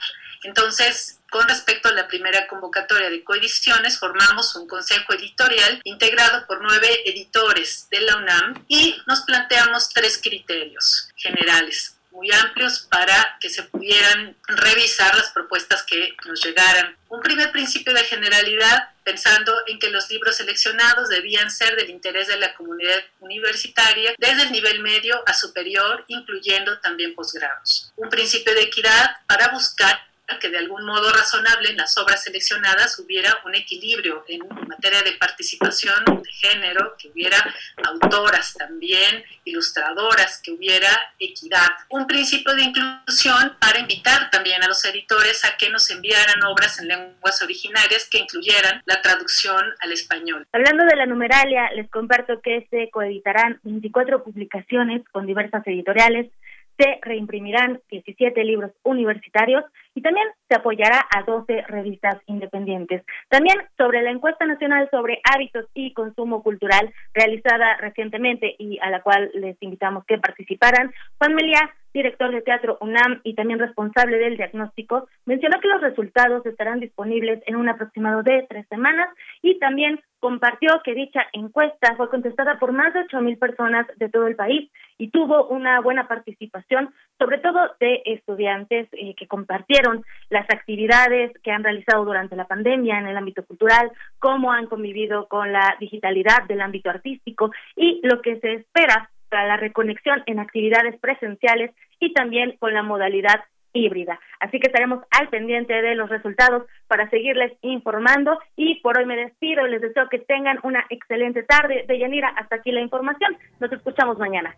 Entonces, con respecto a la primera convocatoria de coediciones, formamos un consejo editorial integrado por nueve editores de la UNAM y nos planteamos tres criterios generales muy amplios para que se pudieran revisar las propuestas que nos llegaran. Un primer principio de generalidad pensando en que los libros seleccionados debían ser del interés de la comunidad universitaria desde el nivel medio a superior, incluyendo también posgrados. Un principio de equidad para buscar que de algún modo razonable en las obras seleccionadas hubiera un equilibrio en materia de participación de género, que hubiera autoras también, ilustradoras, que hubiera equidad. Un principio de inclusión para invitar también a los editores a que nos enviaran obras en lenguas originarias que incluyeran la traducción al español. Hablando de la numeralia, les comparto que se coeditarán 24 publicaciones con diversas editoriales se reimprimirán 17 libros universitarios y también se apoyará a 12 revistas independientes. También sobre la encuesta nacional sobre hábitos y consumo cultural realizada recientemente y a la cual les invitamos que participaran, Juan Melia director de Teatro UNAM y también responsable del diagnóstico, mencionó que los resultados estarán disponibles en un aproximado de tres semanas y también compartió que dicha encuesta fue contestada por más de ocho mil personas de todo el país y tuvo una buena participación, sobre todo de estudiantes eh, que compartieron las actividades que han realizado durante la pandemia en el ámbito cultural, cómo han convivido con la digitalidad del ámbito artístico y lo que se espera para la reconexión en actividades presenciales y también con la modalidad híbrida. Así que estaremos al pendiente de los resultados para seguirles informando y por hoy me despido y les deseo que tengan una excelente tarde. De Yanira, hasta aquí la información. Nos escuchamos mañana.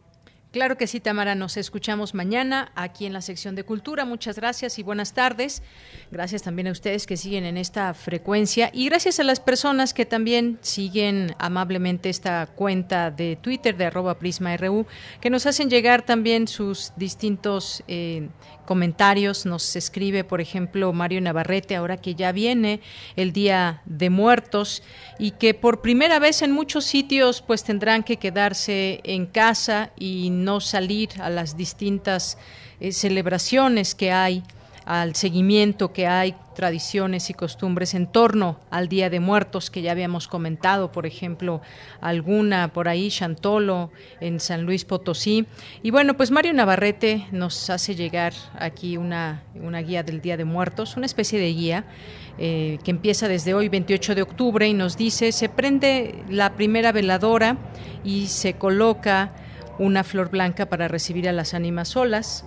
Claro que sí, Tamara. Nos escuchamos mañana aquí en la sección de Cultura. Muchas gracias y buenas tardes. Gracias también a ustedes que siguen en esta frecuencia y gracias a las personas que también siguen amablemente esta cuenta de Twitter de arroba PrismaRU, que nos hacen llegar también sus distintos eh, comentarios. Nos escribe, por ejemplo, Mario Navarrete, ahora que ya viene el Día de Muertos y que por primera vez en muchos sitios pues tendrán que quedarse en casa y no salir a las distintas eh, celebraciones que hay al seguimiento que hay, tradiciones y costumbres en torno al Día de Muertos que ya habíamos comentado, por ejemplo, alguna por ahí, Chantolo, en San Luis Potosí. Y bueno, pues Mario Navarrete nos hace llegar aquí una, una guía del Día de Muertos, una especie de guía eh, que empieza desde hoy, 28 de octubre, y nos dice, se prende la primera veladora y se coloca una flor blanca para recibir a las ánimas solas.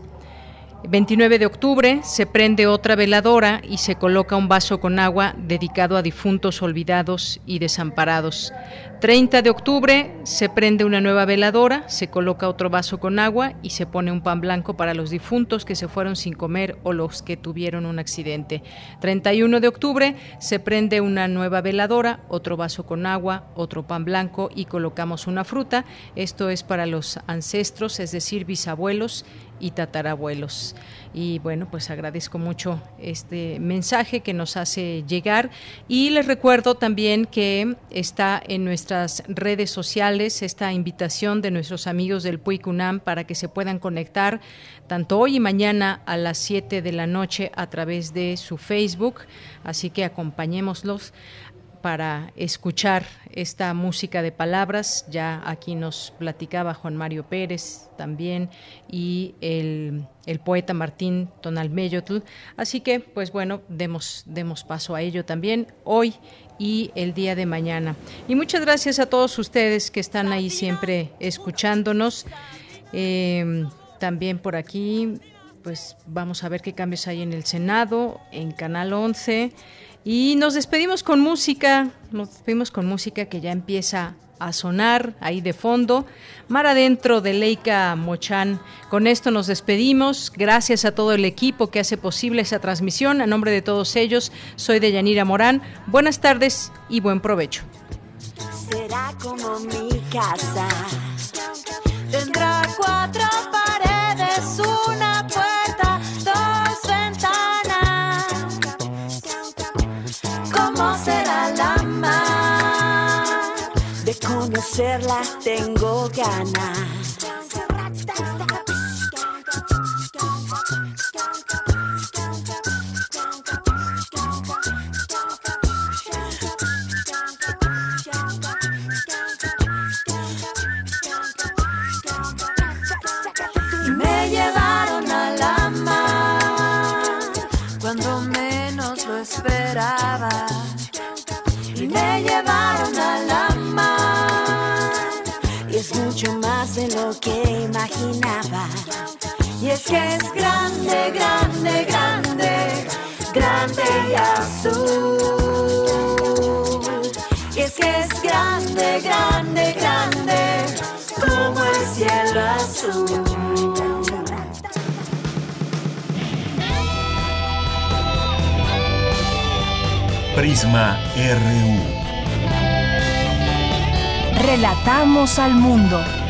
29 de octubre se prende otra veladora y se coloca un vaso con agua dedicado a difuntos olvidados y desamparados. 30 de octubre se prende una nueva veladora, se coloca otro vaso con agua y se pone un pan blanco para los difuntos que se fueron sin comer o los que tuvieron un accidente. 31 de octubre se prende una nueva veladora, otro vaso con agua, otro pan blanco y colocamos una fruta. Esto es para los ancestros, es decir, bisabuelos y tatarabuelos. Y bueno, pues agradezco mucho este mensaje que nos hace llegar. Y les recuerdo también que está en nuestras redes sociales esta invitación de nuestros amigos del PUICUNAM para que se puedan conectar tanto hoy y mañana a las 7 de la noche a través de su Facebook, así que acompañémoslos para escuchar esta música de palabras. Ya aquí nos platicaba Juan Mario Pérez también y el, poeta Martín Tonalmeyotl. Así que, pues bueno, demos, demos paso a ello también hoy y el día de mañana. Y muchas gracias a todos ustedes que están ahí siempre escuchándonos. Em, también por aquí, pues vamos a ver qué cambios hay en el Senado, en Canal 11. Y nos despedimos con música, nos despedimos con música que ya empieza a sonar ahí de fondo. Mar adentro de Leica Mochan. Con esto nos despedimos. Gracias a todo el equipo que hace posible esa transmisión. A nombre de todos ellos, soy de Yanira Morán. Buenas tardes y buen provecho. Será como mi casa. Tendrá cuatro conocerla tengo ganas. Es que es grande, grande, grande. grande y azul. Y es que es grande, grande, grande, como el cielo azul. Prisma RU. Relatamos al mundo.